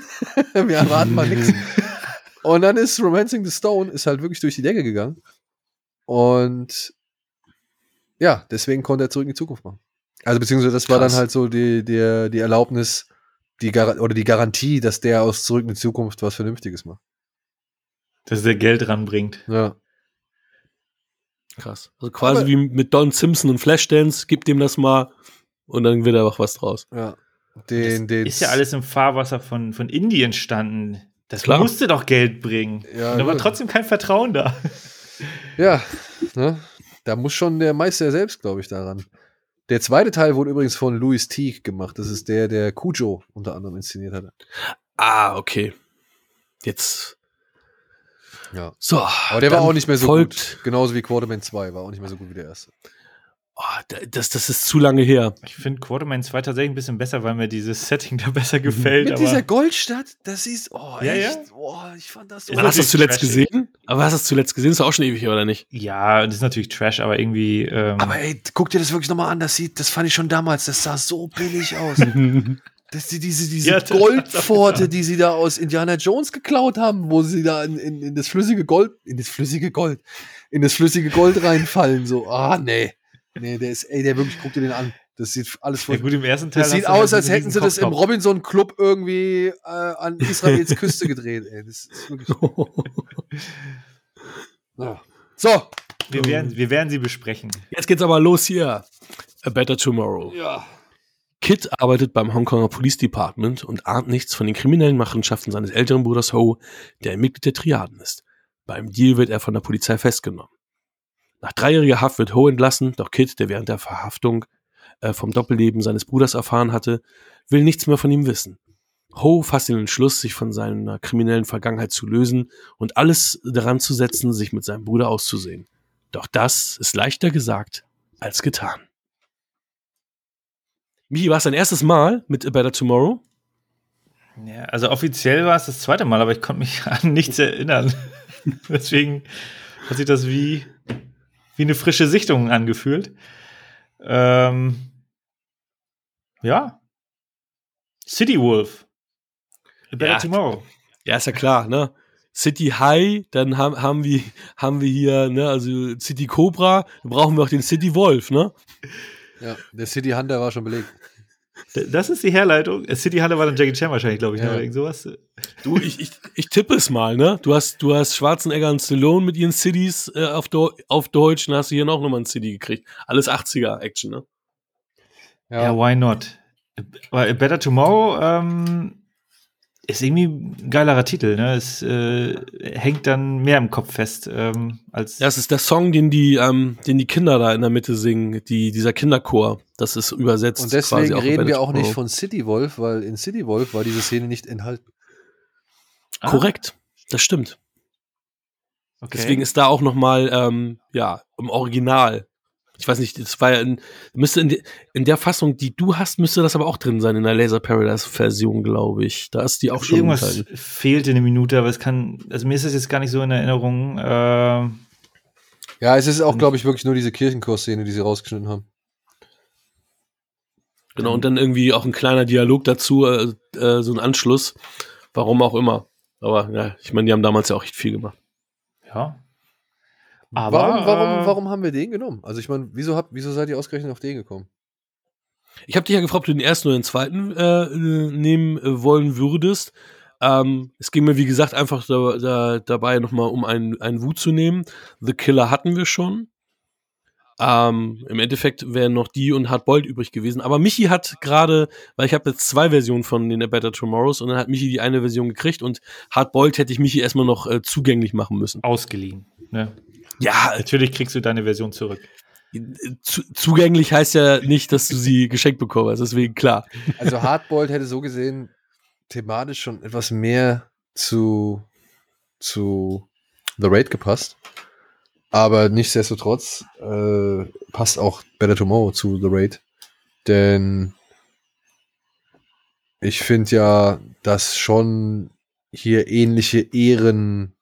Wir erwarten mal nichts. Und dann ist Romancing the Stone ist halt wirklich durch die Decke gegangen. Und ja, deswegen konnte er zurück in die Zukunft machen. Also beziehungsweise das war Krass. dann halt so die, die, die Erlaubnis, die Gar oder die Garantie, dass der aus zurück in die Zukunft was Vernünftiges macht. Dass der Geld ranbringt. Ja. Krass. Also quasi Aber- wie mit Don Simpson und Flashdance, gib dem das mal und dann wird einfach was draus. Ja. Den, den Ist ja alles im Fahrwasser von, von Indien standen. Das Klar. musste doch Geld bringen. Ja, da war gut. trotzdem kein Vertrauen da. Ja, ne? da muss schon der Meister selbst, glaube ich, daran. Der zweite Teil wurde übrigens von Louis Teague gemacht. Das ist der, der Cujo unter anderem inszeniert hatte. Ah, okay. Jetzt. Ja. So. Aber der war auch nicht mehr so folgt, gut. Genauso wie Quarterman 2 war auch nicht mehr so gut wie der erste. Oh, da- das, das ist zu lange her. Ich finde Quarterman 2 tatsächlich ein bisschen besser, weil mir dieses Setting da besser gefällt. Mit aber dieser Goldstadt, das ist, oh, Ja, echt, ja. oh, ich fand das so. Wann hast du das zuletzt trashig. gesehen? Aber hast du das zuletzt gesehen? Ist auch schon ewig her, oder nicht? ja, das ist natürlich Trash, aber irgendwie. Ähm, Aber ey, guck dir das wirklich nochmal an, das sieht, das fand ich schon damals, das sah so billig aus. Das die, diese diese Ja, das- Goldpforte, die sie da aus Indiana Jones geklaut haben, wo sie da in, in, in das flüssige Gold, in das flüssige Gold, in das flüssige Gold reinfallen, so, ah, nee. Nee, der ist, ey, der wirklich, guck dir den an. Das sieht alles ja, voll. gut, im ersten Teil. das sieht aus, als hätten sie das im. Robinson Club irgendwie äh, an Israels Küste gedreht, ey. Das ist wirklich. Ja. So. Wir werden, wir werden sie besprechen. Jetzt geht's aber los hier. A Better Tomorrow. Ja. Kit arbeitet beim Hongkonger Police Department und ahnt nichts von den kriminellen Machenschaften seines älteren Bruders Ho, der ein Mitglied der Triaden ist. Beim Deal wird er von der Polizei festgenommen. Nach dreijähriger Haft wird Ho entlassen, doch Kid, der während der Verhaftung äh, vom Doppelleben seines Bruders erfahren hatte, will nichts mehr von ihm wissen. Ho fasst den Entschluss, sich von seiner kriminellen Vergangenheit zu lösen und alles daran zu setzen, sich mit seinem Bruder auszusehen. Doch das ist leichter gesagt als getan. Michi, war es dein erstes Mal mit A Better Tomorrow? Ja, also offiziell war es das zweite Mal, aber ich konnte mich an nichts erinnern. Deswegen hat sich das wie, wie eine frische Sichtung angefühlt. Ähm, ja. City Wolf. A Better Ja. Tomorrow. Ja, ist ja klar, ne? City High, dann haben, haben, wir, haben wir hier, ne, also City Cobra, dann brauchen wir auch den City Wolf, ne? Ja, der City Hunter war schon belegt. Das ist die Herleitung. Äh, City Halle war dann Jackie Chan wahrscheinlich, glaube ich, Ja. ne, oder irgend sowas. Du, ich, ich, ich tippe es mal, ne? Du hast, du hast Schwarzenegger und Stallone mit ihren Cities äh, auf, Deu auf Deutsch, dann hast du hier noch nochmal ein City gekriegt. Alles 80er-Action, ne? Ja, why not? Weil A Better Tomorrow ähm, ist irgendwie ein geilerer Titel, ne? Es äh, hängt dann mehr im Kopf fest ähm, als. Ja, es ist der Song, den die, ähm, den die Kinder da in der Mitte singen, die, dieser Kinderchor. Das ist übersetzt. Und quasi deswegen reden wir auch nicht von City Wolf, weil in City Wolf war diese Szene nicht enthalten. Ah, Korrekt, das stimmt. okay. Deswegen ist da auch noch mal, ähm, ja, im Original. Ich weiß nicht, das war ja in, müsste in, de, in der Fassung, die du hast, müsste das aber auch drin sein, in der Laser Paradise Version, glaube ich. Da ist die auch schon Irgendwas enthalten. fehlt in eine Minute, aber es kann. Also mir ist das jetzt gar nicht so in Erinnerung. Ähm, Ja, es ist auch, glaube ich, wirklich nur diese Kirchenchor-Szene, die sie rausgeschnitten haben. Genau, und dann irgendwie auch ein kleiner Dialog dazu, äh, äh, so ein Anschluss. Warum auch immer. Aber ja, ich meine, die haben damals ja auch echt viel gemacht. ja. Aber warum, warum, äh, warum haben wir den genommen? Also ich meine, wieso, habt- wieso seid ihr ausgerechnet auf den gekommen? Ich habe dich ja gefragt, ob du den ersten oder den zweiten äh, nehmen äh, wollen würdest. Ähm, es ging mir, wie gesagt, einfach da, da, dabei nochmal um einen, einen Wut zu nehmen. The Killer hatten wir schon. Ähm, Im Endeffekt wären noch die und Hardboiled übrig gewesen. Aber Michi hat gerade, weil ich habe jetzt zwei Versionen von den A Better Tomorrows und dann hat Michi die eine Version gekriegt und Hardboiled hätte ich Michi erstmal noch äh, zugänglich machen müssen. ausgeliehen. Ne? Ja, Natürlich kriegst du deine Version zurück. zu, zugänglich heißt ja nicht, dass du sie geschenkt bekommen hast, deswegen klar. Also Hardboiled hätte so gesehen thematisch schon etwas mehr zu, zu The Raid gepasst. Aber nichtsdestotrotz äh, passt auch Better Tomorrow zu The Raid. Denn ich finde ja, dass schon hier ähnliche Ehren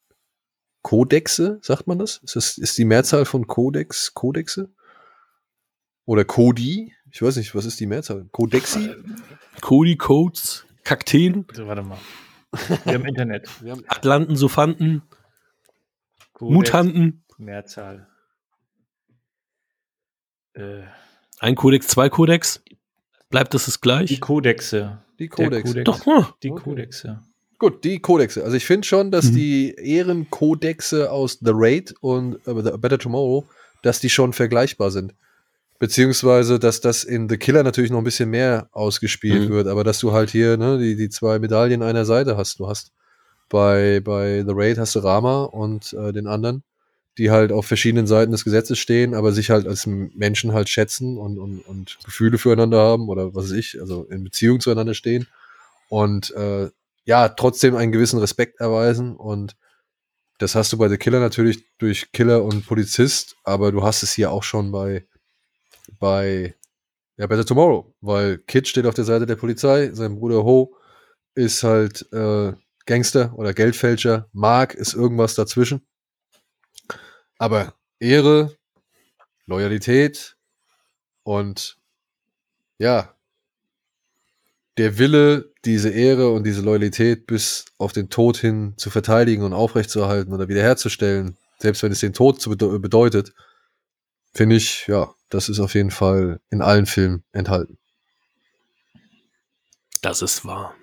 Kodexe, sagt man das? Ist, das? ist die Mehrzahl von Kodex, Kodexe? Oder Kodi? Ich weiß nicht, was ist die Mehrzahl? Kodexi? Cody Codes, Kakteen, So, warte mal. Wir haben Internet. Wir haben Atlanten, Sophanten, Codex, Mutanten. Mehrzahl. Äh, Ein Kodex, zwei Kodex. Bleibt das das die gleich? Kodexe. die Der Kodex. Kodex. Doch, hm. Die Okay. Kodexe. Gut, die Kodexe. Also ich finde schon, dass Mhm. die Ehrenkodexe aus The Raid und äh, The Better Tomorrow, dass die schon vergleichbar sind. Beziehungsweise, dass das in The Killer natürlich noch ein bisschen mehr ausgespielt Mhm. wird, aber dass du halt hier ne, die, die zwei Medaillen einer Seite hast. Du hast bei, bei The Raid hast du Rama und äh, den anderen, die halt auf verschiedenen Seiten des Gesetzes stehen, aber sich halt als Menschen halt schätzen und, und, und Gefühle füreinander haben oder was weiß ich, also in Beziehung zueinander stehen. Und äh, ja, trotzdem einen gewissen Respekt erweisen. Und das hast du bei The Killer natürlich durch Killer und Polizist, aber du hast es hier auch schon bei, bei ja, Better Tomorrow, weil Kid steht auf der Seite der Polizei, sein Bruder Ho ist halt äh, Gangster oder Geldfälscher, Mark ist irgendwas dazwischen. Aber Ehre, Loyalität und ja, der Wille, diese Ehre und diese Loyalität bis auf den Tod hin zu verteidigen und aufrechtzuerhalten oder wiederherzustellen, selbst wenn es den Tod zu bede bedeutet, finde ich, ja, das ist auf jeden Fall in allen Filmen enthalten. Das ist wahr.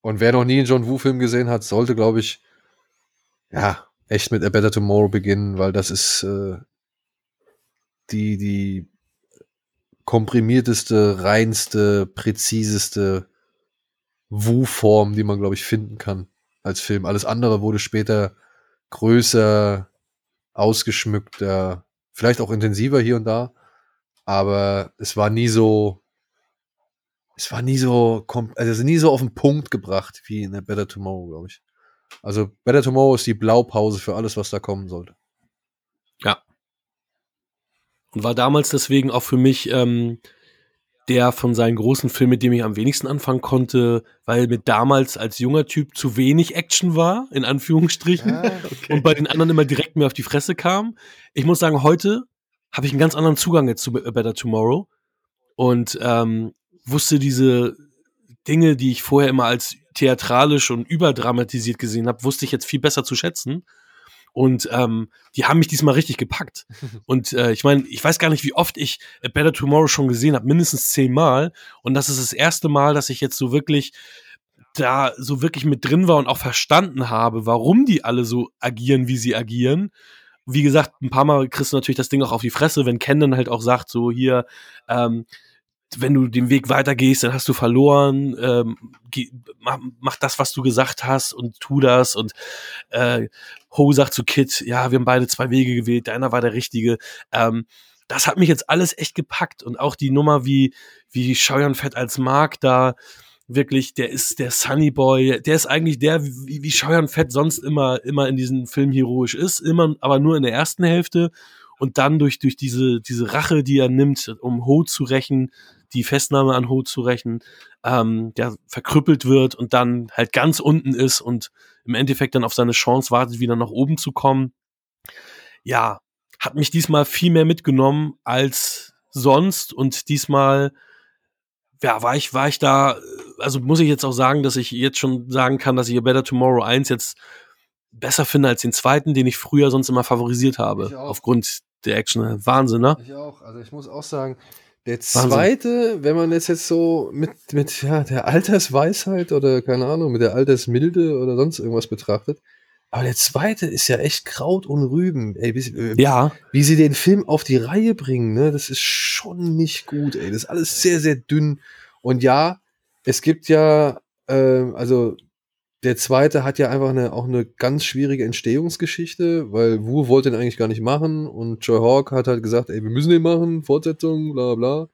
Und wer noch nie einen John Woo-Film gesehen hat, sollte, glaube ich, ja, echt mit A Better Tomorrow beginnen, weil das ist äh, die, die komprimierteste, reinste, präziseste Wu-Form, die man, glaube ich, finden kann als Film. Alles andere wurde später größer, ausgeschmückter, vielleicht auch intensiver hier und da. Aber es war nie so, es war nie so, also nie so auf den Punkt gebracht wie in der Better Tomorrow, glaube ich. Also Better Tomorrow ist die Blaupause für alles, was da kommen sollte. Ja. Und war damals deswegen auch für mich ähm, der von seinen großen Filmen, mit dem ich am wenigsten anfangen konnte, weil mit damals als junger Typ zu wenig Action war, in Anführungsstrichen, ah, okay. und bei den anderen immer direkt mir auf die Fresse kam. Ich muss sagen, heute habe ich einen ganz anderen Zugang jetzt zu Better Tomorrow und ähm, wusste diese Dinge, die ich vorher immer als theatralisch und überdramatisiert gesehen habe, wusste ich jetzt viel besser zu schätzen. Und ähm, die haben mich diesmal richtig gepackt. Und äh, ich meine, ich weiß gar nicht, wie oft ich A Better Tomorrow schon gesehen habe, mindestens zehnmal. Und das ist das erste Mal, dass ich jetzt so wirklich da so wirklich mit drin war und auch verstanden habe, warum die alle so agieren, wie sie agieren. Wie gesagt, ein paar Mal kriegst du natürlich das Ding auch auf die Fresse, wenn Ken dann halt auch sagt, so hier, ähm, wenn du den Weg weitergehst, dann hast du verloren. Ähm, geh, mach, mach, das, was du gesagt hast und tu das. Und äh, Ho sagt zu Kit, ja, wir haben beide zwei Wege gewählt, deiner war der richtige. Ähm, das hat mich jetzt alles echt gepackt und auch die Nummer, wie wie Scheuern Fett als Mark da wirklich, der ist der Sunny Boy, der ist eigentlich der, wie, wie Scheuern Fett sonst immer immer in diesem Film heroisch ist, immer, aber nur in der ersten Hälfte und dann durch durch diese diese Rache, die er nimmt, um Ho zu rächen, die Festnahme an Ho zu rächen, ähm, der verkrüppelt wird und dann halt ganz unten ist und im Endeffekt dann auf seine Chance wartet, wieder nach oben zu kommen. Ja, hat mich diesmal viel mehr mitgenommen als sonst und diesmal ja, war ich, war ich da, also muss ich jetzt auch sagen, dass ich jetzt schon sagen kann, dass ich A Better Tomorrow 1 jetzt besser finde als den zweiten, den ich früher sonst immer favorisiert habe. Aufgrund der Action. Wahnsinn, ne? Ich auch. Also ich muss auch sagen, der zweite, Wahnsinn. wenn man jetzt jetzt so mit, mit ja, der Altersweisheit oder keine Ahnung, mit der Altersmilde oder sonst irgendwas betrachtet, aber der zweite ist ja echt Kraut und Rüben. Ey, wie, äh, ja. wie sie den Film auf die Reihe bringen, ne, das ist schon nicht gut, ey. Das ist alles sehr, sehr dünn. Und ja, es gibt ja, äh, also der zweite hat ja einfach eine, auch eine ganz schwierige Entstehungsgeschichte, weil Wu wollte den eigentlich gar nicht machen und Joy Hawk hat halt gesagt, ey, wir müssen den machen, Fortsetzung, bla bla.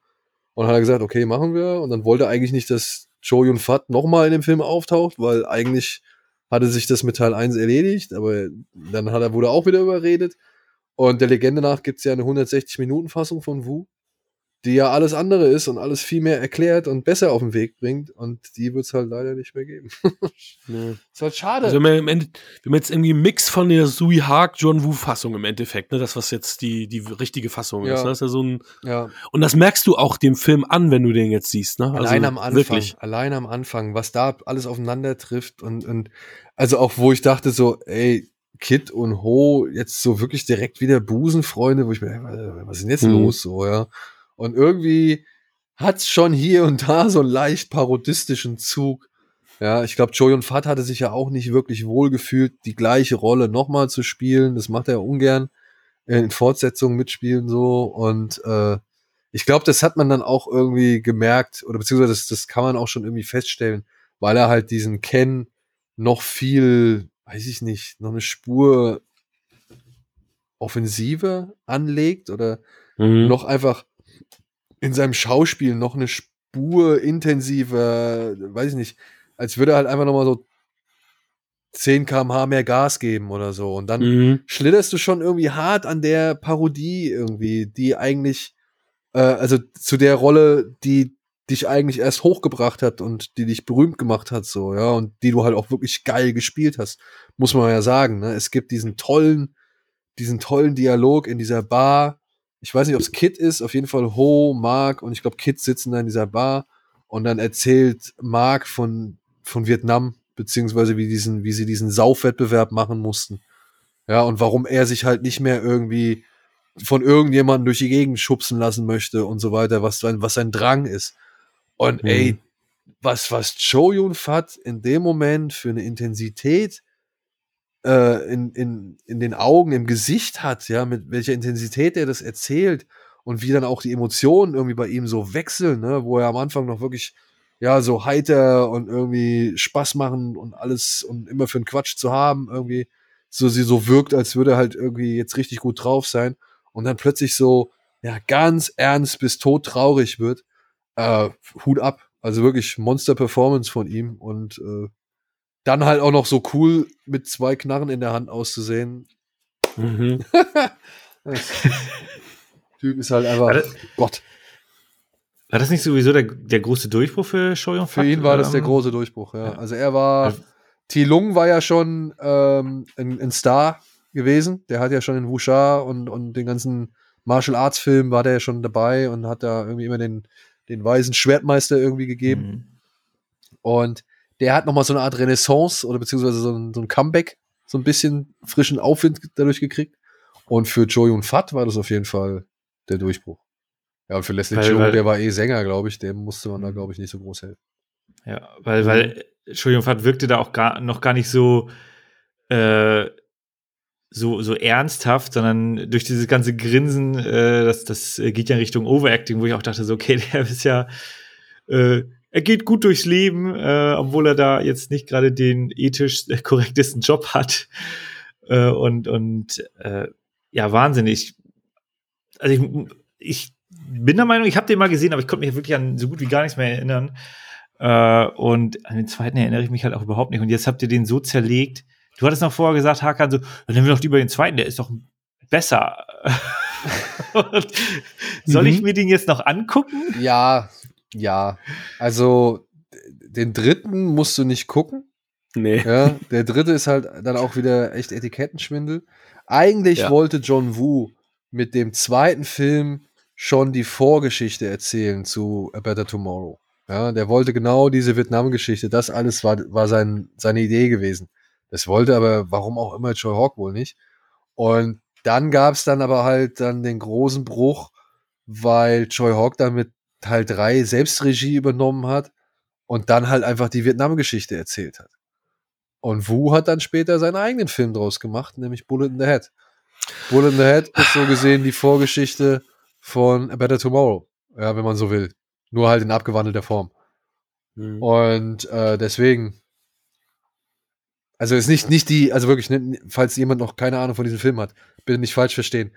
Und hat er gesagt, okay, machen wir. Und dann wollte er eigentlich nicht, dass Cho Yun Fat nochmal in dem Film auftaucht, weil eigentlich hatte sich das mit Teil 1 erledigt, aber dann hat er, wurde auch wieder überredet. Und der Legende nach gibt es ja eine 160-Minuten-Fassung von Wu die ja alles andere ist und alles viel mehr erklärt und besser auf den Weg bringt. Und die wird es halt leider nicht mehr geben. nee. Ist halt schade. Also wir, haben wir haben jetzt irgendwie einen Mix von der Sui Haag John Woo Fassung im Endeffekt, ne? Das, was jetzt die, die richtige Fassung ja. ist. Ne? Das ist ja so ein. Ja. Und das merkst du auch dem Film an, wenn du den jetzt siehst, ne? Also allein am Anfang. Wirklich. Allein am Anfang, was da alles aufeinander trifft und, und also auch wo ich dachte so, ey, Kid und Ho jetzt so wirklich direkt wieder Busenfreunde, wo ich mir, was ist denn jetzt mhm. los so, ja? Und irgendwie hat's schon hier und da so einen leicht parodistischen Zug. Ja, ich glaube, Joey und Fat hatte sich ja auch nicht wirklich wohl gefühlt, die gleiche Rolle nochmal zu spielen. Das macht er ungern in Fortsetzungen mitspielen so. Und äh, ich glaube, das hat man dann auch irgendwie gemerkt, oder beziehungsweise das, das kann man auch schon irgendwie feststellen, weil er halt diesen Ken noch viel, weiß ich nicht, noch eine Spur offensiver anlegt oder mhm. noch einfach in seinem Schauspiel noch eine Spur intensiver, weiß ich nicht, als würde er halt einfach nochmal so 10 kmh mehr Gas geben oder so. Und dann mhm. schlitterst du schon irgendwie hart an der Parodie irgendwie, die eigentlich, äh, also zu der Rolle, die dich eigentlich erst hochgebracht hat und die dich berühmt gemacht hat, so, ja, und die du halt auch wirklich geil gespielt hast, muss man ja sagen, ne? Es gibt diesen tollen, diesen tollen Dialog in dieser Bar, ich weiß nicht, ob es Kit ist, auf jeden Fall Ho, Mark und ich glaube, Kit sitzen da in dieser Bar und dann erzählt Mark von, von Vietnam, beziehungsweise wie, diesen, wie sie diesen Saufwettbewerb machen mussten. Ja, und warum er sich halt nicht mehr irgendwie von irgendjemandem durch die Gegend schubsen lassen möchte und so weiter, was sein, was sein Drang ist. Und mhm. ey, was, was Cho Yun Fat in dem Moment für eine Intensität äh, in, in, in den Augen, im Gesicht hat, ja, mit welcher Intensität er das erzählt und wie dann auch die Emotionen irgendwie bei ihm so wechseln, ne, wo er am Anfang noch wirklich ja so heiter und irgendwie Spaß machen und alles und immer für einen Quatsch zu haben irgendwie so sie so wirkt, als würde er halt irgendwie jetzt richtig gut drauf sein und dann plötzlich so ja ganz ernst bis tot traurig wird. Äh, Hut ab, also wirklich Monster Performance von ihm und äh, dann halt auch noch so cool mit zwei Knarren in der Hand auszusehen. Mhm. typ ist halt einfach das- Gott. War das nicht sowieso der, der große Durchbruch für Shoyong Für ihn war das der große Durchbruch, ja. Also er war, T. Lung war ja schon ähm, ein, ein Star gewesen. Der hat ja schon in Wuxia und, und den ganzen Martial Arts Film war der ja schon dabei und hat da irgendwie immer den, den weisen Schwertmeister irgendwie gegeben. Mhm. Und der hat nochmal so eine Art Renaissance oder beziehungsweise so ein, so ein Comeback, so ein bisschen frischen Aufwind dadurch gekriegt. Und für Jo Yun Fat war das auf jeden Fall der Durchbruch. Ja, und für Leslie Weil- Cheung, weil- der war eh Sänger, glaube ich, dem musste man da, glaube ich, nicht so groß helfen. Ja, weil, weil Entschuldigung, Fat wirkte da auch gar, noch gar nicht so, äh, so, so ernsthaft, sondern durch dieses ganze Grinsen, äh, das, das geht ja in Richtung Overacting, wo ich auch dachte, so, okay, der ist ja, äh, er geht gut durchs Leben, äh, obwohl er da jetzt nicht gerade den ethisch korrektesten Job hat. Äh, und und äh, ja, wahnsinnig. Also ich, ich bin der Meinung, ich habe den mal gesehen, aber ich konnte mich wirklich an so gut wie gar nichts mehr erinnern. Äh, und an den zweiten erinnere ich mich halt auch überhaupt nicht. Und jetzt habt ihr den so zerlegt. Du hattest noch vorher gesagt, Hakan, so, dann nehmen wir doch lieber den zweiten, der ist doch besser. soll ich Mhm. mir den jetzt noch angucken? Ja, ja. Also den dritten musst du nicht gucken. Nee. Ja, der dritte ist halt dann auch wieder echt Etikettenschwindel. Eigentlich Ja. wollte John Woo mit dem zweiten Film schon die Vorgeschichte erzählen zu A Better Tomorrow. Ja, der wollte genau diese Vietnam-Geschichte, das alles war, war sein, seine Idee gewesen. Das wollte aber, warum auch immer, Joe Hawk wohl nicht. Und dann gab es dann aber halt dann den großen Bruch, weil Joy Hawk dann mit Teil 3 Selbstregie übernommen hat und dann halt einfach die Vietnam-Geschichte erzählt hat. Und Wu hat dann später seinen eigenen Film draus gemacht, nämlich Bullet in the Head. Bullet in the Head ist so gesehen die Vorgeschichte von A Better Tomorrow, ja, wenn man so will. Nur halt in abgewandelter Form. Mhm. Und äh, deswegen, also ist nicht, nicht die, also wirklich, ne, falls jemand noch keine Ahnung von diesem Film hat, bitte nicht falsch verstehen.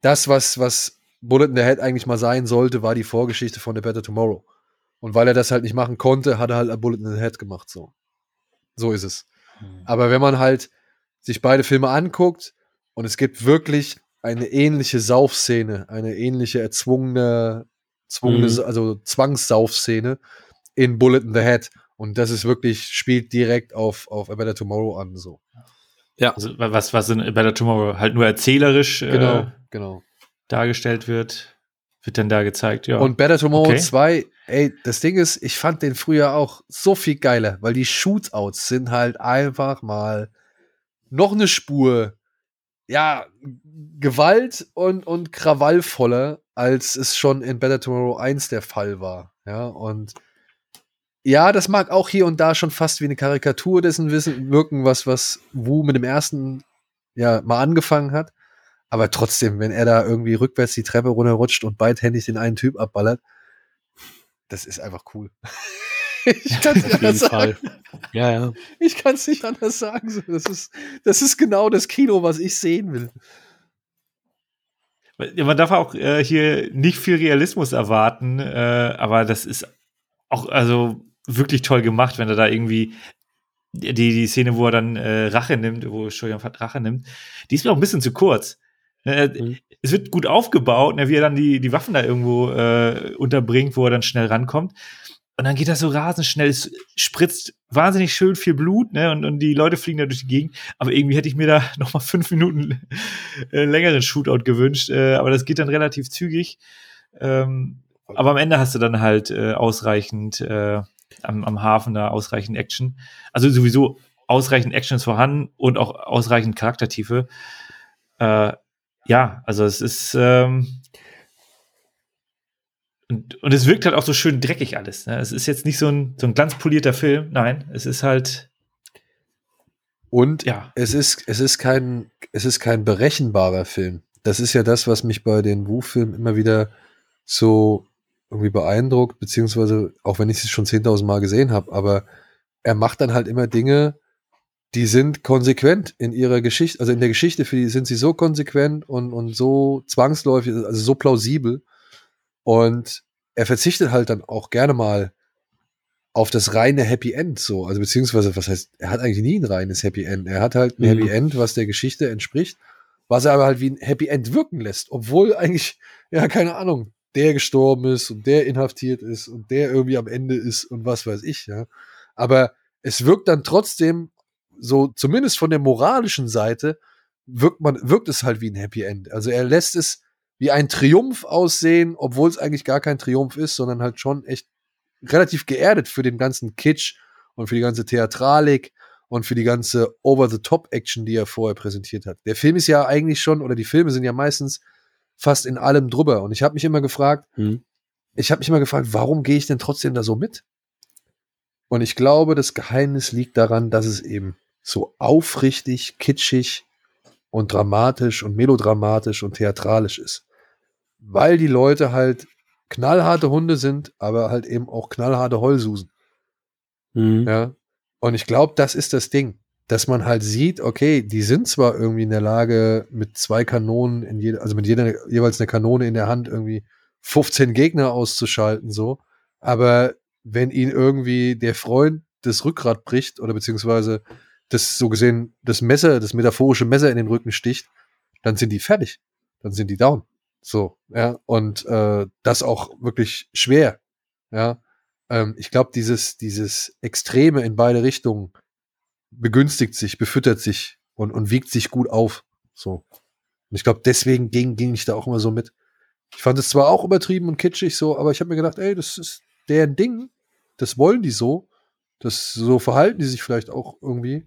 Das, was, was Bullet in the Head eigentlich mal sein sollte, war die Vorgeschichte von A Better Tomorrow. Und weil er das halt nicht machen konnte, hat er halt A Bullet in the Head gemacht, so. So ist es. Aber wenn man halt sich beide Filme anguckt und es gibt wirklich eine ähnliche Saufszene, eine ähnliche erzwungene, zwungene, Mhm. also Zwangssaufszene in Bullet in the Head. Und das ist wirklich, spielt direkt auf, auf A Better Tomorrow an, so. Also, was, was in A Better Tomorrow halt nur erzählerisch Genau, äh, genau. Dargestellt wird, wird dann da gezeigt, ja. Und Better Tomorrow Okay. 2, ey, das Ding ist, ich fand den früher auch so viel geiler, weil die Shootouts sind halt einfach mal noch eine Spur, ja, Gewalt und, und krawallvoller, als es schon in Better Tomorrow 1 der Fall war. Ja, und ja, das mag auch hier und da schon fast wie eine Karikatur dessen wissen, wirken, was, was Wu mit dem ersten ja mal angefangen hat. Aber trotzdem, wenn er da irgendwie rückwärts die Treppe runterrutscht und beidhändig den einen Typ abballert, das ist einfach cool. ich kann es nicht anders sagen. Fall. Ja, ja. Ich kann es nicht anders sagen. Das ist, das ist genau das Kino, was ich sehen will. Man darf auch äh, hier nicht viel Realismus erwarten, äh, aber das ist auch also wirklich toll gemacht, wenn er da irgendwie die, die Szene, wo er dann äh, Rache nimmt, wo Shoyan Fat Rache nimmt, die ist mir auch ein bisschen zu kurz. Äh, Mhm. Es wird gut aufgebaut, ne, wie er dann die, die Waffen da irgendwo äh, unterbringt, wo er dann schnell rankommt. Und dann geht das so rasend schnell, es spritzt wahnsinnig schön viel Blut, ne? Und, und die Leute fliegen da durch die Gegend. Aber irgendwie hätte ich mir da noch mal fünf Minuten äh, längeren Shootout gewünscht. Äh, aber das geht dann relativ zügig. Ähm, aber am Ende hast du dann halt äh, ausreichend äh, am, am Hafen da ausreichend Action. Also sowieso ausreichend Action ist vorhanden und auch ausreichend Charaktertiefe. Äh, ja, also es ist ähm, und, und es wirkt halt auch so schön dreckig alles. Ne? Es ist jetzt nicht so ein, so ein glanzpolierter Film. Nein, es ist halt, Und ja. es ist, es ist kein, es ist kein berechenbarer Film. Das ist ja das, was mich bei den Wu-Filmen immer wieder so irgendwie beeindruckt, beziehungsweise auch wenn ich es schon 10.000 Mal gesehen habe, aber er macht dann halt immer Dinge, die sind konsequent in ihrer Geschichte, also in der Geschichte für die sind sie so konsequent und, und so zwangsläufig, also so plausibel. Und er verzichtet halt dann auch gerne mal auf das reine Happy End so. Also beziehungsweise, was heißt, er hat eigentlich nie ein reines Happy End. Er hat halt ein Mhm. Happy End, was der Geschichte entspricht, was er aber halt wie ein Happy End wirken lässt, obwohl eigentlich, ja, keine Ahnung, der gestorben ist und der inhaftiert ist und der irgendwie am Ende ist und was weiß ich, ja. Aber es wirkt dann trotzdem so, zumindest von der moralischen Seite, wirkt man, wirkt es halt wie ein Happy End. Also er lässt es wie ein Triumph aussehen, obwohl es eigentlich gar kein Triumph ist, sondern halt schon echt relativ geerdet für den ganzen Kitsch und für die ganze Theatralik und für die ganze Over-the-Top-Action, die er vorher präsentiert hat. Der Film ist ja eigentlich schon, oder die Filme sind ja meistens fast in allem drüber. Und ich habe mich immer gefragt, Hm. ich habe mich immer gefragt, warum gehe ich denn trotzdem da so mit? Und ich glaube, das Geheimnis liegt daran, dass es eben so aufrichtig, kitschig und dramatisch und melodramatisch und theatralisch ist. Weil die Leute halt knallharte Hunde sind, aber halt eben auch knallharte Heulsusen. Hm. Ja. Und ich glaube, das ist das Ding, dass man halt sieht, okay, die sind zwar irgendwie in der Lage, mit zwei Kanonen in jeder, also mit jeder jeweils eine Kanone in der Hand irgendwie 15 Gegner auszuschalten, so, aber wenn ihnen irgendwie der Freund das Rückgrat bricht oder beziehungsweise das so gesehen das Messer, das metaphorische Messer in den Rücken sticht, dann sind die fertig, dann sind die down. So, ja, und äh, das auch wirklich schwer, ja. Ähm, ich glaube, dieses, dieses Extreme in beide Richtungen begünstigt sich, befüttert sich und, und wiegt sich gut auf. So. Und ich glaube, deswegen ging, ging ich da auch immer so mit. Ich fand es zwar auch übertrieben und kitschig so, aber ich habe mir gedacht, ey, das ist deren Ding. Das wollen die so. Das, so verhalten die sich vielleicht auch irgendwie.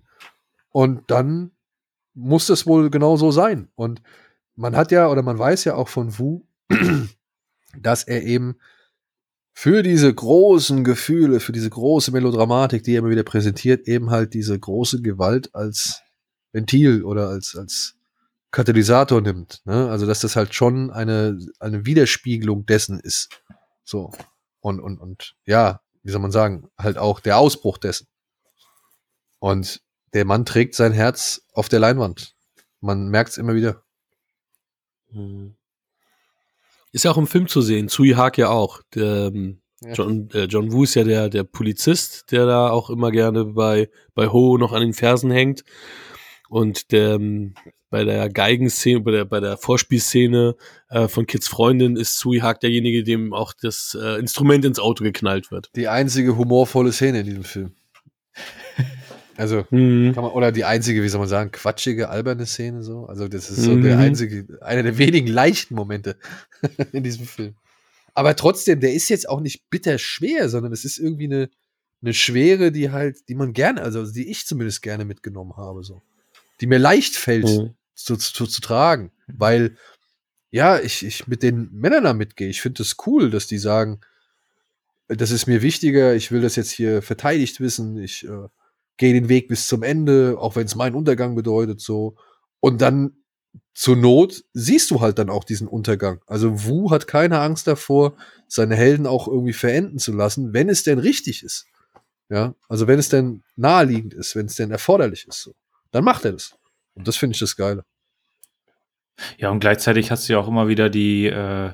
Und dann muss das wohl genau so sein. Und man hat ja, oder man weiß ja auch von Wu, dass er eben für diese großen Gefühle, für diese große Melodramatik, die er immer wieder präsentiert, eben halt diese große Gewalt als Ventil oder als, als Katalysator nimmt. Ne? Also, dass das halt schon eine, eine Widerspiegelung dessen ist. So. Und, und, und ja, wie soll man sagen, halt auch der Ausbruch dessen. Und der Mann trägt sein Herz auf der Leinwand. Man merkt es immer wieder. Hm. Ist ja auch im Film zu sehen, Tsui Hark ja auch. Der, ähm, Ja. John, äh, John Woo ist ja der, der Polizist, der da auch immer gerne bei, bei Ho noch an den Fersen hängt. Und der, ähm, bei der Geigenszene, bei der, bei der Vorspielszene äh, von Kids Freundin ist Tsui Hark derjenige, dem auch das äh, Instrument ins Auto geknallt wird. Die einzige humorvolle Szene in diesem Film. Also, Hm. Kann man, oder die einzige, wie soll man sagen, quatschige, alberne Szene so. Also das ist so Mhm. der einzige, einer der wenigen leichten Momente in diesem Film. Aber trotzdem, der ist jetzt auch nicht bitter schwer, sondern es ist irgendwie eine, eine Schwere, die halt, die man gerne, also die ich zumindest gerne mitgenommen habe, so. Die mir leicht fällt Hm. zu, zu, zu tragen. Weil, ja, ich, ich mit den Männern da mitgehe. Ich finde es das cool, dass die sagen, das ist mir wichtiger, ich will das jetzt hier verteidigt wissen, ich äh, gehe den Weg bis zum Ende, auch wenn es meinen Untergang bedeutet, so. Und dann zur Not siehst du halt dann auch diesen Untergang. Also Wu hat keine Angst davor, seine Helden auch irgendwie verenden zu lassen, wenn es denn richtig ist. Ja, also wenn es denn naheliegend ist, wenn es denn erforderlich ist, so. Dann macht er das. Und das finde ich das Geile. Ja, und gleichzeitig hast du ja auch immer wieder die, äh,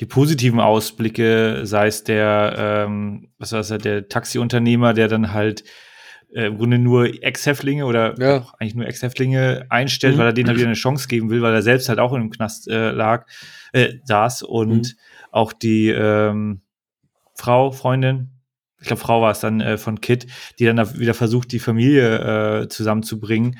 die positiven Ausblicke, sei es der, ähm, was war das, der Taxiunternehmer, der dann halt äh, im Grunde nur Ex-Häftlinge oder Ja. eigentlich nur Ex-Häftlinge einstellt, Mhm. weil er denen halt wieder eine Chance geben will, weil er selbst halt auch in einem Knast äh, lag, äh, saß und auch die ähm, Frau, Freundin, ich glaube, Frau war es dann äh, von Kit, die dann da wieder versucht, die Familie äh, zusammenzubringen.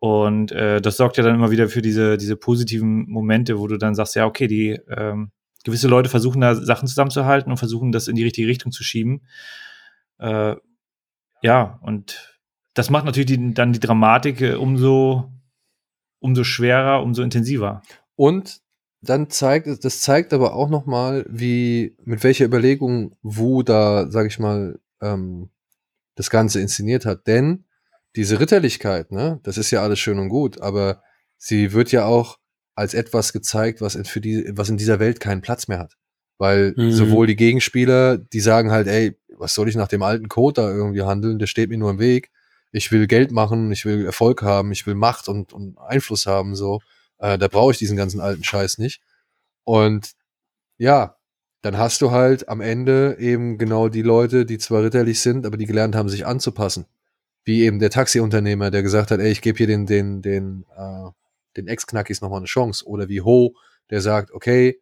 Und äh, das sorgt ja dann immer wieder für diese, diese positiven Momente, wo du dann sagst, ja, okay, die ähm, gewisse Leute versuchen da Sachen zusammenzuhalten und versuchen das in die richtige Richtung zu schieben. Äh, ja, und das macht natürlich die, dann die Dramatik äh, umso, umso schwerer, umso intensiver. Und dann zeigt es, das zeigt aber auch noch mal, wie mit welcher Überlegung Wu da, sag ich mal, ähm, das Ganze inszeniert hat. Denn diese Ritterlichkeit, ne, das ist ja alles schön und gut, aber sie wird ja auch als etwas gezeigt, was in, für die, was in dieser Welt keinen Platz mehr hat. Weil Mhm. sowohl die Gegenspieler, die sagen halt, ey, was soll ich nach dem alten Code da irgendwie handeln, der steht mir nur im Weg. ich will Geld machen, ich will Erfolg haben, ich will Macht und, und Einfluss haben, so. Äh, da brauche ich diesen ganzen alten Scheiß nicht. Und ja, dann hast du halt am Ende eben genau die Leute, die zwar ritterlich sind, aber die gelernt haben, sich anzupassen. Wie eben der Taxiunternehmer, der gesagt hat, ey, ich gebe hier den, den, den, äh, den Ex-Knackis nochmal eine Chance. Oder wie Ho, der sagt, okay,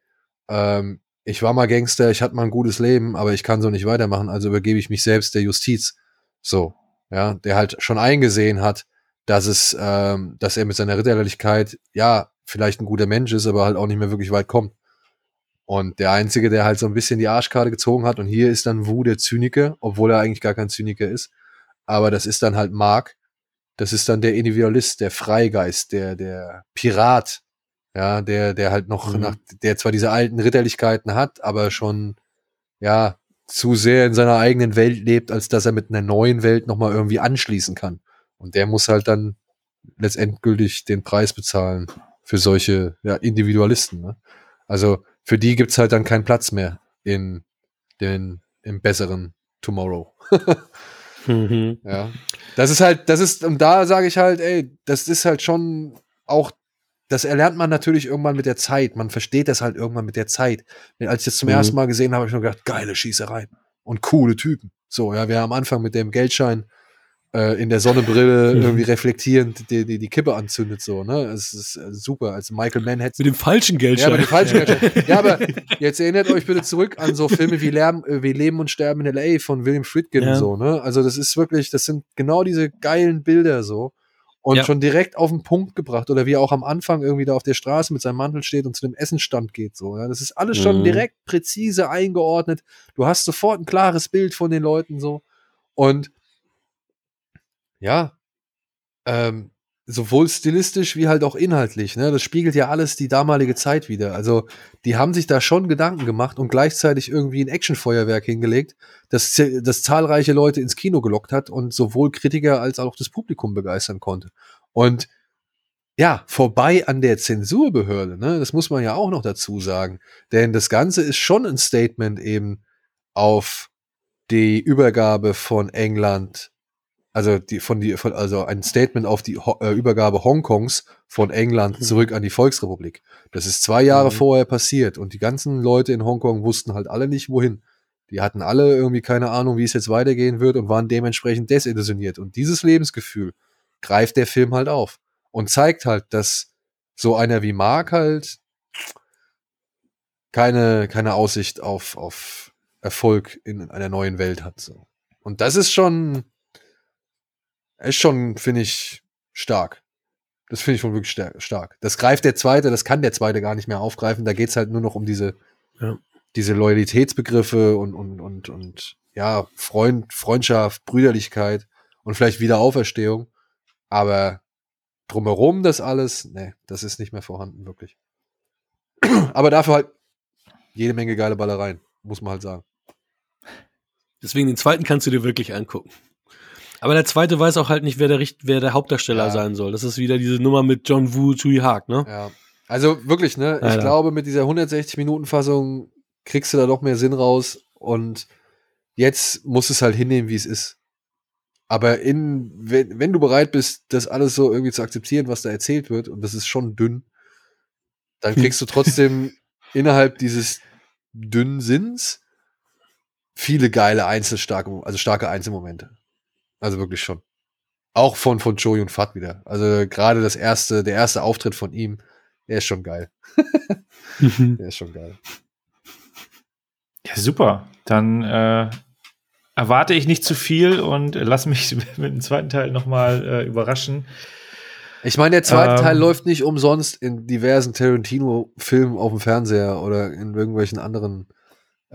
ähm, ich war mal Gangster, ich hatte mal ein gutes Leben, aber ich kann so nicht weitermachen, also übergebe ich mich selbst der Justiz. So, ja, der halt schon eingesehen hat, dass es, ähm, dass er mit seiner Ritterlichkeit, ja, vielleicht ein guter Mensch ist, aber halt auch nicht mehr wirklich weit kommt. Und der Einzige, der halt so ein bisschen die Arschkarte gezogen hat, und hier ist dann Wu der Zyniker, obwohl er eigentlich gar kein Zyniker ist. Aber das ist dann halt Mark. Das ist dann der Individualist, der Freigeist, der, der Pirat, ja, der, der halt noch Mhm. nach, der zwar diese alten Ritterlichkeiten hat, aber schon, ja, zu sehr in seiner eigenen Welt lebt, als dass er mit einer neuen Welt nochmal irgendwie anschließen kann. Und der muss halt dann letztendgültig den Preis bezahlen für solche ja, Individualisten. Ne? Also für die gibt's halt dann keinen Platz mehr in den, im besseren Tomorrow. Mhm. Ja. Das ist halt, das ist, und da sage ich halt, ey, das ist halt schon auch, das erlernt man natürlich irgendwann mit der Zeit. Man versteht das halt irgendwann mit der Zeit. Als ich das zum Mhm. ersten Mal gesehen habe, habe ich nur gedacht, geile Schießereien und coole Typen. So, ja, wir haben am Anfang mit dem Geldschein äh, in der Sonnenbrille Mhm. irgendwie reflektierend die, die, die Kippe anzündet, so, ne? Es ist äh, super. Also Michael Mann hätte Mit dem falschen ja, Geldschein. aber die falschen Geldscheine. Ja, aber jetzt erinnert euch bitte zurück an so Filme wie, Lärm, äh, wie Leben und Sterben in L.A. von William Friedkin Ja. und so, ne? Also das ist wirklich, das sind genau diese geilen Bilder so. Und Ja. schon direkt auf den Punkt gebracht. Oder wie er auch am Anfang irgendwie da auf der Straße mit seinem Mantel steht und zu dem Essenstand geht. So, ja? Das ist alles schon Mhm. direkt präzise eingeordnet. Du hast sofort ein klares Bild von den Leuten so. Und ja, ähm, sowohl stilistisch wie halt auch inhaltlich. Ne? Das spiegelt ja alles die damalige Zeit wieder. Also die haben sich da schon Gedanken gemacht und gleichzeitig irgendwie ein Actionfeuerwerk hingelegt, das, das zahlreiche Leute ins Kino gelockt hat und sowohl Kritiker als auch das Publikum begeistern konnte. Und ja, vorbei an der Zensurbehörde, ne? das muss man ja auch noch dazu sagen. Denn das Ganze ist schon ein Statement eben auf die Übergabe von England also die von die von, also ein Statement auf die Ho äh, Übergabe Hongkongs von England Mhm. zurück an die Volksrepublik. Das ist zwei Jahre Mhm. vorher passiert und die ganzen Leute in Hongkong wussten halt alle nicht wohin. Die hatten alle irgendwie keine Ahnung, wie es jetzt weitergehen wird und waren dementsprechend desillusioniert. Und dieses Lebensgefühl greift der Film halt auf und zeigt halt, dass so einer wie Mark halt keine, keine Aussicht auf, auf Erfolg in einer neuen Welt hat. So. Und das ist schon, ist schon, finde ich, stark. Das finde ich schon wirklich star- stark. Das greift der zweite, das kann der zweite gar nicht mehr aufgreifen. Da geht's halt nur noch um diese, Ja. diese Loyalitätsbegriffe und, und, und, und ja, Freund, Freundschaft, Brüderlichkeit und vielleicht Wiederauferstehung. Aber drumherum das alles, nee, das ist nicht mehr vorhanden, wirklich. Aber dafür halt jede Menge geile Ballereien, muss man halt sagen. Deswegen den zweiten kannst du dir wirklich angucken. Aber der zweite weiß auch halt nicht, wer der, Richt wer der Hauptdarsteller Ja. sein soll. Das ist wieder diese Nummer mit John Woo, Tui Haag, ne? Ja. Also wirklich, ne? Ich Leider. glaube, mit dieser 160-Minuten-Fassung kriegst du da doch mehr Sinn raus und jetzt musst du es halt hinnehmen, wie es ist. Aber in, wenn, wenn du bereit bist, das alles so irgendwie zu akzeptieren, was da erzählt wird, und das ist schon dünn, dann Hm. kriegst du trotzdem innerhalb dieses dünnen Sinns viele geile Einzelstarke, also starke Einzelmomente. Also wirklich schon. Auch von, von Joey und Fat wieder. Also gerade das erste, der erste Auftritt von ihm, der ist schon geil. Der ist schon geil. Ja, super. Dann äh, erwarte ich nicht zu viel und lass mich mit dem zweiten Teil nochmal äh, überraschen. Ich meine, der zweite Ähm. Teil läuft nicht umsonst in diversen Tarantino-Filmen auf dem Fernseher oder in irgendwelchen anderen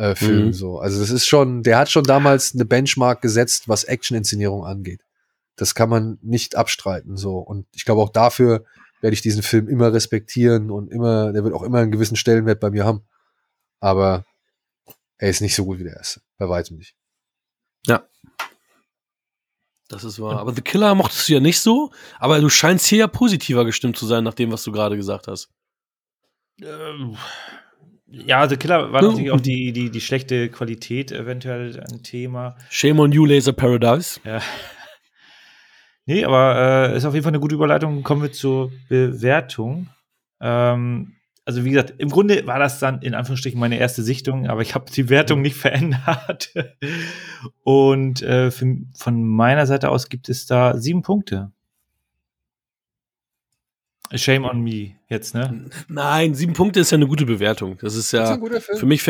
äh, Filmen Mhm. so. Also das ist schon, der hat schon damals eine Benchmark gesetzt, was Action-Inszenierung angeht. Das kann man nicht abstreiten so. Und ich glaube auch dafür werde ich diesen Film immer respektieren und immer, der wird auch immer einen gewissen Stellenwert bei mir haben. Aber er ist nicht so gut wie der erste. Bei weitem nicht. Das ist wahr. Aber The Killer mochtest du ja nicht so, aber du scheinst hier ja positiver gestimmt zu sein, nach dem, was du gerade gesagt hast. Ähm, ja, The Killer war natürlich auch die, die, die schlechte Qualität eventuell ein Thema. Shame on you, Laser Paradise. Ja. Nee, aber äh, ist auf jeden Fall eine gute Überleitung. Kommen wir zur Bewertung. Ähm, also wie gesagt, im Grunde war das dann in Anführungsstrichen meine erste Sichtung, aber ich habe die Wertung nicht verändert. Und äh, für, von meiner Seite aus gibt es da sieben Punkte. Shame on me jetzt, ne? Nein, sieben Punkte ist ja eine gute Bewertung. Das ist ja das ist für mich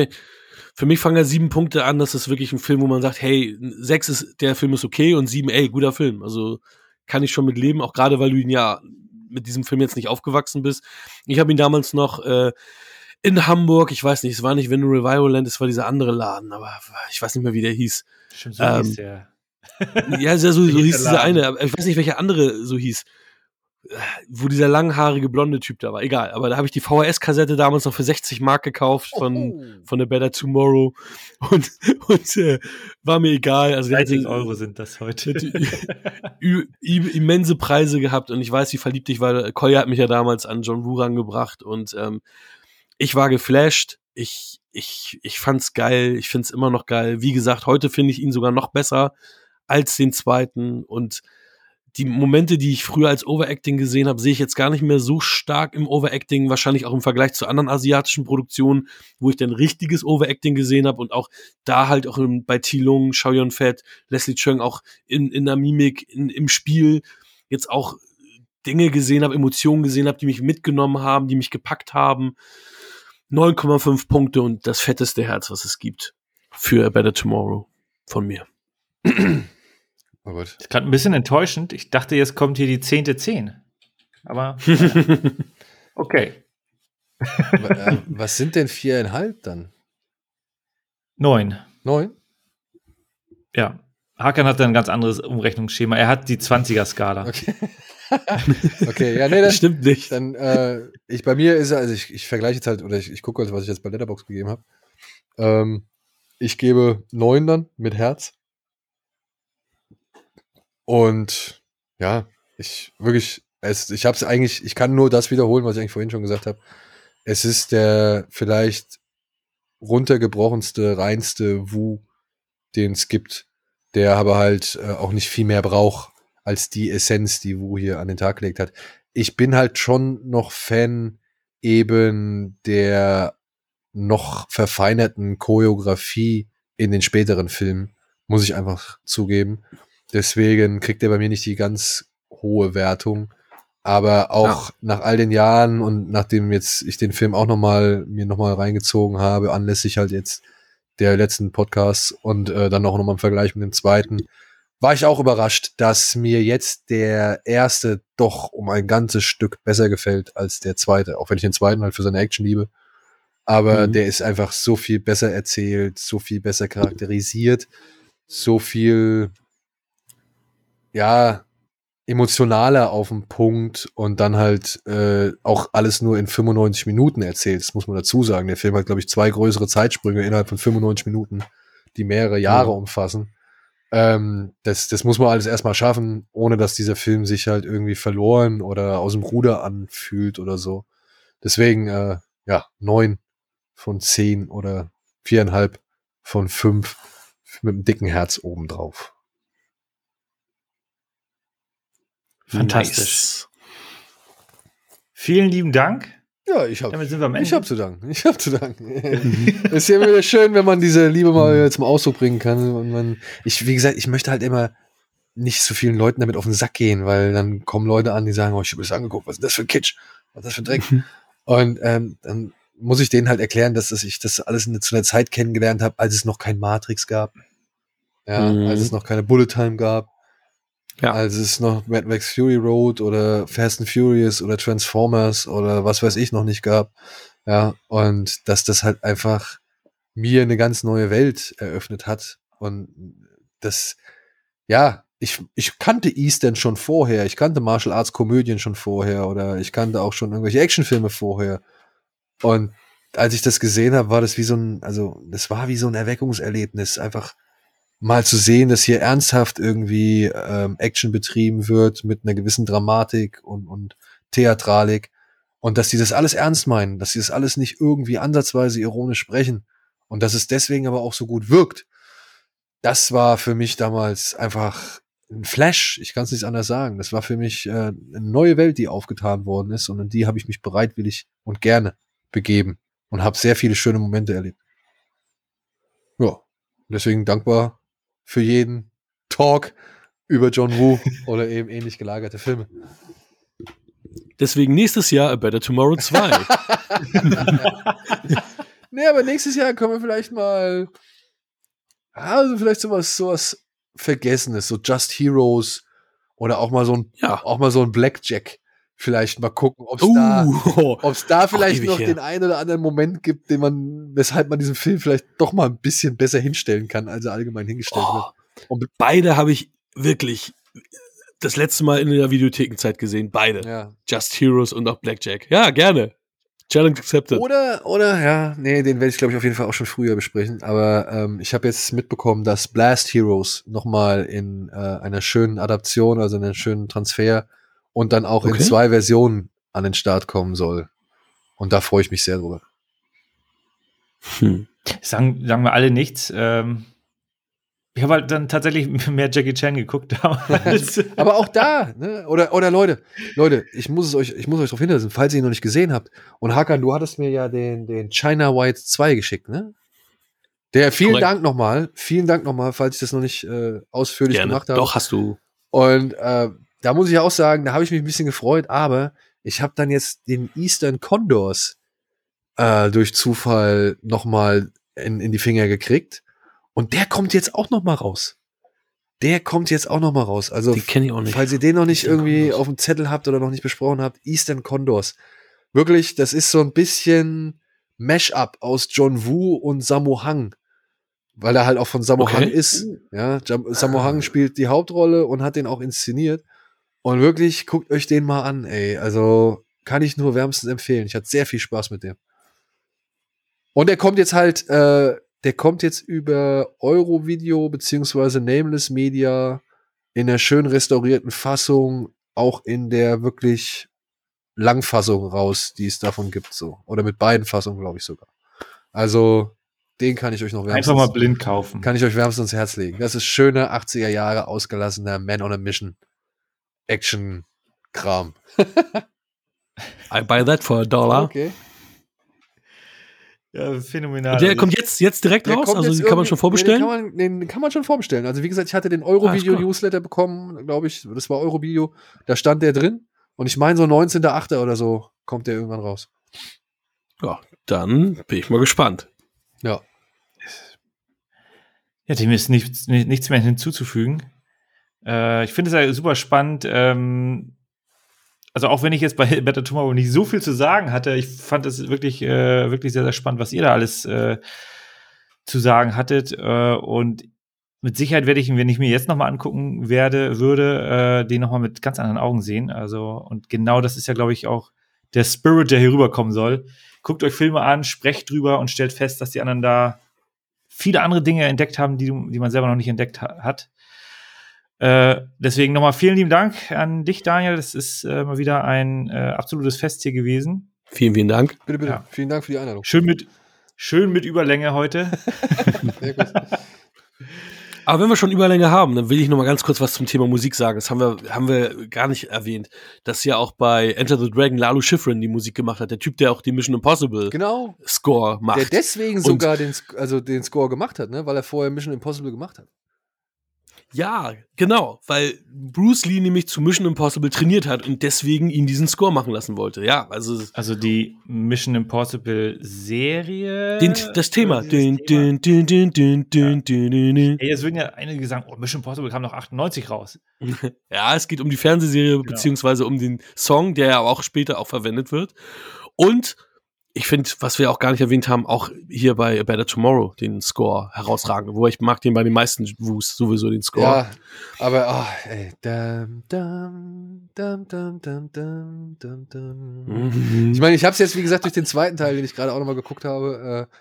für mich fangen ja sieben Punkte an. Das ist wirklich ein Film, wo man sagt, hey, sechs ist der Film ist okay und sieben, ey, guter Film. Also kann ich schon mit leben, auch gerade weil du ihn ja mit diesem Film jetzt nicht aufgewachsen bist. Ich habe ihn damals noch äh, in Hamburg, ich weiß nicht, es war nicht When Revival Land, es war dieser andere Laden, aber ich weiß nicht mehr, wie der hieß. Stimmt, so ähm, hieß der. ja, so, so hieß dieser eine, aber ich weiß nicht, welcher andere so hieß wo dieser langhaarige blonde Typ da war. Egal, aber da habe ich die VHS-Kassette damals noch für 60 Mark gekauft von, oh. von The Better Tomorrow und, und äh, war mir egal. Also 30 Euro sind das heute. immense Preise gehabt und ich weiß, wie verliebt ich war. Kolja hat mich ja damals an John Woo rangebracht und ähm, ich war geflasht. Ich, ich, ich fand's geil. Ich find's immer noch geil. Wie gesagt, heute finde ich ihn sogar noch besser als den zweiten und die Momente, die ich früher als Overacting gesehen habe, sehe ich jetzt gar nicht mehr so stark im Overacting, wahrscheinlich auch im Vergleich zu anderen asiatischen Produktionen, wo ich dann richtiges Overacting gesehen habe und auch da halt auch in, bei Tilung, Xiao Yun Fett, Leslie Chung auch in, in der Mimik, in, im Spiel jetzt auch Dinge gesehen habe, Emotionen gesehen habe, die mich mitgenommen haben, die mich gepackt haben. 9,5 Punkte und das fetteste Herz, was es gibt für A Better Tomorrow von mir. Oh Gott. Das ist gerade ein bisschen enttäuschend. Ich dachte, jetzt kommt hier die zehnte Zehn. Aber okay. Äh, was sind denn viereinhalb dann? Neun. Neun? Ja. Hakan hat ein ganz anderes Umrechnungsschema. Er hat die 20er-Skala. Okay. okay, ja, nee, das stimmt nicht. Dann, äh, ich, bei mir ist also ich, ich vergleiche jetzt halt, oder ich, ich gucke halt, was ich jetzt bei Letterbox gegeben habe. Ähm, ich gebe neun dann mit Herz. Und ja, ich wirklich, es, ich habe es eigentlich, ich kann nur das wiederholen, was ich eigentlich vorhin schon gesagt habe. Es ist der vielleicht runtergebrochenste, reinste Wu, den es gibt, der aber halt äh, auch nicht viel mehr braucht als die Essenz, die Wu hier an den Tag gelegt hat. Ich bin halt schon noch Fan eben der noch verfeinerten Choreografie in den späteren Filmen, muss ich einfach zugeben. Deswegen kriegt er bei mir nicht die ganz hohe Wertung. Aber auch ja. nach all den Jahren und nachdem jetzt ich den Film auch noch mal mir noch mal reingezogen habe, anlässlich halt jetzt der letzten Podcasts und äh, dann auch noch mal im Vergleich mit dem zweiten, war ich auch überrascht, dass mir jetzt der erste doch um ein ganzes Stück besser gefällt als der zweite, auch wenn ich den zweiten halt für seine Action liebe. Aber mhm. der ist einfach so viel besser erzählt, so viel besser charakterisiert, so viel ja, emotionaler auf den Punkt und dann halt äh, auch alles nur in 95 Minuten erzählt. Das muss man dazu sagen. Der Film hat, glaube ich, zwei größere Zeitsprünge innerhalb von 95 Minuten, die mehrere Jahre mhm. umfassen. Ähm, das, das muss man alles erstmal schaffen, ohne dass dieser Film sich halt irgendwie verloren oder aus dem Ruder anfühlt oder so. Deswegen, äh, ja, neun von zehn oder viereinhalb von fünf mit einem dicken Herz obendrauf. Fantastisch. Nice. Vielen lieben Dank. Ja, ich habe ich hab zu danken. Ich habe zu danken. ist ja wieder schön, wenn man diese Liebe mal zum Ausdruck bringen kann. Und man, ich, wie gesagt, ich möchte halt immer nicht so vielen Leuten damit auf den Sack gehen, weil dann kommen Leute an, die sagen, oh, ich habe das angeguckt, was ist das für ein Kitsch? Was ist das für ein Dreck? Mhm. Und ähm, dann muss ich denen halt erklären, dass, dass ich das alles in, zu einer Zeit kennengelernt habe, als es noch kein Matrix gab. Ja, mhm. als es noch keine Bullet Time gab, ja. Als es noch Mad Max Fury Road oder Fast and Furious oder Transformers oder was weiß ich noch nicht gab. Ja, und dass das halt einfach mir eine ganz neue Welt eröffnet hat. Und das, ja, ich, ich kannte Eastern schon vorher. Ich kannte Martial Arts Komödien schon vorher oder ich kannte auch schon irgendwelche Actionfilme vorher. Und als ich das gesehen habe, war das wie so ein, also das war wie so ein Erweckungserlebnis. Einfach mal zu sehen, dass hier ernsthaft irgendwie ähm, Action betrieben wird mit einer gewissen Dramatik und, und Theatralik und dass die das alles ernst meinen, dass sie das alles nicht irgendwie ansatzweise ironisch sprechen und dass es deswegen aber auch so gut wirkt. Das war für mich damals einfach ein Flash, ich kann es nicht anders sagen. Das war für mich äh, eine neue Welt, die aufgetan worden ist und in die habe ich mich bereitwillig und gerne begeben und habe sehr viele schöne Momente erlebt. Ja, deswegen dankbar für jeden Talk über John Woo oder eben ähnlich gelagerte Filme. Deswegen nächstes Jahr A Better Tomorrow 2. nee, aber nächstes Jahr können wir vielleicht mal, also vielleicht sowas, sowas Vergessenes, so Just Heroes oder auch mal so ein, Ja. auch mal so ein Blackjack. Vielleicht mal gucken, ob es Uh, da, ob es da vielleicht ewig noch her. den einen oder anderen Moment gibt, den man, weshalb man diesen Film vielleicht doch mal ein bisschen besser hinstellen kann, als er allgemein hingestellt Oh, wird. Und beide habe ich wirklich das letzte Mal in der Videothekenzeit gesehen. Beide. ja. Just Heroes und auch Blackjack. Ja, gerne. Challenge accepted. Oder, oder, ja, nee, den werde ich, glaube ich, auf jeden Fall auch schon früher besprechen. Aber ähm, ich habe jetzt mitbekommen, dass Blast Heroes nochmal in äh, einer schönen Adaption, also in einem schönen Transfer und dann auch in Okay. zwei Versionen an den Start kommen soll. Und da freue ich mich sehr drüber. Hm. Sagen, sagen wir alle nichts. Ähm, ich habe halt dann tatsächlich mehr Jackie Chan geguckt damals. Aber auch da, ne? Oder, oder Leute, Leute, ich muss es euch, ich muss euch darauf hinweisen, falls ihr ihn noch nicht gesehen habt. Und Hakan, du hattest mir ja den, den China White 2 geschickt, ne? Der, vielen Korrekt. Dank nochmal, vielen Dank nochmal, falls ich das noch nicht äh, ausführlich Gerne. gemacht habe. Doch, hast du. Und äh, da muss ich auch sagen, da habe ich mich ein bisschen gefreut, aber ich habe dann jetzt den Eastern Condors äh, durch Zufall nochmal in, in die Finger gekriegt. Und der kommt jetzt auch nochmal raus. Der kommt jetzt auch nochmal raus. Also, Den kenne ich auch nicht. falls ihr den noch nicht Eastern irgendwie Condors. auf dem Zettel habt oder noch nicht besprochen habt, Eastern Condors. Wirklich, das ist so ein bisschen Mash-up aus John Woo und Sammo Hang. Weil er halt auch von Sammo Okay. Hang ist. Ja, Sammo Hang spielt die Hauptrolle und hat den auch inszeniert. Und wirklich, guckt euch den mal an, ey. Also kann ich nur wärmstens empfehlen. Ich hatte sehr viel Spaß mit dem. Und der kommt jetzt halt, äh, der kommt jetzt über Eurovideo beziehungsweise Nameless Media in der schön restaurierten Fassung, auch in der wirklich Langfassung raus, die es davon gibt, so. Oder mit beiden Fassungen, glaube ich sogar. Also, den kann ich euch noch Einfach mal blind kaufen. kann ich euch wärmstens ans Herz legen. Das ist schöner 80er Jahre ausgelassener Man on a Mission Action Kram. I buy that for a dollar. Okay. Ja, phänomenal. Und der kommt jetzt, jetzt direkt Der raus? Also den kann man schon vorbestellen? Nee, den, kann man, den kann man schon vorbestellen. Also wie gesagt, ich hatte den Ah, Eurovideo ist cool. Newsletter bekommen, glaube ich, das war Eurovideo, da stand der drin und ich meine so 19.8. oder so kommt der irgendwann raus. ja, dann bin ich mal gespannt. Ja. Ja, dem ist nichts, ni- nichts mehr hinzuzufügen. Äh, ich finde es ja super spannend. Ähm, also auch wenn ich jetzt bei Better Tomorrow nicht so viel zu sagen hatte, ich fand es wirklich, äh, wirklich sehr, sehr spannend, was ihr da alles äh, zu sagen hattet. Äh, und mit Sicherheit werde ich wenn ich mir jetzt nochmal angucken werde, würde, äh, den nochmal mit ganz anderen Augen sehen. Also, und genau das ist ja, glaube ich, auch der Spirit, der hier rüberkommen soll. Guckt euch Filme an, sprecht drüber und stellt fest, dass die anderen da viele andere Dinge entdeckt haben, die, die man selber noch nicht entdeckt ha hat. Äh, deswegen nochmal vielen lieben Dank an dich, Daniel. Das ist äh, mal wieder ein äh, absolutes Fest hier gewesen. Vielen, vielen Dank. Bitte, bitte. Ja. Vielen Dank für die Einladung. Schön mit, schön mit Überlänge heute. Sehr gut. Aber wenn wir schon Überlänge haben, dann will ich noch mal ganz kurz was zum Thema Musik sagen. Das haben wir, haben wir gar nicht erwähnt, dass ja auch bei Enter the Dragon Lalu Schifrin die Musik gemacht hat. Der Typ, der auch die Mission Impossible Genau. Score macht. Der deswegen Und- sogar den, also den Score gemacht hat, ne? weil er vorher Mission Impossible gemacht hat. Ja, genau, weil Bruce Lee nämlich zu Mission Impossible trainiert hat und deswegen ihn diesen Score machen lassen wollte. Ja, also Also die Mission Impossible Serie. den, das Thema. Dün, dün, dün, dün, dün, dün, dün, dün. Ey, jetzt würden ja einige sagen, oh, Mission Impossible kam noch 98 raus. Ja, es geht um die Fernsehserie beziehungsweise um den Song, der ja auch später auch verwendet wird. Und ich finde, was wir auch gar nicht erwähnt haben, auch hier bei A Better Tomorrow den Score herausragend. Wo ich mag den bei den meisten Woos sowieso den Score. Ja, aber ah, ey. Dum, dum, dum, dum, dum, dum, dum, dum. Mhm. Ich meine, ich habe es jetzt, wie gesagt, durch den zweiten Teil, den ich gerade auch nochmal geguckt habe, äh,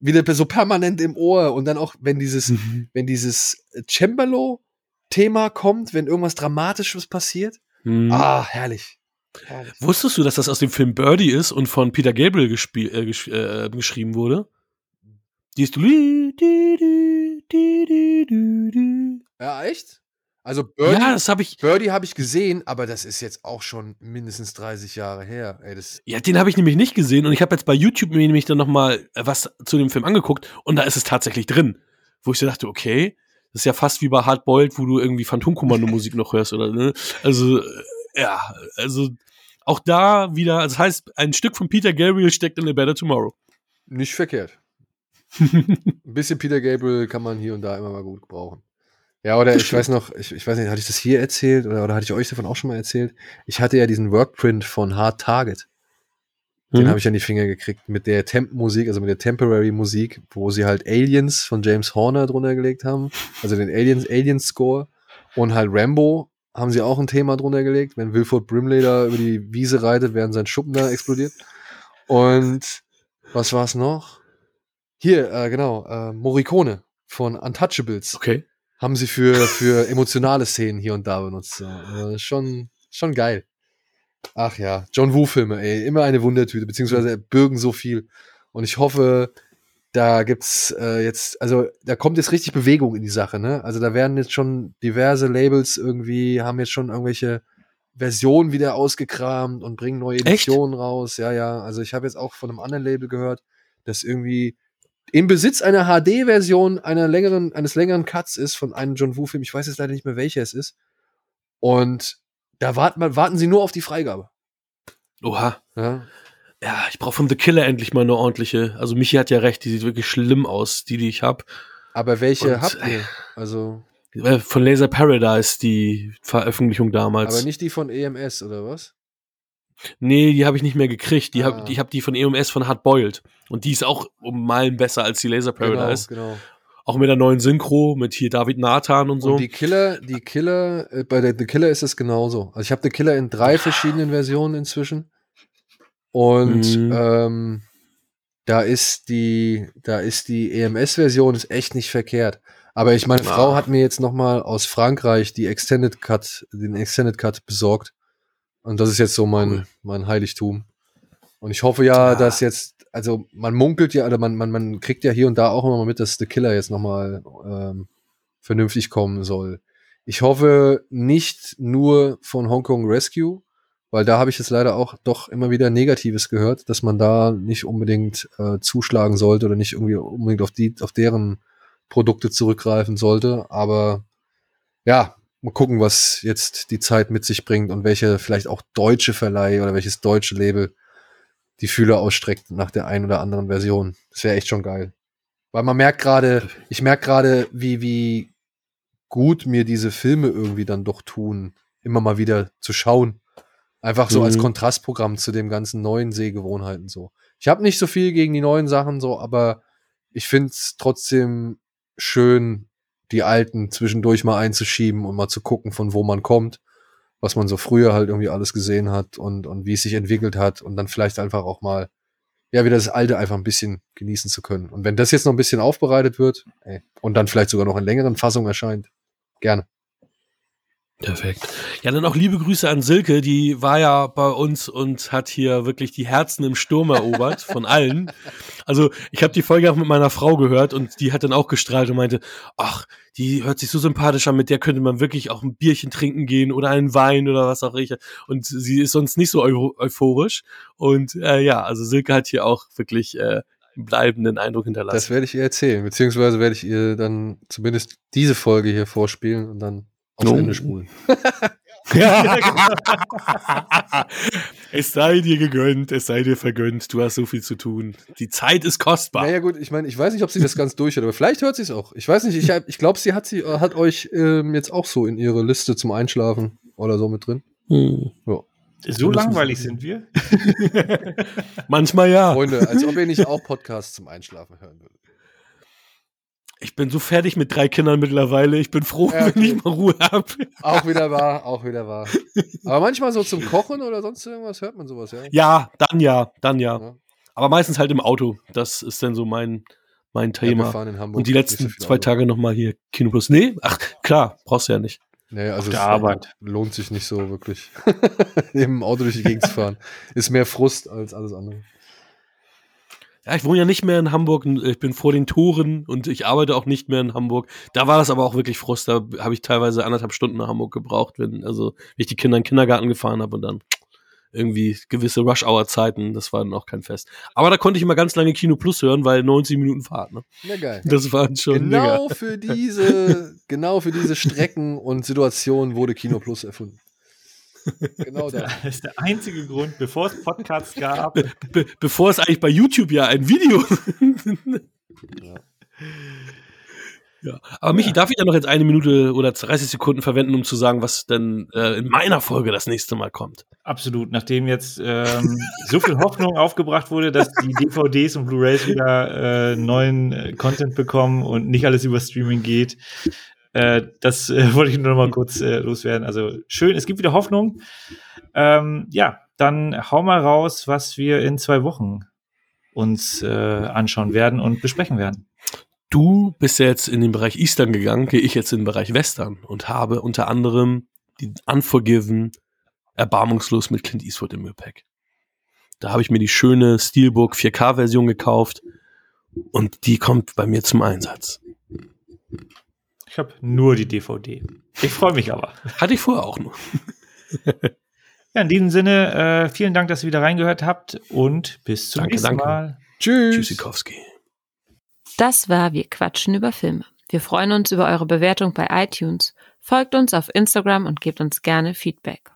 wieder so permanent im Ohr. Und dann auch, wenn dieses, Mhm. wenn dieses Cembalo-Thema kommt, wenn irgendwas Dramatisches passiert. Mhm. Ah, herrlich. Wusstest du, dass das aus dem Film Birdie ist und von Peter Gabriel äh, gesch äh, geschrieben wurde? Die ist. Ja, echt? Also Birdie, Ja, das habe ich. Birdie habe ich gesehen, aber das ist jetzt auch schon mindestens 30 Jahre her. Ey, Ja, den habe ich nämlich nicht gesehen und ich habe jetzt bei YouTube mir nämlich dann noch mal äh, was zu dem Film angeguckt und da ist es tatsächlich drin, wo ich so dachte, okay, das ist ja fast wie bei Hardboiled, wo du irgendwie Phantomkommando-Musik noch hörst oder ne? Also äh, ja, also auch da wieder, also das heißt, ein Stück von Peter Gabriel steckt in A Better Tomorrow. nicht verkehrt. Ein bisschen Peter Gabriel kann man hier und da immer mal gut gebrauchen. Ja, oder ich weiß noch, ich, ich weiß nicht, hatte ich das hier erzählt oder, oder hatte ich euch davon auch schon mal erzählt? Ich hatte ja diesen Workprint von Hard Target. Den Mhm. habe ich an die Finger gekriegt mit der Temp-Musik, also mit der Temporary-Musik, wo sie halt Aliens von James Horner drunter gelegt haben. Also den Aliens, Aliens-Score. Und halt Rambo haben sie auch ein Thema drunter gelegt, wenn Wilford Brimley da über die Wiese reitet, während sein Schuppen da explodiert. Und was war's noch? Hier, äh, genau, äh, Morricone von Untouchables Okay. haben sie für, für emotionale Szenen hier und da benutzt. Also schon, schon geil. Ach ja, John Woo-Filme, ey, immer eine Wundertüte, beziehungsweise bürgen so viel. Und ich hoffe, da gibt's äh, jetzt, also da kommt jetzt richtig Bewegung in die Sache, ne? Also da werden jetzt schon diverse Labels irgendwie, haben jetzt schon irgendwelche Versionen wieder ausgekramt und bringen neue Echt? Editionen raus. Ja, ja. Also ich habe jetzt auch von einem anderen Label gehört, dass irgendwie im Besitz einer HD-Version einer längeren, eines längeren Cuts ist von einem John Woo-Film. Ich weiß jetzt leider nicht mehr, welcher es ist. Und da warten, warten sie nur auf die Freigabe. Oha. Ja? Ja, ich brauche von The Killer endlich mal eine ordentliche. Also Michi hat ja recht, die sieht wirklich schlimm aus, die, die ich habe. Aber welche Und, habt ihr? Also, Äh, Von Laser Paradise, die Veröffentlichung damals. aber nicht die von EMS, oder was? Nee, die habe ich nicht mehr gekriegt. Die Ah. hab, ich habe die von EMS von Hard Boiled. Und die ist auch um Meilen besser als die Laser Paradise. Genau, genau. Auch mit der neuen Synchro, mit hier David Nathan und so. Und die Killer, die Killer, äh, bei der The Killer ist es genauso. Also ich habe The Killer in drei verschiedenen Versionen inzwischen. Und Mhm. ähm, da ist die, da ist die EMS-Version ist echt nicht verkehrt. Aber ich, meine Ah. Frau hat mir jetzt noch mal aus Frankreich die Extended Cut, den Extended Cut besorgt. Und das ist jetzt so mein, Cool. mein Heiligtum. Und ich hoffe ja, Ah. dass jetzt, also man munkelt ja, oder man, man, man kriegt ja hier und da auch immer mal mit, dass The Killer jetzt noch mal ähm, vernünftig kommen soll. Ich hoffe nicht nur von Hong Kong Rescue, weil da habe ich jetzt leider auch doch immer wieder Negatives gehört, dass man da nicht unbedingt äh, zuschlagen sollte oder nicht irgendwie unbedingt auf die, auf deren Produkte zurückgreifen sollte. Aber ja, mal gucken, was jetzt die Zeit mit sich bringt und welche vielleicht auch deutsche Verleih oder welches deutsche Label die Fühler ausstreckt nach der einen oder anderen Version. Das wäre echt schon geil. Weil man merkt gerade, ich merke gerade, wie, wie gut mir diese Filme irgendwie dann doch tun, immer mal wieder zu schauen. Einfach so Mhm. als Kontrastprogramm zu dem ganzen neuen Sehgewohnheiten so. Ich habe nicht so viel gegen die neuen Sachen so, aber ich finde es trotzdem schön, die alten zwischendurch mal einzuschieben und mal zu gucken, von wo man kommt, was man so früher halt irgendwie alles gesehen hat und, und wie es sich entwickelt hat und dann vielleicht einfach auch mal, ja, wieder das Alte einfach ein bisschen genießen zu können. Und wenn das jetzt noch ein bisschen aufbereitet wird ey, und dann vielleicht sogar noch in längeren Fassungen erscheint, gerne. Perfekt. Ja, dann auch liebe Grüße an Silke, die war ja bei uns und hat hier wirklich die Herzen im Sturm erobert von allen. Also ich habe die Folge auch mit meiner Frau gehört und die hat dann auch gestrahlt und meinte, ach, die hört sich so sympathisch an, mit der könnte man wirklich auch ein Bierchen trinken gehen oder einen Wein oder was auch immer. Und sie ist sonst nicht so eu euphorisch. Und äh, ja, also Silke hat hier auch wirklich äh, einen bleibenden Eindruck Das hinterlassen. werde ich ihr erzählen, beziehungsweise werde ich ihr dann zumindest diese Folge hier vorspielen und dann aufs. Ende spulen. Ja. es sei dir gegönnt, es sei dir vergönnt, du hast so viel zu tun. Die Zeit ist kostbar. Naja gut, ich meine, ich weiß nicht, ob sie das ganz durchhört, aber vielleicht hört sie es auch. Ich weiß nicht, ich, ich glaube, sie hat sie äh, hat euch ähm, jetzt auch so in ihre Liste zum Einschlafen oder so mit drin. Hm. So langweilig sind wir. Manchmal ja. Freunde, als ob ihr nicht auch Podcasts zum Einschlafen hören würdet. Ich bin so fertig mit drei Kindern mittlerweile. Ich bin froh, Ja, okay. wenn ich mal Ruhe habe. Auch wieder wahr, auch wieder wahr. Aber manchmal so zum Kochen oder sonst irgendwas hört man sowas, ja. Ja, dann ja, dann ja. Ja. Aber meistens halt im Auto. Das ist dann so mein, mein Ja, Thema. Hamburg Und die letzten so zwei Auto. Tage nochmal hier Kino Plus. Nee, ach klar, brauchst du ja nicht. Nee, also der es Arbeit. lohnt sich nicht so wirklich, im Auto durch die Gegend zu fahren. Ist mehr Frust als alles andere. Ja, ich wohne ja nicht mehr in Hamburg, ich bin vor den Toren und ich arbeite auch nicht mehr in Hamburg. Da war das aber auch wirklich Frust. Da habe ich teilweise anderthalb Stunden nach Hamburg gebraucht, wenn, also wenn ich die Kinder in den Kindergarten gefahren habe und dann irgendwie gewisse Rush-Hour-Zeiten, das war dann auch kein Fest. Aber da konnte ich immer ganz lange Kino Plus hören, weil 90 Minuten Fahrt, ne? Ja, geil. Das war schon Genau mega. für diese, genau für diese Strecken und Situationen wurde Kino Plus erfunden. Genau da. Das ist der einzige Grund, bevor es Podcasts gab. Be bevor es eigentlich bei YouTube ja ein Video. Ja. ja. Aber Michi, darf ich da noch jetzt eine Minute oder 30 Sekunden verwenden, um zu sagen, was denn äh, in meiner Folge das nächste Mal kommt? Absolut, nachdem jetzt ähm, so viel Hoffnung aufgebracht wurde, dass die DVDs und Blu-rays wieder äh, neuen äh, Content bekommen und nicht alles über Streaming geht. Äh, das äh, wollte ich nur noch mal kurz äh, loswerden. Also schön, es gibt wieder Hoffnung. Ähm, ja, dann hau mal raus, was wir in zwei Wochen uns äh, anschauen werden und besprechen werden. Du bist jetzt in den Bereich Eastern gegangen, gehe ich jetzt in den Bereich Western und habe unter anderem die Unforgiven erbarmungslos mit Clint Eastwood im Gepäck. Da habe ich mir die schöne Steelbook 4K-Version gekauft und die kommt bei mir zum Einsatz. Ich habe nur die DVD. Ich freue mich aber. Hatte ich vorher auch nur. Ja, in diesem Sinne, äh, vielen Dank, dass ihr wieder reingehört habt und bis zum Danke, nächsten danke. Mal. Tschüss. Tschüssikowski. Das war Wir quatschen über Filme. Wir freuen uns über eure Bewertung bei iTunes. Folgt uns auf Instagram und gebt uns gerne Feedback.